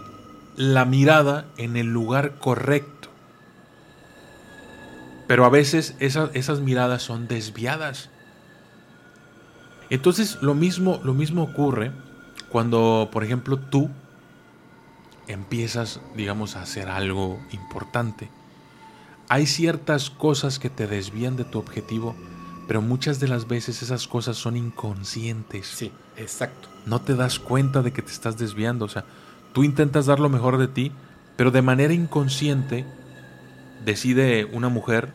la mirada en el lugar correcto. Pero a veces esas, esas miradas son desviadas. Entonces lo mismo, lo mismo ocurre cuando, por ejemplo, tú empiezas, digamos, a hacer algo importante. Hay ciertas cosas que te desvían de tu objetivo, pero muchas de las veces esas cosas son inconscientes. Sí, exacto. No te das cuenta de que te estás desviando. O sea, tú intentas dar lo mejor de ti, pero de manera inconsciente decide una mujer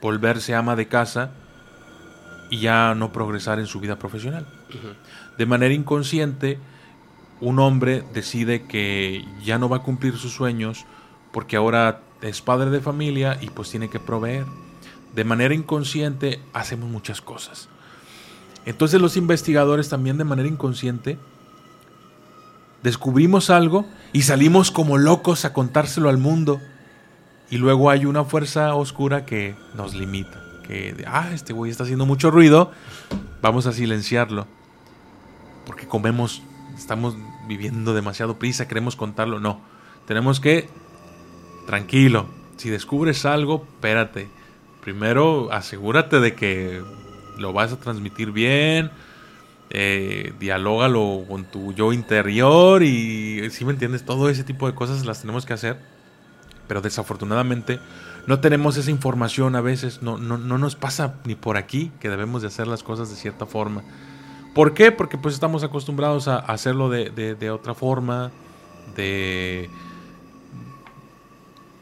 volverse ama de casa y ya no progresar en su vida profesional. De manera inconsciente, un hombre decide que ya no va a cumplir sus sueños porque ahora es padre de familia y pues tiene que proveer. De manera inconsciente hacemos muchas cosas. Entonces los investigadores también de manera inconsciente descubrimos algo y salimos como locos a contárselo al mundo. Y luego hay una fuerza oscura que nos limita. Que, ah, este güey está haciendo mucho ruido, vamos a silenciarlo. Porque comemos, estamos viviendo demasiado prisa, queremos contarlo. No, tenemos que, tranquilo, si descubres algo, espérate. Primero asegúrate de que lo vas a transmitir bien, eh, dialógalo con tu yo interior y si me entiendes, todo ese tipo de cosas las tenemos que hacer. Pero desafortunadamente no tenemos esa información a veces, no, no, no nos pasa ni por aquí que debemos de hacer las cosas de cierta forma. ¿Por qué? Porque pues estamos acostumbrados a hacerlo de, de, otra forma, de...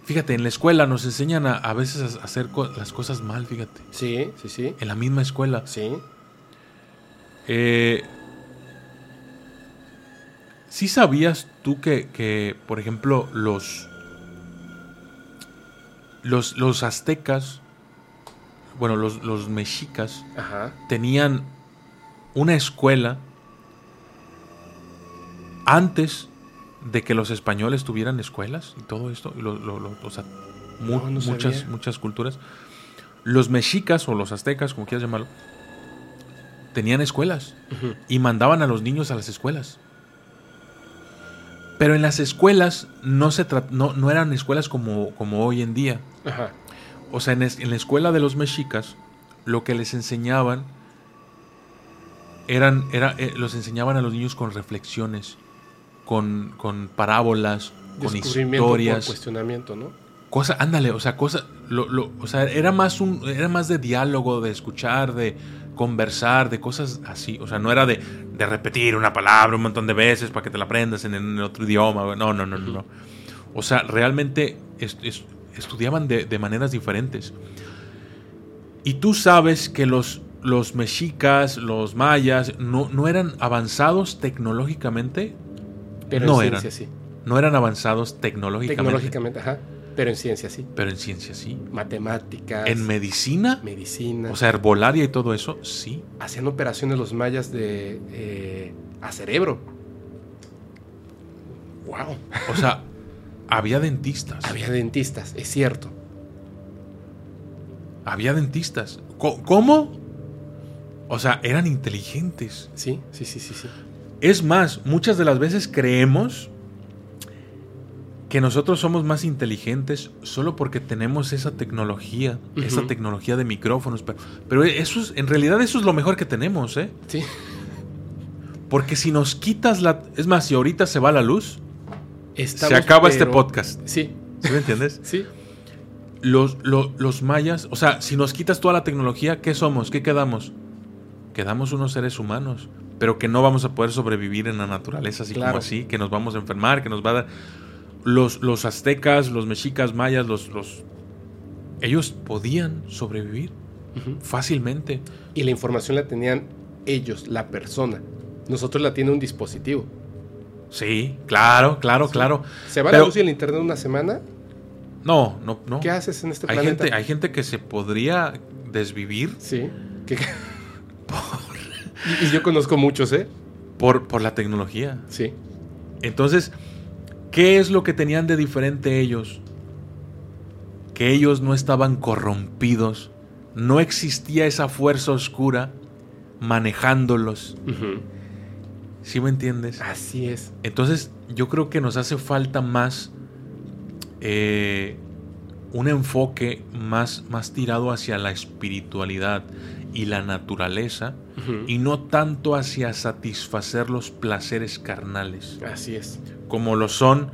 Fíjate, en la escuela nos enseñan a, a veces a hacer las cosas mal, fíjate. Sí, sí, sí. En la misma escuela. Sí. Eh, ¿Sí sabías tú que, que, por ejemplo, los, los, los aztecas, bueno, los, los mexicas, tenían una escuela antes de que los españoles tuvieran escuelas y todo esto, o sea, muchas, muchas culturas. Los mexicas o los aztecas, como quieras llamarlo, tenían escuelas y mandaban a los niños a las escuelas. Pero en las escuelas no, se no, no, eran escuelas como, como hoy en día. O sea, en, en, la escuela de los mexicas, lo que les enseñaban eran, era, eh, los enseñaban a los niños con reflexiones, con, con parábolas, con historias. cuestionamiento, ¿no? Cosa, ándale, o sea, cosa, lo, lo, o sea, era más un, era más de diálogo, de escuchar, de conversar, de cosas así. O sea, no era de, de repetir una palabra un montón de veces para que te la aprendas en, en otro idioma. No, no, no, no, no. O sea, realmente es, estudiaban de, de maneras diferentes. Y tú sabes que los, los mexicas, los mayas, no, no eran avanzados tecnológicamente. Pero no en eran. ciencia sí. No eran avanzados tecnológicamente. Tecnológicamente, ajá. Pero en ciencia sí. Pero en ciencia sí. Matemáticas. En medicina, medicina. o sea, herbolaria y todo eso, sí. hacían operaciones los mayas de eh, a cerebro. Wow. O sea, había dentistas. Había dentistas, es cierto. Había dentistas. ¿Cómo? O sea, eran inteligentes. Sí, sí, sí, sí, sí. Es más, muchas de las veces creemos que nosotros somos más inteligentes solo porque tenemos esa tecnología, esa tecnología de micrófonos. Pero, pero eso es, en realidad eso es lo mejor que tenemos, ¿eh? Sí. Porque si nos quitas la... Es más, si ahorita se va la luz, Estamos, se acaba este podcast. Sí, ¿Sí me entiendes? sí. Los, lo- los mayas, o sea, si nos quitas toda la tecnología, ¿qué somos? ¿Qué quedamos? Quedamos unos seres humanos, pero que no vamos a poder sobrevivir en la naturaleza así Claro. como así, que nos vamos a enfermar, que nos va a dar... Los, los aztecas, los mexicas, mayas, los, los... Ellos podían sobrevivir fácilmente. Y la información la tenían ellos, la persona. Nosotros la tiene un dispositivo. Sí, claro, claro, Sí. claro. Se va Pero- la luz y el internet una semana. No, no, no. ¿Qué haces en este hay, planeta? gente, hay gente que se podría desvivir Sí. ¿Qué- y, y yo conozco muchos, ¿eh? por, por la tecnología. Sí. Entonces, ¿qué es lo que tenían de diferente ellos? Que ellos no estaban corrompidos, no existía esa fuerza oscura manejándolos. ¿Sí me entiendes? Así es. Entonces, yo creo que nos hace falta más eh, un enfoque más, más tirado hacia la espiritualidad y la naturaleza y no tanto hacia satisfacer los placeres carnales. Así es. como lo son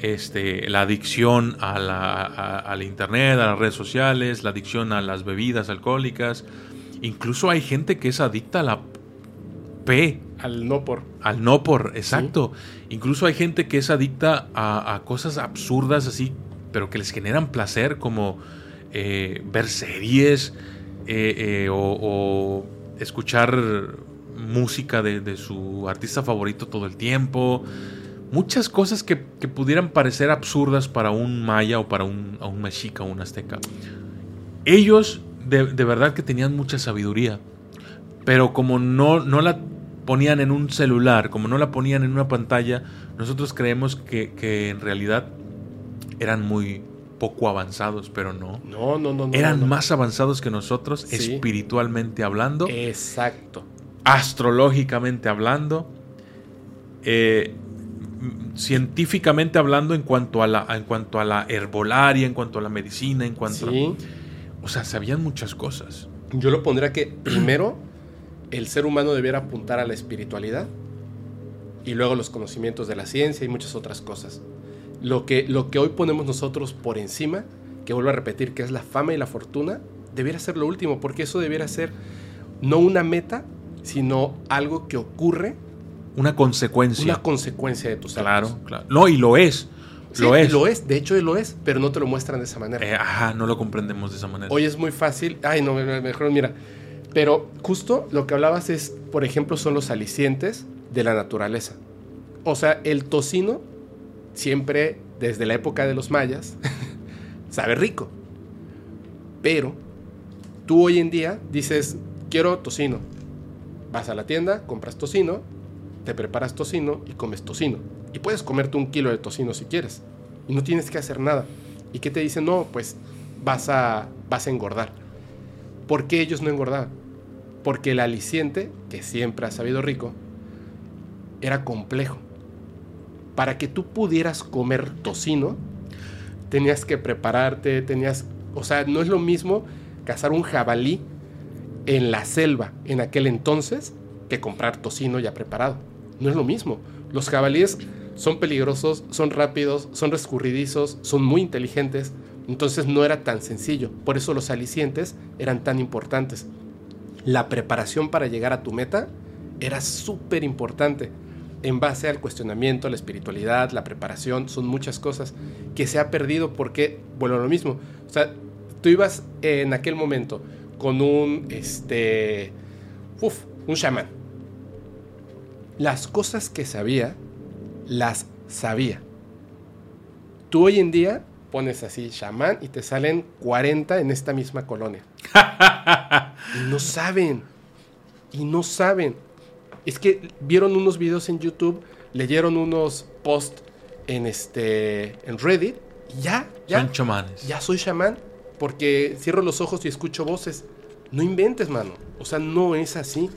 este, la adicción a la, a- al internet, a las redes sociales, la adicción a las bebidas alcohólicas. Incluso hay gente que es adicta a la P, Al no por. al no por, exacto. Incluso hay gente que es adicta a, a cosas absurdas así, pero que les generan placer, como eh, ver series eh, eh, o, escuchar música de, su artista favorito todo el tiempo. Muchas cosas que, que pudieran parecer absurdas para un maya o para un, un mexica o un azteca. Ellos de, de verdad que tenían mucha sabiduría, pero como no, no la ponían en un celular, como no la ponían en una pantalla, nosotros creemos que, que en realidad eran muy poco avanzados, pero no. No, no, no, no. Eran no. más avanzados que nosotros, Sí. espiritualmente hablando, Exacto. astrológicamente hablando, eh, científicamente hablando en cuanto, a la, en cuanto a la herbolaria, en cuanto a la medicina, en cuanto Sí. a... O sea, sabían muchas cosas. Yo lo pondría que primero el ser humano debiera apuntar a la espiritualidad y luego los conocimientos de la ciencia y muchas otras cosas. Lo que, lo que hoy ponemos nosotros por encima, que vuelvo a repetir que es la fama y la fortuna, debiera ser lo último, porque eso debiera ser no una meta, sino algo que ocurre, Una consecuencia. una consecuencia de tus Claro, actos. claro. No, y lo es. Sí, lo es. Lo es, de hecho lo es, pero no te lo muestran de esa manera. Eh, ajá, no lo comprendemos de esa manera. Hoy es muy fácil. Ay, no, mejor mira. Pero justo lo que hablabas es, por ejemplo, son los alicientes de la naturaleza. O sea, el tocino siempre, desde la época de los mayas, sabe rico. Pero tú hoy en día dices, quiero tocino. Vas a la tienda, compras tocino, te preparas tocino y comes tocino. Y puedes comerte un kilo de tocino si quieres. Y no tienes que hacer nada. ¿Y qué te dicen? No, pues vas a, vas a engordar. ¿Por qué ellos no engordaban? Porque el aliciente, que siempre ha sabido rico, era complejo. Para que tú pudieras comer tocino, tenías que prepararte, tenías... O sea, no es lo mismo cazar un jabalí en la selva en aquel entonces que comprar tocino ya preparado. No es lo mismo. Los jabalíes son peligrosos, son rápidos, son rescurridizos, son muy inteligentes. Entonces no era tan sencillo. Por eso los alicientes eran tan importantes. La preparación para llegar a tu meta era súper importante. En base al cuestionamiento, la espiritualidad, la preparación, son muchas cosas que se ha perdido porque, bueno, lo mismo. O sea, tú ibas en aquel momento con un, este, uf, un chamán. Las cosas que sabía, las sabía. Tú hoy en día pones así chamán y te salen 40 en esta misma colonia. y no saben. Y no saben. Es que vieron unos videos en YouTube, leyeron unos posts en este en Reddit y ya, ya. Son chamanes. Ya soy chamán porque cierro los ojos y escucho voces. No inventes, mano. O sea, no es así.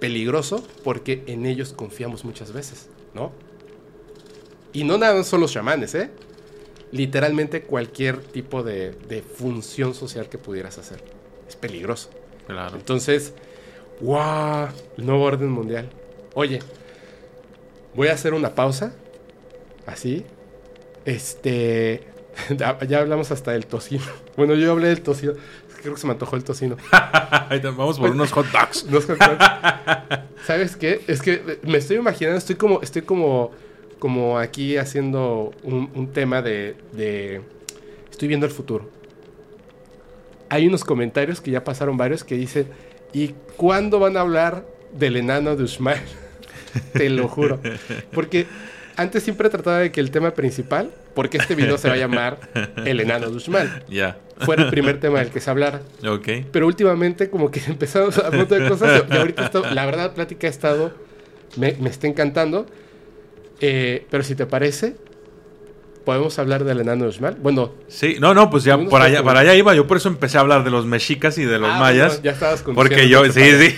Peligroso porque en ellos confiamos muchas veces, ¿no? Y no nada más son los chamanes, ¿eh? Literalmente cualquier tipo de, de función social que pudieras hacer. Es peligroso. Claro. Entonces, ¡wow! El nuevo orden mundial. Oye, voy a hacer una pausa. Así. Este. Ya hablamos hasta del tocino. Bueno, yo hablé del tocino. Creo que se me antojó el tocino. Vamos por unos hot dogs. Unos hot dogs. ¿Sabes qué? Es que me estoy imaginando, estoy como, estoy como, como aquí haciendo un, un tema de, de- Estoy viendo el futuro. Hay unos comentarios que ya pasaron varios que dicen, ¿y cuándo van a hablar del enano de Ushmael? Te lo juro. Porque antes siempre trataba de que el tema principal, porque este video se va a llamar El enano de Ushmael, Ya. fuera el primer tema del que se hablara. Ok. Pero últimamente como que empezamos a hablar de cosas y ahorita esto- la verdad la plática ha estado, me, me está encantando. Eh, pero si te parece, podemos hablar del enano de Uxmal. Bueno, Sí, no, no, pues ya por allá, para allá iba. Yo por eso empecé a hablar de los mexicas y de los ah, mayas. bueno, ya estabas porque yo, sí, sí.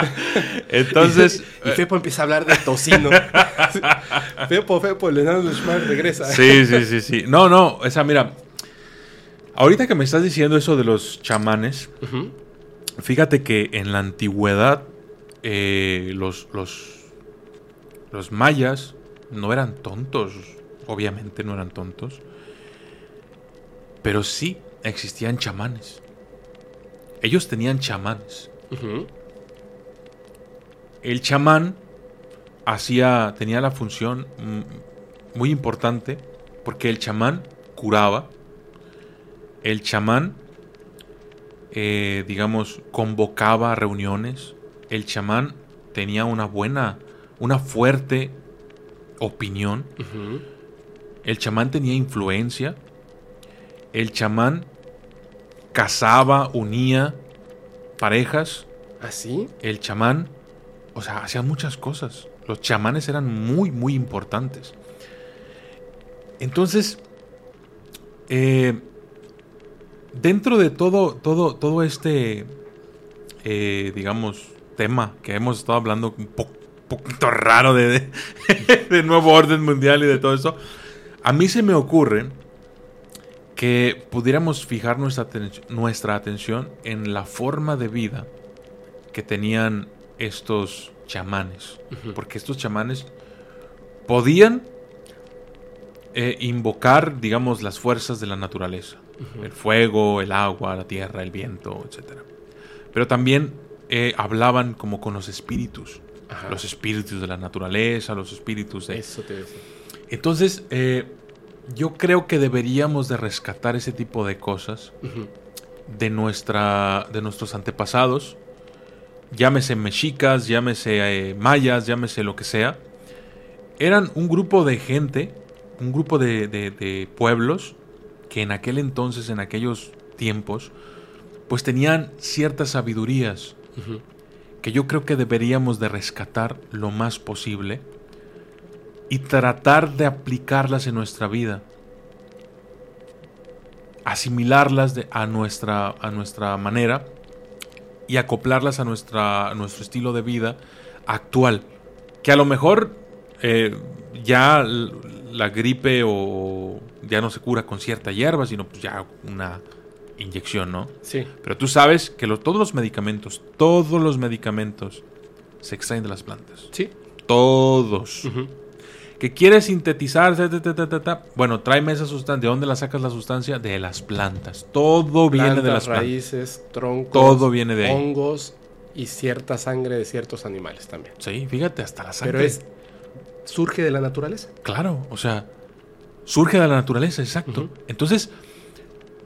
Entonces, Y Fepo empieza a hablar de tocino. Fepo, Fepo, el enano de Uxmal regresa. sí, sí, sí, sí. No, no, esa, mira. Ahorita que me estás diciendo eso de los chamanes, fíjate que en la antigüedad eh, los, los, los mayas no eran tontos, obviamente no eran tontos, pero sí existían chamanes. Ellos tenían chamanes. El chamán hacía, tenía la función muy importante porque el chamán curaba, el chamán, eh, digamos, convocaba reuniones, el chamán tenía una buena, una fuerte opinión, el chamán tenía influencia, el chamán casaba, unía parejas, ¿Así? el chamán, o sea, hacía muchas cosas. Los chamanes eran muy, muy importantes. Entonces, eh, dentro de todo, todo, todo este, eh, digamos, tema que hemos estado hablando un po- poquito raro de, de, de nuevo orden mundial y de todo eso, a mí se me ocurre que pudiéramos fijar nuestra, nuestra atención en la forma de vida que tenían estos chamanes. Porque estos chamanes podían eh, invocar, digamos, las fuerzas de la naturaleza. El fuego, el agua, la tierra, el viento, etc. Pero también eh, hablaban como con los espíritus. Ajá. Los espíritus de la naturaleza, los espíritus de... Eso te decía. Entonces, eh, yo creo que deberíamos de rescatar ese tipo de cosas de, nuestra, de nuestros antepasados, llámese mexicas, llámese eh, mayas, llámese lo que sea, eran un grupo de gente, un grupo de, de- de pueblos que en aquel entonces, en aquellos tiempos, pues tenían ciertas sabidurías Ujú. Que yo creo que deberíamos de rescatar lo más posible y tratar de aplicarlas en nuestra vida. Asimilarlas a, nuestra, a nuestra manera y acoplarlas a, nuestra, nuestro estilo de vida actual. Que a lo mejor eh, ya la gripe o ya no se cura con cierta hierba, sino pues ya una inyección, ¿no? Sí. Pero tú sabes que lo- todos los medicamentos, todos los medicamentos se extraen de las plantas. Sí. Todos. Que quieres sintetizar, ta, ta, ta, bueno, tráeme esa sustancia. ¿De dónde la sacas la sustancia? De las plantas. Todo viene de Plantas, las plantas. raíces, troncos, Todo viene de ahí. hongos y cierta sangre de ciertos animales también. Sí, fíjate, hasta la sangre. Pero es. ¿Surge de la naturaleza? Claro, o sea, surge de la naturaleza, exacto. Entonces,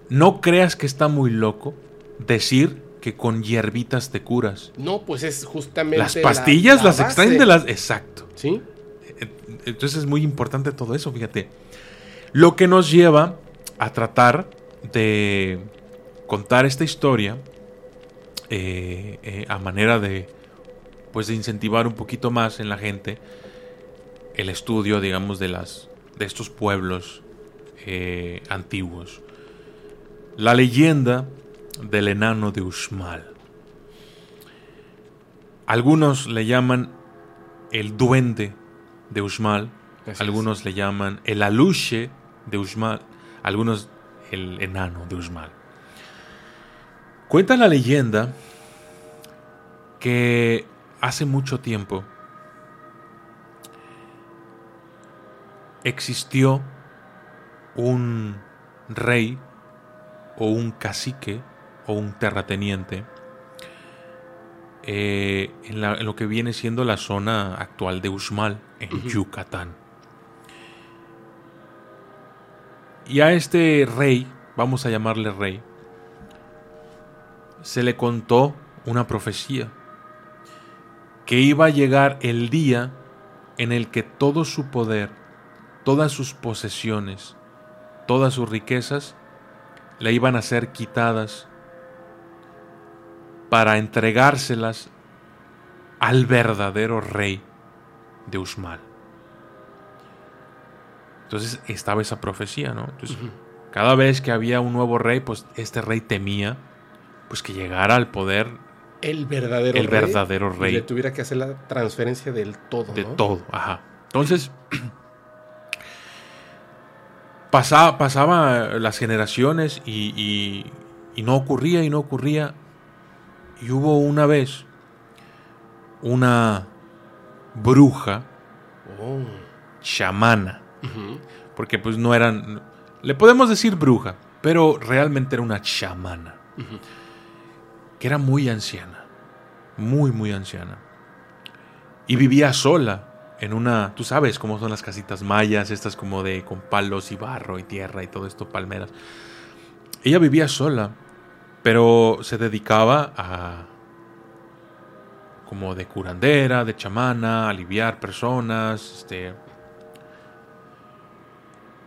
no creas que está muy loco decir que con hierbitas te curas. No, pues es justamente. Las la- pastillas la las base. extraen de las... Exacto. ¿Sí? Entonces es muy importante todo eso, fíjate. Lo que nos lleva a tratar de contar esta historia eh, eh, a manera de, pues, de incentivar un poquito más en la gente el estudio, digamos, de las de estos pueblos eh, antiguos. La leyenda del enano de Uxmal. Algunos le llaman el duende de Uxmal, Así es. algunos le llaman el aluche de Uxmal, algunos el enano de Uxmal. Cuenta la leyenda que hace mucho tiempo existió un rey o un cacique o un terrateniente eh, en, la- en lo que viene siendo la zona actual de Uxmal, en. Yucatán. Y a este rey, vamos a llamarle rey, se le contó una profecía que iba a llegar el día en el que todo su poder, todas sus posesiones, todas sus riquezas le iban a ser quitadas para entregárselas al verdadero rey de Usmal. Entonces estaba esa profecía, ¿no? Entonces, cada vez que había un nuevo rey, pues este rey temía pues que llegara al poder El verdadero El rey. verdadero y rey. le tuviera que hacer la transferencia del todo. de ¿no? todo, ajá. Entonces pasaba, pasaba las generaciones y, y- y no ocurría y no ocurría. Y hubo una vez una bruja Oh. chamana, porque pues no eran, le podemos decir bruja, pero realmente era una chamana, que era muy anciana, muy, muy anciana. Y vivía sola en una, tú sabes cómo son las casitas mayas, estas como de con palos y barro y tierra y todo esto, palmeras. Ella vivía sola, pero se dedicaba a como de curandera, de chamana, aliviar personas, este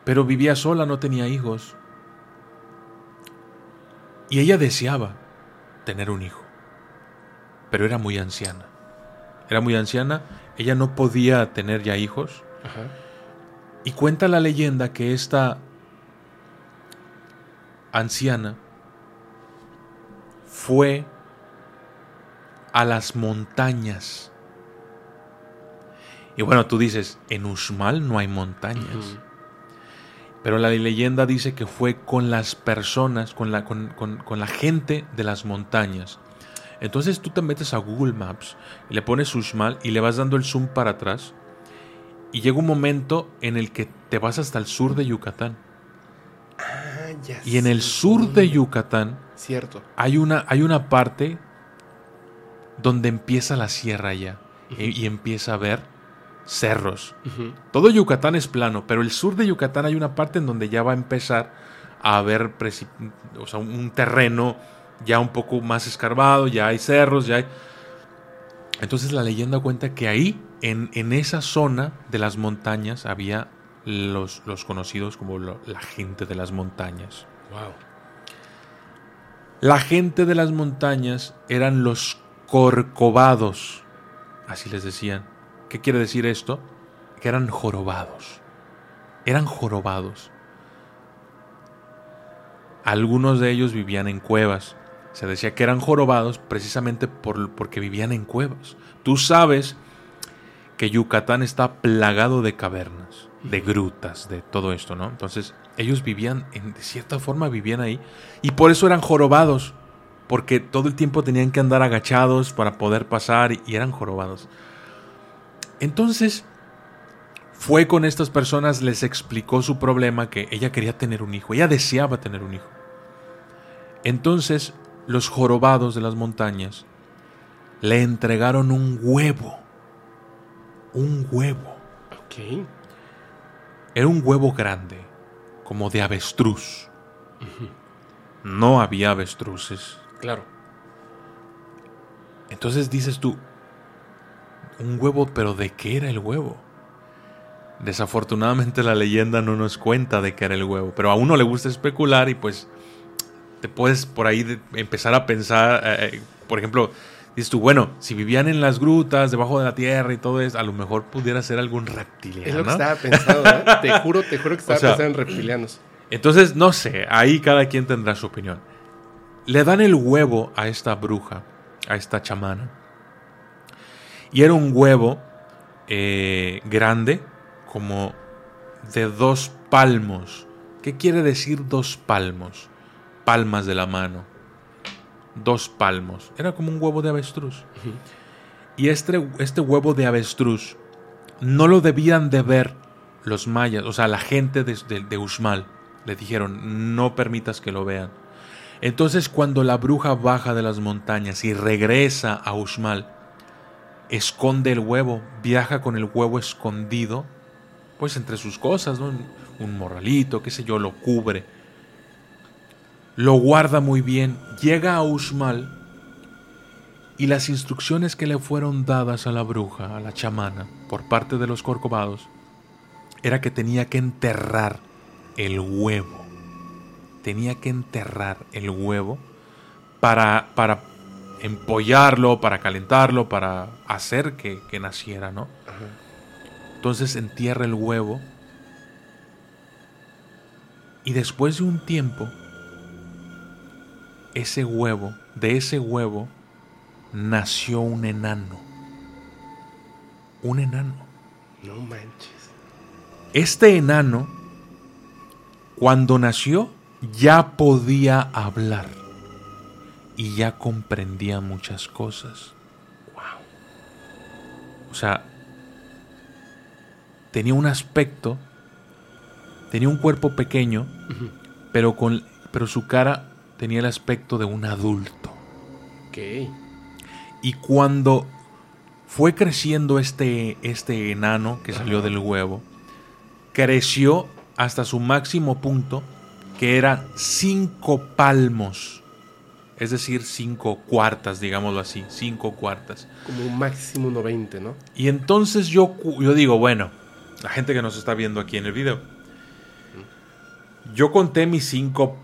pero vivía sola, no tenía hijos. Y ella deseaba tener un hijo, pero era muy anciana. Era muy anciana, ella no podía tener ya hijos. Ajá. Y cuenta la leyenda que esta anciana fue a las montañas. Y bueno, tú dices, en Uxmal no hay montañas. Pero la leyenda dice que fue con las personas, con la, con, con- con la gente de las montañas. Entonces tú te metes a Google Maps y le pones Uxmal y le vas dando el zoom para atrás. Y llega un momento en el que te vas hasta el sur de Yucatán. Ah, ya Y en el sur de Yucatán Cierto. hay una, hay una parte donde empieza la sierra ya. Y, y empieza a ver cerros. Todo Yucatán es plano, pero el sur de Yucatán hay una parte en donde ya va a empezar a haber o sea, un terreno ya un poco más escarbado, ya hay cerros, ya hay... Entonces la leyenda cuenta que ahí, en, en esa zona de las montañas, había los, los conocidos como lo- la gente de las montañas. Wow. La gente de las montañas eran los corcovados, así les decían. ¿Qué quiere decir esto? Que eran jorobados. Eran jorobados. Algunos de ellos vivían en cuevas. Se decía que eran jorobados precisamente por, porque vivían en cuevas. Tú sabes que Yucatán está plagado de cavernas, de grutas, de todo esto, ¿no? Entonces, ellos vivían, en, de cierta forma vivían ahí. Y por eso eran jorobados. Porque todo el tiempo tenían que andar agachados para poder pasar y, y eran jorobados. Entonces, fue con estas personas, les explicó su problema, que ella quería tener un hijo, ella deseaba tener un hijo. Entonces, los jorobados de las montañas le entregaron un huevo. Un huevo. Ok. Era un huevo grande, como de avestruz. No había avestruces. Claro. Entonces dices tú, un huevo, pero ¿de qué era el huevo? Desafortunadamente la leyenda no nos cuenta de qué era el huevo, pero a uno le gusta especular y pues te puedes por ahí de- empezar a pensar, eh, eh, por ejemplo, dices tú, bueno, si vivían en las grutas, debajo de la tierra y todo eso, a lo mejor pudiera ser algún reptiliano. Es lo que estaba pensando, ¿eh? Te juro, te juro que estaba O sea, pensando en reptilianos. Entonces, no sé, ahí cada quien tendrá su opinión. Le dan el huevo a esta bruja, a esta chamana. Y era un huevo eh, grande, como de dos palmos. ¿Qué quiere decir dos palmos? Palmas de la mano. Dos palmos. Era como un huevo de avestruz. Y este, este huevo de avestruz no lo debían de ver los mayas, o sea, la gente de, de, de Uxmal. Le dijeron, no permitas que lo vean. Entonces cuando la bruja baja de las montañas y regresa a Uxmal, esconde el huevo, viaja con el huevo escondido, pues entre sus cosas, ¿no? Un morralito, qué sé yo, lo cubre. Lo guarda muy bien, llega a Uxmal y las instrucciones que le fueron dadas a la bruja, a la chamana, por parte de los corcovados, era que tenía que enterrar el huevo. Tenía que enterrar el huevo para, para empollarlo, para calentarlo, para hacer que, que naciera, ¿no? Entonces entierra el huevo y después de un tiempo, ese huevo, de ese huevo, nació un enano. Un enano. No manches. Este enano, cuando nació, ya podía hablar y ya comprendía muchas cosas. O sea, tenía un aspecto, tenía un cuerpo pequeño, pero, con, pero su cara tenía el aspecto de un adulto. Ok. Y cuando fue creciendo este, este enano que salió del huevo, creció hasta su máximo punto, que eran cinco palmos. Es decir, cinco cuartas, digámoslo así, cinco cuartas. Como un máximo 1.20, ¿no? Y entonces yo, yo digo, bueno, la gente que nos está viendo aquí en el video, yo conté mis cinco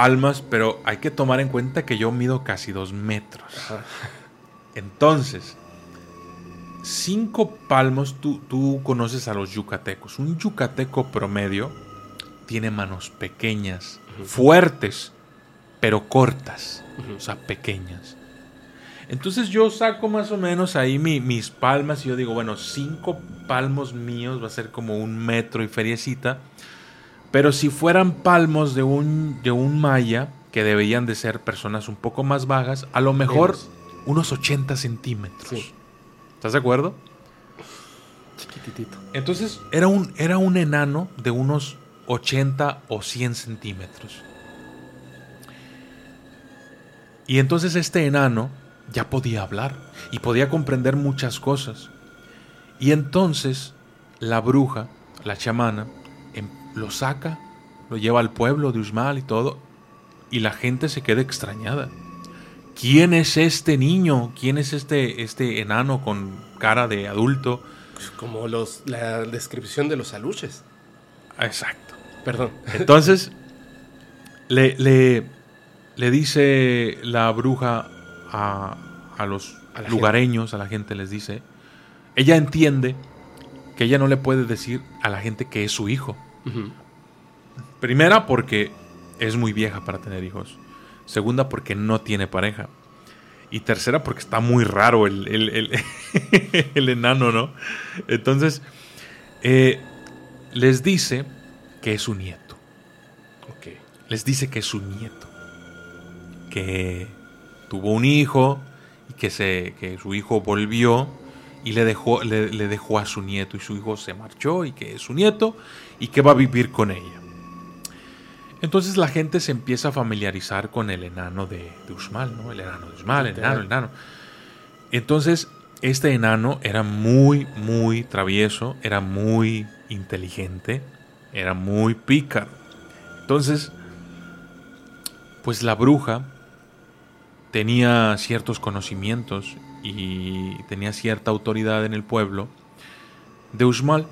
palmas, pero hay que tomar en cuenta que yo mido casi dos metros. Ajá. Entonces, cinco palmos, tú, tú conoces a los yucatecos. Un yucateco promedio tiene manos pequeñas, fuertes, pero cortas, o sea, pequeñas. Entonces yo saco más o menos ahí mi- mis palmas y yo digo, bueno, cinco palmos míos va a ser como un metro y feriecita. Pero si fueran palmos de un, de un maya, que deberían de ser personas un poco más bajas, a lo mejor unos 80 centímetros. Sí. ¿Estás de acuerdo? Chiquititito. Entonces era un, era un enano de unos 80 o 100 centímetros. Y entonces este enano ya podía hablar y podía comprender muchas cosas. Y entonces la bruja, la chamana, lo saca, lo lleva al pueblo de Usmal y todo, y la gente se queda extrañada. ¿Quién es este niño? ¿Quién es este, este enano con cara de adulto? Como los, la descripción de los aluches. Exacto. Perdón. Entonces, le, le, le dice la bruja a, a los A lugareños, a la gente les dice, ella entiende que ella no le puede decir a la gente que es su hijo. Primera, porque es muy vieja para tener hijos. Segunda, porque no tiene pareja. Y tercera, porque está muy raro el, el- el- el enano, ¿no? Entonces, eh, les dice que es su nieto. Ok. Les dice que es su nieto. Que tuvo un hijo y que, se, que su hijo volvió y le dejó, le, le dejó a su nieto y su hijo se marchó y que es su nieto y que va a vivir con ella. Entonces la gente se empieza a familiarizar con el enano de, de Usmal, ¿no? El enano de Usmal, el enano, el enano. Entonces, este enano era muy, muy travieso, era muy inteligente, era muy pícaro. Entonces, pues la bruja tenía ciertos conocimientos y tenía cierta autoridad en el pueblo de Uxmal.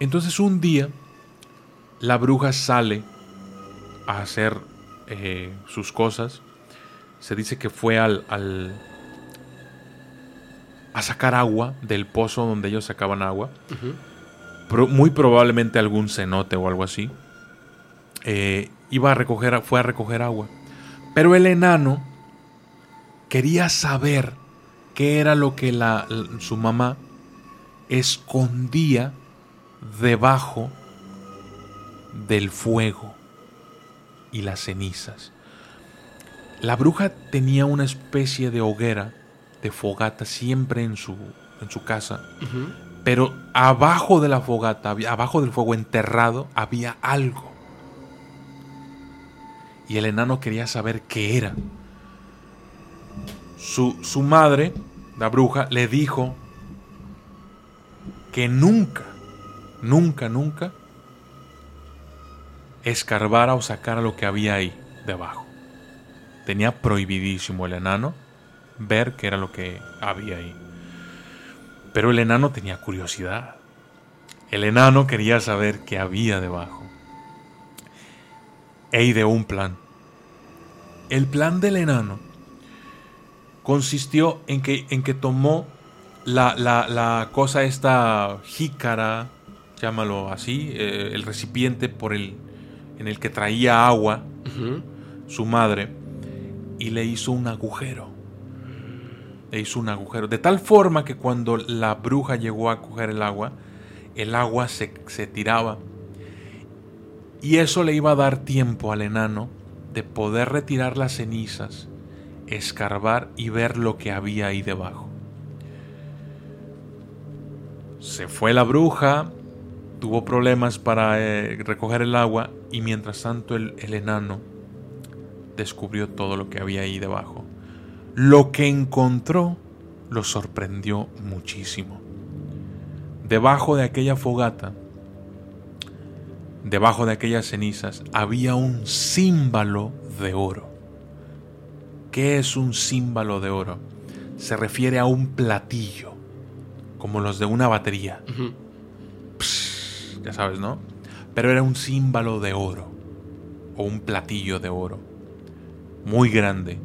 Entonces un día la bruja sale a hacer eh, sus cosas. Se dice que fue al, al, a sacar agua del pozo donde ellos sacaban agua. muy probablemente algún cenote o algo así. Eh, iba a recoger, fue a recoger agua. Pero el enano quería saber qué era lo que la, su mamá escondía debajo del fuego y las cenizas. La bruja tenía una especie de hoguera, de fogata siempre en su, en su casa, pero abajo de la fogata, abajo del fuego enterrado, había algo. Y el enano quería saber qué era. Su, su madre, la bruja, le dijo que nunca, nunca, nunca escarbara o sacara lo que había ahí debajo. Tenía prohibidísimo el enano ver qué era lo que había ahí. Pero el enano tenía curiosidad. El enano quería saber qué había debajo. E ideó un plan. El plan del enano consistió en que, en que tomó la, la, cosa esta jícara, llámalo así, eh, el recipiente por el, en el que traía agua su madre y le hizo un agujero. Le hizo un agujero. De tal forma que cuando la bruja llegó a coger el agua, el agua se, se tiraba. Y eso le iba a dar tiempo al enano de poder retirar las cenizas, escarbar y ver lo que había ahí debajo. Se fue la bruja, tuvo problemas para eh, recoger el agua y mientras tanto el, el enano descubrió todo lo que había ahí debajo. Lo que encontró lo sorprendió muchísimo. Debajo de aquella fogata, debajo de aquellas cenizas, había un símbolo de oro. ¿Qué es un símbolo de oro? Se refiere a un platillo, como los de una batería ya sabes, ¿no? Pero era un símbolo de oro, o un platillo de oro, muy grande.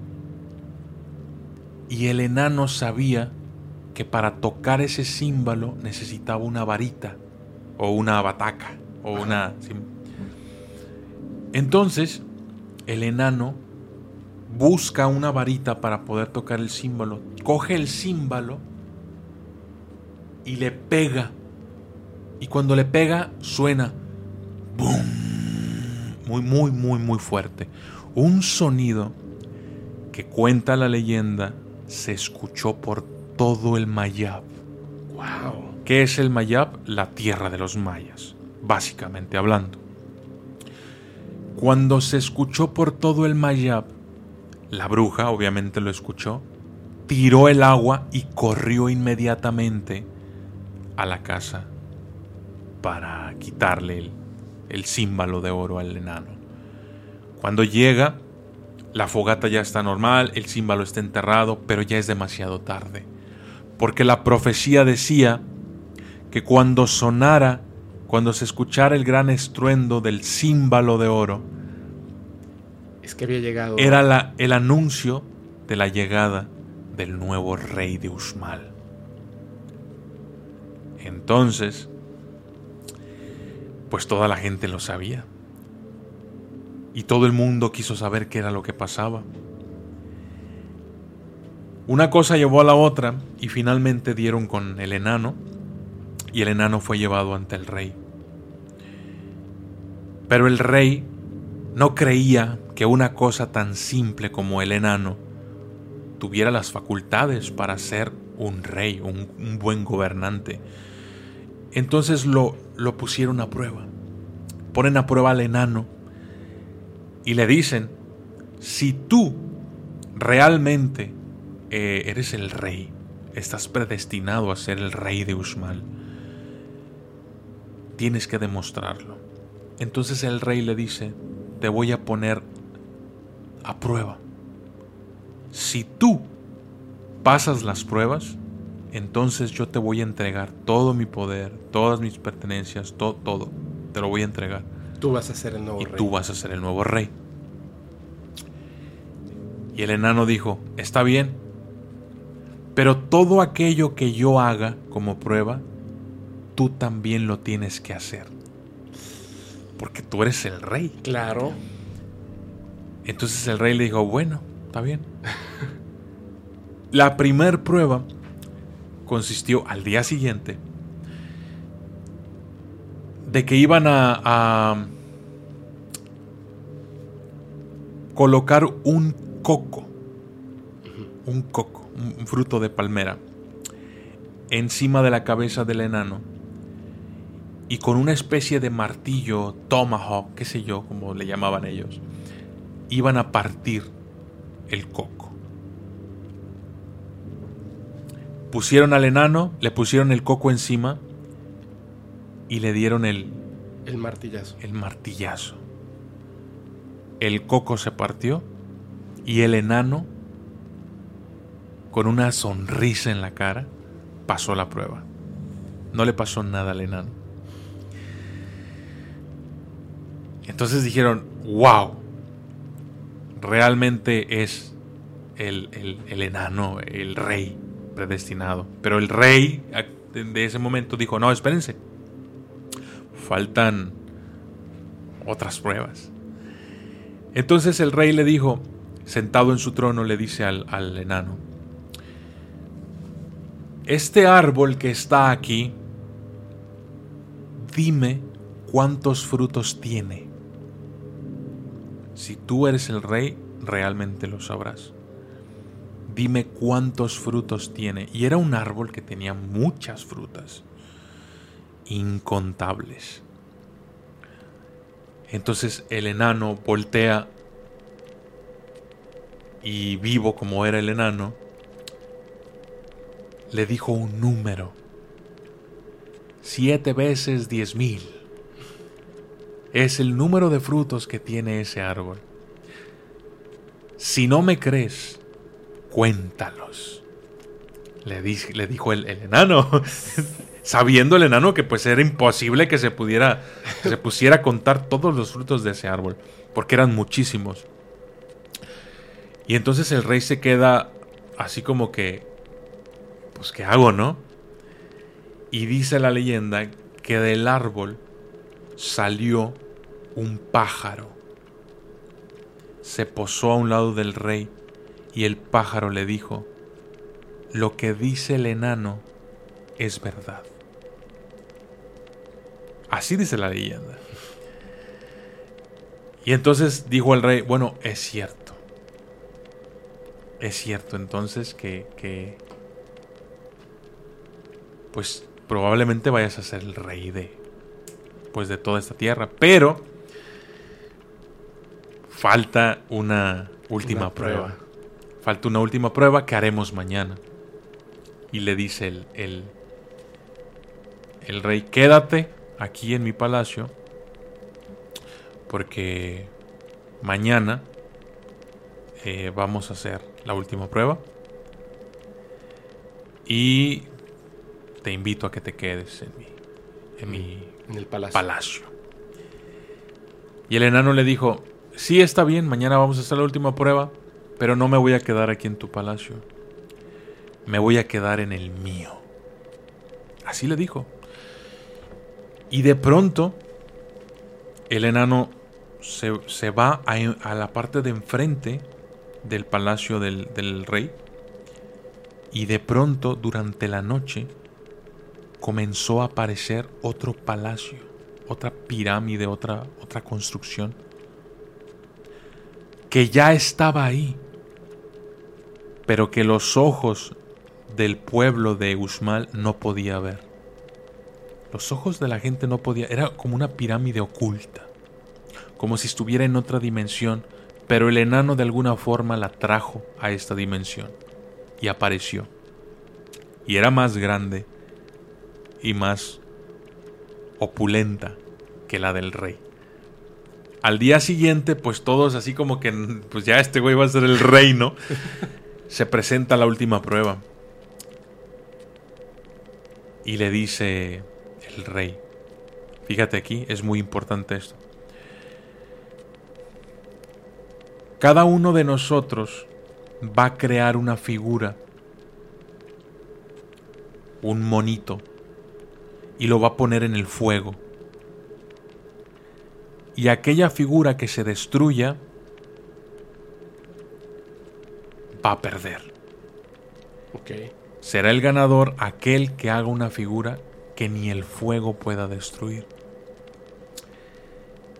Y el enano sabía que para tocar ese símbolo necesitaba una varita, o una bataca, o una... Entonces, el enano busca una varita para poder tocar el símbolo, coge el símbolo y le pega y cuando le pega, suena. ¡Bum! Muy, muy, muy, muy fuerte. Un sonido que cuenta la leyenda se escuchó por todo el Mayab. ¡Wow! ¿Qué es el Mayab? La tierra de los mayas, básicamente hablando. Cuando se escuchó por todo el Mayab, la bruja obviamente lo escuchó, tiró el agua y corrió inmediatamente a la casa para quitarle el, símbolo de oro al enano. Cuando llega, la fogata ya está normal, el símbolo está enterrado, pero ya es demasiado tarde. Porque la profecía decía que cuando sonara, cuando se escuchara el gran estruendo del símbolo de oro, Era el anuncio de la llegada del nuevo rey de Usmal. Entonces, pues toda la gente lo sabía. Y todo el mundo quiso saber qué era lo que pasaba. Una cosa llevó a la otra y finalmente dieron con el enano y el enano fue llevado ante el rey. Pero el rey no creía que una cosa tan simple como el enano tuviera las facultades para ser un rey, un, un buen gobernante. Entonces lo, lo pusieron a prueba. Ponen a prueba al enano y le dicen, si tú realmente eh, eres el rey. Estás predestinado a ser el rey de Usmal. Tienes que demostrarlo. Entonces el rey le dice, te voy a poner a prueba. Si tú pasas las pruebas, entonces yo te voy a entregar todo mi poder, todas mis pertenencias, todo, todo. Te lo voy a entregar. Tú vas a ser el nuevo y rey. tú vas a ser el nuevo rey. Y el enano dijo, está bien, pero todo aquello que yo haga como prueba, tú también lo tienes que hacer. Porque tú eres el rey. Claro. Entonces el rey le dijo, bueno, está bien. La primer prueba consistió al día siguiente de que iban a, a colocar un coco, un coco, un fruto de palmera, encima de la cabeza del enano y con una especie de martillo, tomahawk, qué sé yo, como le llamaban ellos, iban a partir el coco. Pusieron al enano, le pusieron el coco encima y le dieron el, El martillazo. el martillazo. El coco se partió y el enano, con una sonrisa en la cara, pasó la prueba. No le pasó nada al enano. Entonces dijeron, wow, realmente es el, el- el enano, el rey predestinado. Pero el rey de ese momento dijo, no, espérense, faltan otras pruebas. Entonces el rey le dijo, sentado en su trono, le dice al, al enano, este árbol que está aquí, dime cuántos frutos tiene. Si tú eres el rey, realmente lo sabrás. Dime cuántos frutos tiene. Y era un árbol que tenía muchas frutas, incontables. Entonces el enano voltea y vivo como era el enano, le dijo un número. Siete veces diez mil. Es el número de frutos que tiene ese árbol. Si no me crees, cuéntalos. Le, di- le dijo el, el enano. Sabiendo el enano que pues era imposible que se pudiera, que se pusiera a contar todos los frutos de ese árbol, porque eran muchísimos. Y entonces el rey se queda así como que, pues ¿qué hago, no? Y dice la leyenda que del árbol salió un pájaro. Se posó a un lado del rey y el pájaro le dijo, lo que dice el enano es verdad. Así dice la leyenda. Y entonces dijo el rey, bueno, es cierto. Es cierto entonces que, que pues probablemente vayas a ser el rey de pues de toda esta tierra, pero falta una última Una prueba. prueba. Falta una última prueba que haremos mañana. Y le dice el, el, el rey, quédate aquí en mi palacio, porque mañana eh, vamos a hacer la última prueba. Y te invito a que te quedes en mi, en mi En el palacio. Y el enano le dijo, sí está bien, mañana vamos a hacer la última prueba, pero no me voy a quedar aquí en tu palacio. Me voy a quedar en el mío. Así le dijo. Y de pronto, el enano se, se va a, a la parte de enfrente del palacio del, del rey. Y de pronto, durante la noche, comenzó a aparecer otro palacio, otra pirámide, otra, otra construcción, que ya estaba ahí, pero que los ojos del pueblo de Usmal no podía ver. Los ojos de la gente no podía, era como una pirámide oculta, como si estuviera en otra dimensión, pero el enano de alguna forma la trajo a esta dimensión. y apareció. Y era más grande y más opulenta que la del rey. Al día siguiente, pues todos así como que, pues ya este güey va a ser el rey, ¿no? Se presenta la última prueba. Y le dice el rey, fíjate aquí, es muy importante esto. Cada uno de nosotros va a crear una figura, un monito, y lo va a poner en el fuego. Y aquella figura que se destruya va a perder. Será el ganador aquel que haga una figura que ni el fuego pueda destruir.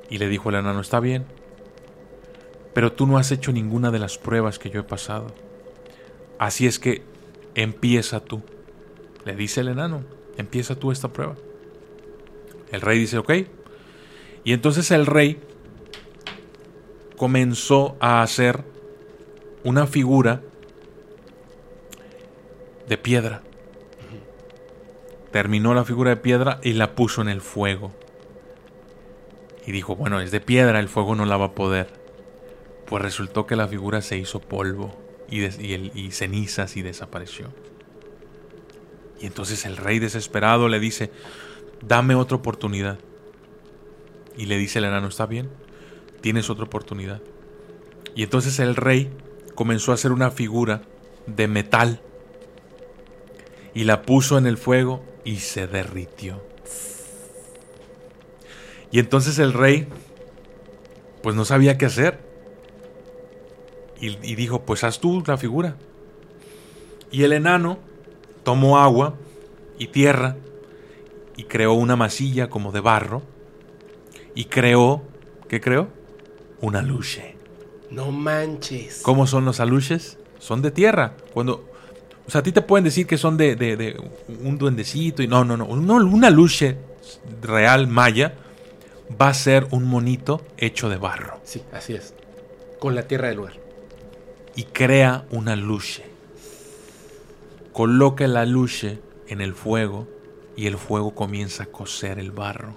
Y le dijo el enano, está bien, pero tú no has hecho ninguna de las pruebas que yo he pasado. Así es que empieza tú. Le dice el enano, empieza tú esta prueba. El rey dice, ok. Y entonces el rey comenzó a hacer una figura de piedra. Terminó la figura de piedra y la puso en el fuego. Y dijo, bueno, es de piedra, el fuego no la va a poder. Pues resultó que la figura se hizo polvo y, y cenizas y desapareció. Y entonces el rey desesperado le dice, dame otra oportunidad. Y le dice el enano, está bien, tienes otra oportunidad. Y entonces el rey comenzó a hacer una figura de metal y la puso en el fuego y se derritió. Y entonces el rey, pues no sabía qué hacer y, dijo, pues haz tú la figura. Y el enano tomó agua y tierra y creó una masilla como de barro y creó, ¿qué creó? Una luche. No manches. ¿Cómo son los aluches? Son de tierra. Cuando, o sea, a ti te pueden decir que son de, de, un duendecito y no, no, no, no, una luche real maya va a ser un monito hecho de barro. Sí, así es. Con la tierra del lugar y crea una luche. Coloca la luche en el fuego y el fuego comienza a cocer el barro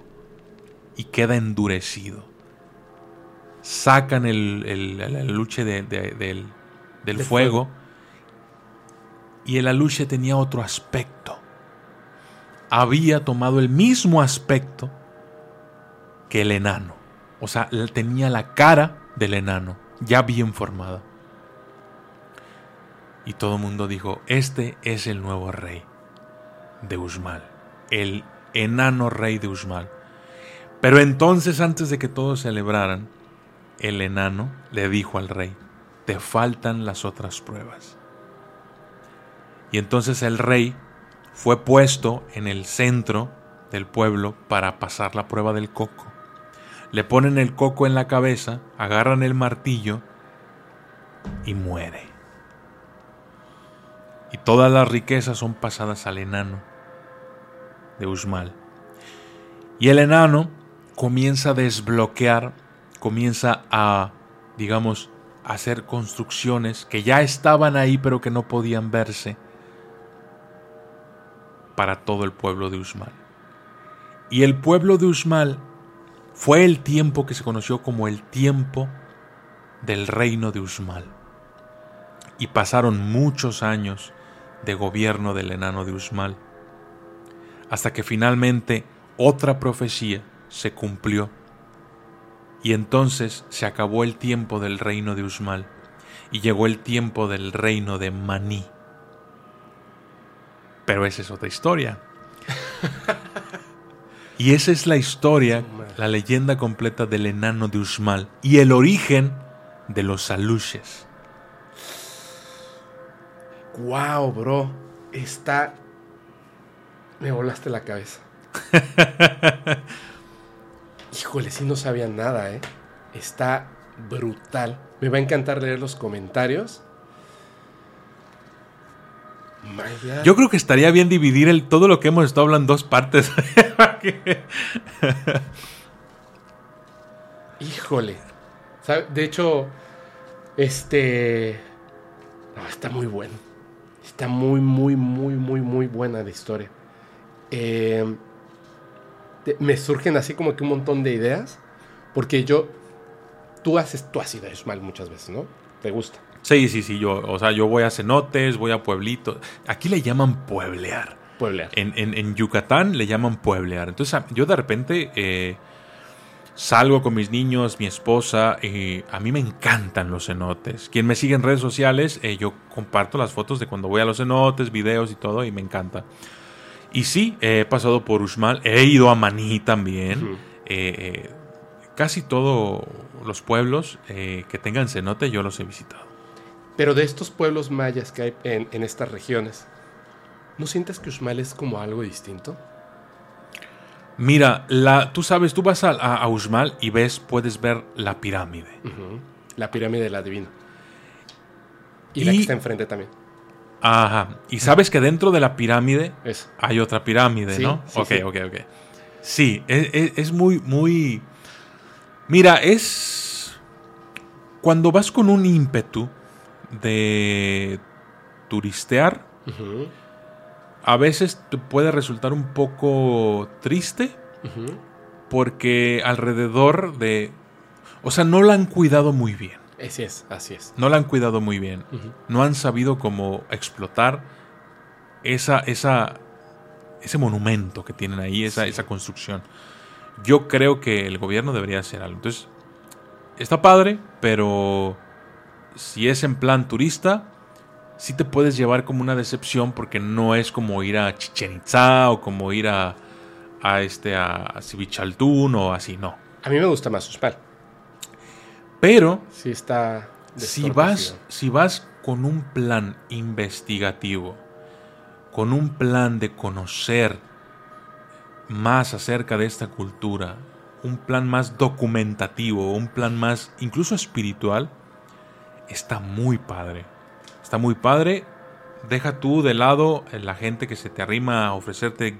y queda endurecido. Sacan el, el, luche del, fuego, y el aluche tenía otro aspecto. Había tomado el mismo aspecto que el enano. O sea, tenía la cara del enano, ya bien formada. Y todo el mundo dijo, este es el nuevo rey de Usmal, el enano rey de Usmal. Pero entonces, antes de que todos celebraran, el enano le dijo al rey, te faltan las otras pruebas. Y entonces el rey fue puesto en el centro del pueblo para pasar la prueba del coco. Le ponen el coco en la cabeza, agarran el martillo y muere y todas las riquezas son pasadas al enano de Usmal. Y el enano comienza a desbloquear, comienza a, digamos, hacer construcciones que ya estaban ahí pero que no podían verse para todo el pueblo de Usmal. Y el pueblo de Usmal fue el tiempo que se conoció como el tiempo del reino de Usmal. Y pasaron muchos años de gobierno del enano de Usmal, hasta que finalmente otra profecía se cumplió y entonces se acabó el tiempo del reino de Usmal y llegó el tiempo del reino de Maní. Pero esa es otra historia. y esa es la historia, la leyenda completa del enano de Usmal y el origen de los aluches. Wow, bro. Está. Me volaste la cabeza. Híjole, sí no sabía nada, ¿eh? Está brutal. Me va a encantar leer los comentarios. Yo creo que estaría bien dividir el, todo lo que hemos estado hablando en dos partes. Híjole. De hecho, este... está muy bueno. Está muy, muy, muy, muy, muy buena la historia. Eh, te- me surgen así como que un montón de ideas. Porque yo. Tú haces. Tú has ido a Uxmal muchas veces, ¿no? ¿Te gusta? Sí, sí, sí. Yo, o sea, yo voy a cenotes, voy a pueblitos. Aquí le llaman pueblear. Pueblear. En, en- en Yucatán le llaman pueblear. Entonces yo de repente eh, salgo con mis niños, mi esposa, y a mí me encantan los cenotes. Quien me sigue en redes sociales, eh, yo comparto las fotos de cuando voy a los cenotes, videos y todo, y me encanta. Y sí, he pasado por Uxmal, he ido a Maní también. Eh, eh, casi todos los pueblos eh, que tengan cenote yo los he visitado. Pero de estos pueblos mayas que hay en, en estas regiones, ¿no sientes que Uxmal es como algo distinto? Mira, la, tú sabes, tú vas a, a, Uxmal y ves, puedes ver la pirámide. La pirámide del adivino. Y, la que está enfrente también. Ajá. Y sabes que dentro de la pirámide Eso. hay otra pirámide, Sí, ¿no? sí, ok, sí. ok, ok. Sí, es, es- es muy, muy... Mira, es... Cuando vas con un ímpetu de turistear, Ujú, a veces te puede resultar un poco triste porque alrededor de... O sea, no la han cuidado muy bien. Así es, así es. No la han cuidado muy bien. No han sabido cómo explotar esa, esa, ese monumento que tienen ahí, esa, Sí. esa construcción. Yo creo que el gobierno debería hacer algo. Entonces, está padre, pero si es en plan turista, sí te puedes llevar como una decepción porque no es como ir a Chichen Itza o como ir a, a este a Civichaltún o así, no. A mí me gusta más Uxmal. Pero Sí está... si vas, si vas con un plan investigativo, con un plan de conocer más acerca de esta cultura, un plan más documentativo, un plan más incluso espiritual, está muy padre. Está muy padre. Deja tú de lado la gente que se te arrima a ofrecerte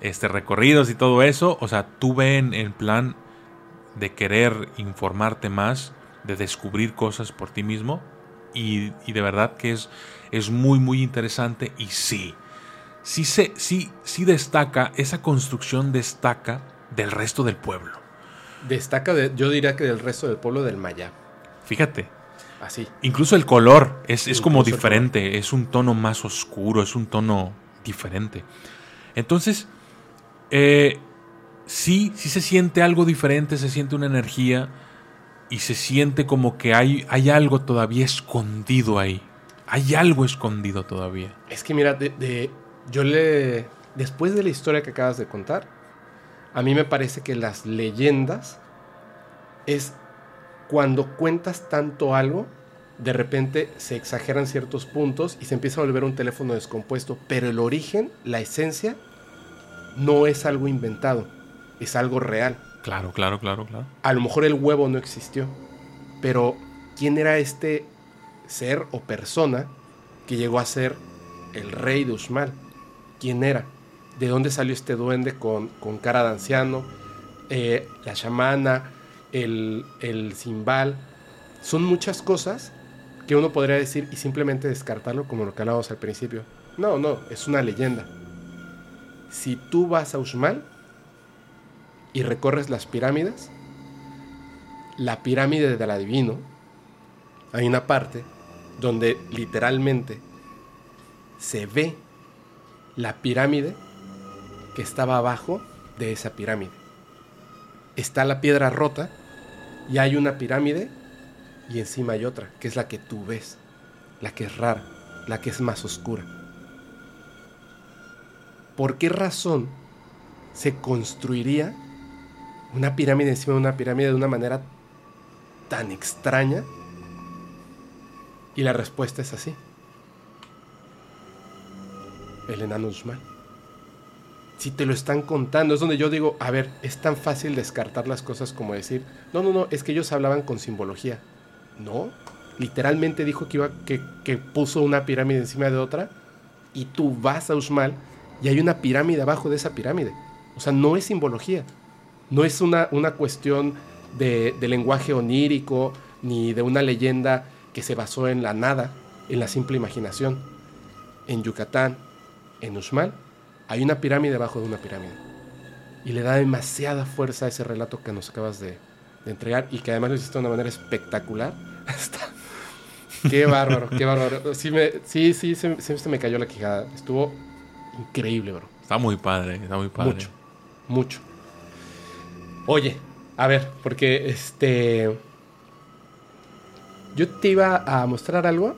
este recorridos y todo eso. O sea, tú ve en, en plan de querer informarte más, de descubrir cosas por ti mismo. Y, y de verdad que es, es muy, muy interesante. Y sí, sí, se, sí, sí destaca, esa construcción destaca del resto del pueblo. Destaca, de- yo diría que del resto del pueblo del Maya. Fíjate, Así. incluso el color es, es como diferente, es un tono más oscuro, es un tono diferente. Entonces, eh, sí, sí se siente algo diferente, se siente una energía y se siente como que hay, hay algo todavía escondido ahí. Hay algo escondido todavía. Es que mira, de, de- yo le... Después de la historia que acabas de contar, a mí me parece que las leyendas es cuando cuentas tanto algo, de repente se exageran ciertos puntos y se empieza a volver un teléfono descompuesto, pero el origen, la esencia, no es algo inventado, es algo real. Claro, claro, claro, claro. A lo mejor el huevo no existió, pero ¿quién era este ser o persona que llegó a ser el rey de Uxmal? ¿Quién era? ¿De dónde salió este duende con, con cara de anciano? Eh, la chamana, el, el cimbal. Son muchas cosas que uno podría decir y simplemente descartarlo como lo que hablábamos al principio. No, no, es una leyenda. Si tú vas a Uxmal y recorres las pirámides, la pirámide del adivino, hay una parte donde literalmente se ve la pirámide que estaba abajo de esa pirámide. Está la piedra rota y hay una pirámide y encima hay otra, que es la que tú ves, la que es rara, la que es más oscura. ¿Por qué razón se construiría una pirámide encima de una pirámide de una manera tan extraña? Y la respuesta es así. El enano Uxmal. Si te lo están contando, es donde yo digo, a ver, es tan fácil descartar las cosas como decir, no, no, no, es que ellos hablaban con simbología. No, literalmente dijo que, iba, que, puso una pirámide encima de otra y tú vas a Uxmal y hay una pirámide abajo de esa pirámide. O sea, no es simbología. No es una, una cuestión de, de lenguaje onírico ni de una leyenda que se basó en la nada, en la simple imaginación. en Yucatán, en Uxmal, hay una pirámide debajo de una pirámide. Y le da demasiada fuerza a ese relato que nos acabas de, de entregar y que además lo hiciste de una manera espectacular. Qué bárbaro, qué bárbaro. Sí, me, sí, sí, se, me cayó la quijada. Estuvo increíble, bro. Está muy padre, está muy padre. Mucho, mucho. Oye, a ver, porque este. Yo te iba a mostrar algo,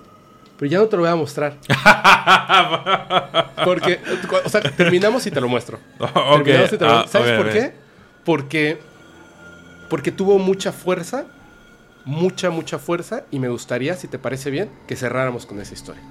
pero ya no te lo voy a mostrar. Porque, o sea, terminamos y te lo muestro. Ok, Terminamos y te lo- ah, ¿Sabes por qué? Porque, porque tuvo mucha fuerza, mucha, mucha fuerza, y me gustaría, si te parece bien, que cerráramos con esa historia.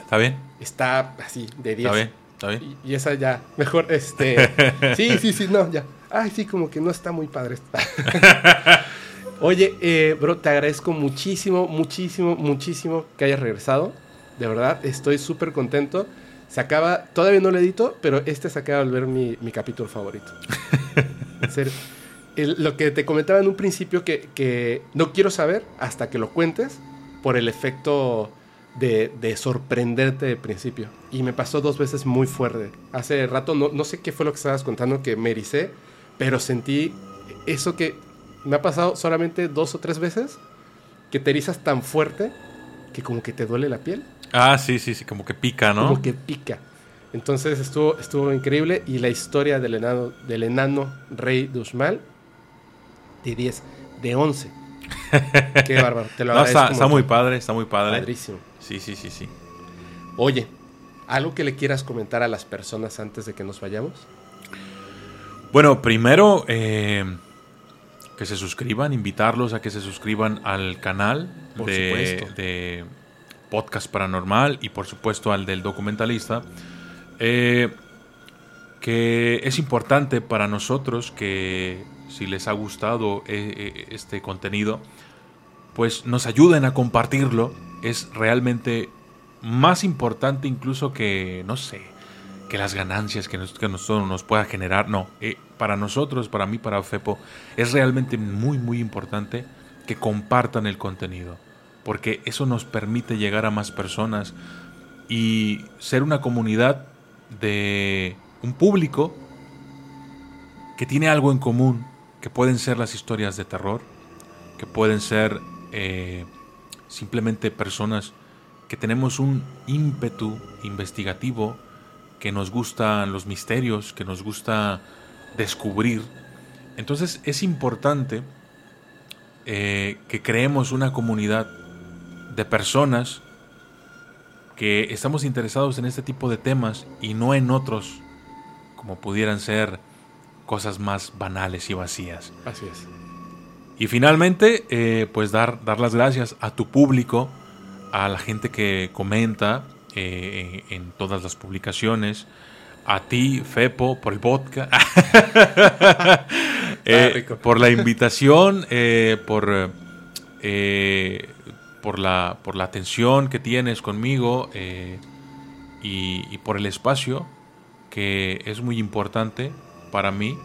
¿Está bien? Está así, de 10. ¿Está bien? ¿Está bien? Y, y esa ya, mejor, este... sí, sí, sí, no, ya. Ay, sí, como que no está muy padre. Oye, eh, bro, te agradezco muchísimo, muchísimo, muchísimo que hayas regresado. De verdad, estoy súper contento. Se acaba, todavía no lo edito, pero este se acaba de volver mi, mi capítulo favorito. En serio. El- lo que te comentaba en un principio que, que no quiero saber hasta que lo cuentes por el efecto de, de sorprenderte de principio. Y me pasó dos veces muy fuerte. Hace rato, no, no sé qué fue lo que estabas contando, que me ericé, pero sentí eso que me ha pasado solamente dos o tres veces, que te erizas tan fuerte que como que te duele la piel, Ah, sí, sí, sí, como que pica, ¿no? como que pica. Entonces estuvo, estuvo increíble y la historia del enano, del enano rey de Uxmal, de 10, de 11. Qué bárbaro, te lo No, agradezco. está, muy padre, está muy padre. Padrísimo. Sí, sí, sí, sí. Oye, ¿algo que le quieras comentar a las personas antes de que nos vayamos? Bueno, primero eh, que se suscriban, invitarlos a que se suscriban al canal Por de, de Podcast Paranormal y por supuesto al del documentalista. Eh, que es importante para nosotros que si les ha gustado eh, eh, este contenido, pues nos ayuden a compartirlo. Es realmente más importante incluso que, no sé, que las ganancias que, nos, nosotros nos pueda generar. No, eh, para nosotros, para mí, para FEPO, es realmente muy, muy importante que compartan el contenido. Porque eso nos permite llegar a más personas y ser una comunidad de un público que tiene algo en común, que pueden ser las historias de terror, que pueden ser eh, simplemente personas que tenemos un ímpetu investigativo, que nos gustan los misterios, que nos gusta descubrir. Entonces es importante eh, que creemos una comunidad de personas que estamos interesados en este tipo de temas y no en otros, como pudieran ser cosas más banales y vacías. Así es. Y finalmente, eh, pues dar, dar las gracias a tu público, a la gente que comenta eh, en todas las publicaciones, a ti, Fepo, por el vodka, Eh, rico. por la invitación, por, por, la, por la atención que tienes conmigo y, y por el espacio que es muy importante para mí.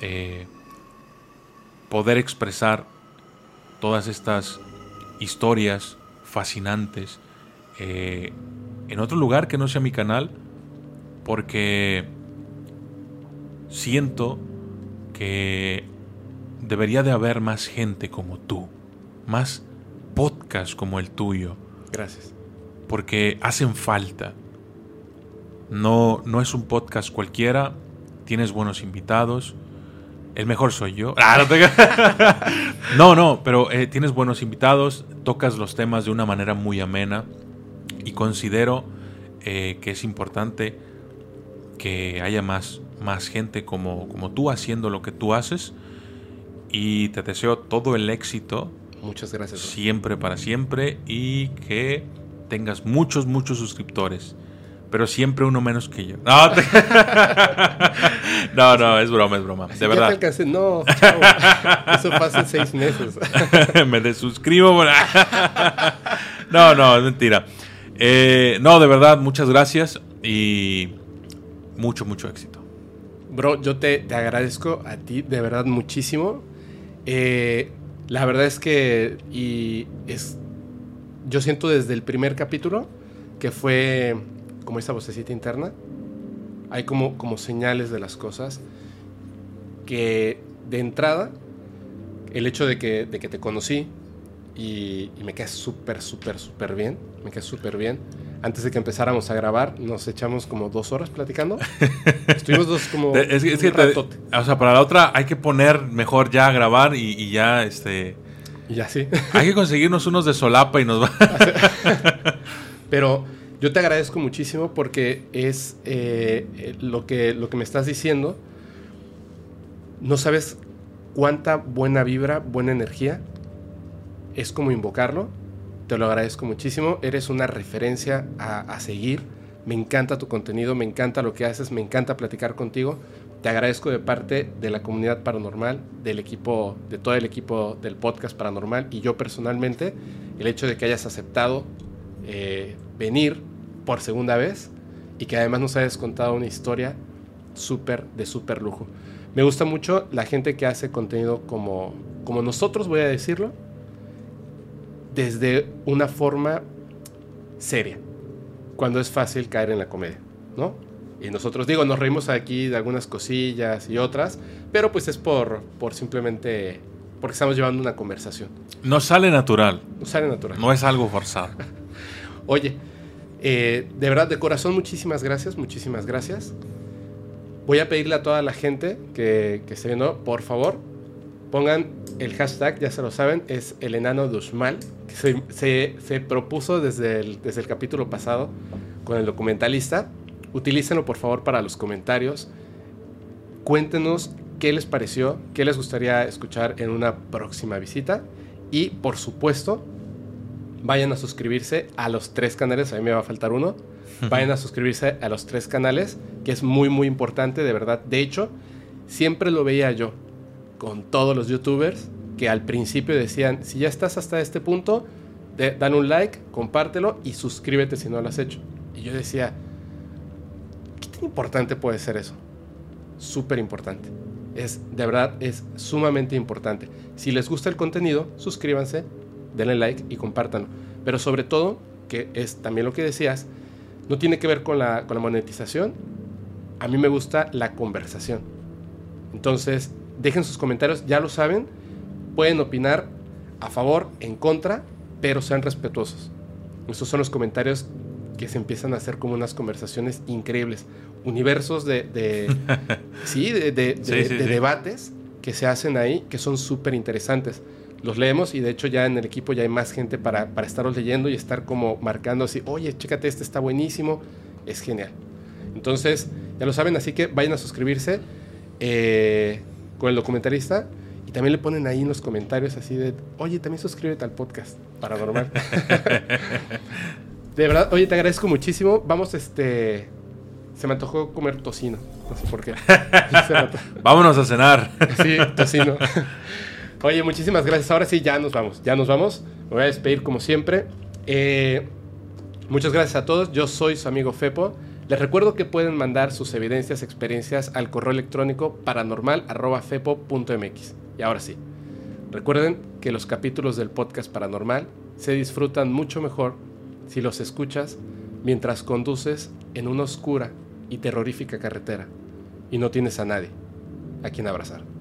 eh, poder expresar todas estas historias fascinantes eh, en otro lugar que no sea mi canal, porque siento que debería de haber más gente como tú, más podcasts como el tuyo, Gracias. porque hacen falta. No, no es un podcast cualquiera, tienes buenos invitados. El mejor soy yo. Ah, no, te- no, no, pero eh, tienes buenos invitados, tocas los temas de una manera muy amena y considero eh, que es importante que haya más, más gente como, como tú haciendo lo que tú haces y te deseo todo el éxito Muchas gracias. siempre para siempre y que tengas muchos, muchos suscriptores. Pero siempre uno menos que yo. No, te- no, no, es broma, es broma. Así, De ya te verdad. alcancé. No, chavo. Eso pasa en seis meses. Me desuscribo. bueno. no, no, es mentira. Eh, no, de verdad, muchas gracias y mucho, mucho éxito. Bro, yo te, te agradezco a ti de verdad muchísimo. Eh, la verdad es que y es, yo siento desde el primer capítulo que fue como esa vocecita interna, hay como, como señales de las cosas que de entrada, el hecho de que, de que te conocí y, y me quedé súper, súper, súper bien, me quedé súper bien. Antes de que empezáramos a grabar, nos echamos como dos horas platicando. Estuvimos dos como Es, que- es que un te- ratote. o sea, para la otra hay que poner mejor ya a grabar y, y ya, este... Y ya sí. Hay que conseguirnos unos de solapa y nos va... Pero yo te agradezco muchísimo porque es eh, eh, lo, que, lo que me estás diciendo. No sabes cuánta buena vibra, buena energía. Es como invocarlo. Te lo agradezco muchísimo. Eres una referencia a, seguir. Me encanta tu contenido, me encanta lo que haces, me encanta platicar contigo. Te agradezco de parte de la comunidad paranormal, del equipo, de todo el equipo del podcast paranormal y yo personalmente, el hecho de que hayas aceptado eh, venir por segunda vez y que además nos hayas contado una historia súper de súper lujo. Me gusta mucho la gente que hace contenido como, como nosotros, voy a decirlo, desde una forma seria, cuando es fácil caer en la comedia, ¿no? Y nosotros, digo, nos reímos aquí de algunas cosillas y otras, pero pues es por, por simplemente, porque estamos llevando una conversación. Nos sale natural, No sale natural. no es algo forzado. Oye, eh, de verdad, de corazón, muchísimas gracias, muchísimas gracias. Voy a pedirle a toda la gente que, esté viendo, por favor, pongan el hashtag, ya se lo saben, es el enano de Uxmal, que se propuso desde el, desde el capítulo pasado con el documentalista. Utilícenlo, por favor, para los comentarios. Cuéntenos qué les pareció, qué les gustaría escuchar en una próxima visita. Y, por supuesto, vayan a suscribirse a los tres canales, a mí me va a faltar uno. Vayan a suscribirse a los tres canales, que es muy, muy importante, de verdad. De hecho, siempre lo veía yo con todos los youtubers que al principio decían, si ya estás hasta este punto, de- dan un like, compártelo y suscríbete si no lo has hecho. Y yo decía, ¿qué tan importante puede ser eso? Súper importante. Es, de verdad, es sumamente importante. Si les gusta el contenido, suscríbanse, denle like y compártanlo. Pero sobre todo, que es también lo que decías, no tiene que ver con la, con la monetización. A mí me gusta la conversación. Entonces, dejen sus comentarios, ya lo saben. Pueden opinar a favor, en contra, pero sean respetuosos. Estos son los comentarios que se empiezan a hacer como unas conversaciones increíbles. Universos de, de- sí, de, de- de- Sí, sí, de sí. debates que se hacen ahí que son súper interesantes. Los leemos y de hecho ya en el equipo ya hay más gente para, para estarlos leyendo y estar como marcando así, oye, chécate, este está buenísimo, es genial. Entonces, ya lo saben, así que vayan a suscribirse eh, con el documentalista y también le ponen ahí en los comentarios así de, oye, también suscríbete al podcast paranormal. de verdad, oye, te agradezco muchísimo. Vamos, este, se me antojó comer tocino, no sé por qué. Vámonos a cenar. Sí, tocino. Oye, muchísimas gracias. Ahora sí, ya nos vamos. Ya nos vamos. Me voy a despedir como siempre. Eh, muchas gracias a todos. Yo soy su amigo Fepo. Les recuerdo que pueden mandar sus evidencias, experiencias al correo electrónico paranormal.fepo.mx. Y ahora sí, recuerden que los capítulos del podcast paranormal se disfrutan mucho mejor si los escuchas mientras conduces en una oscura y terrorífica carretera y no tienes a nadie a quien abrazar.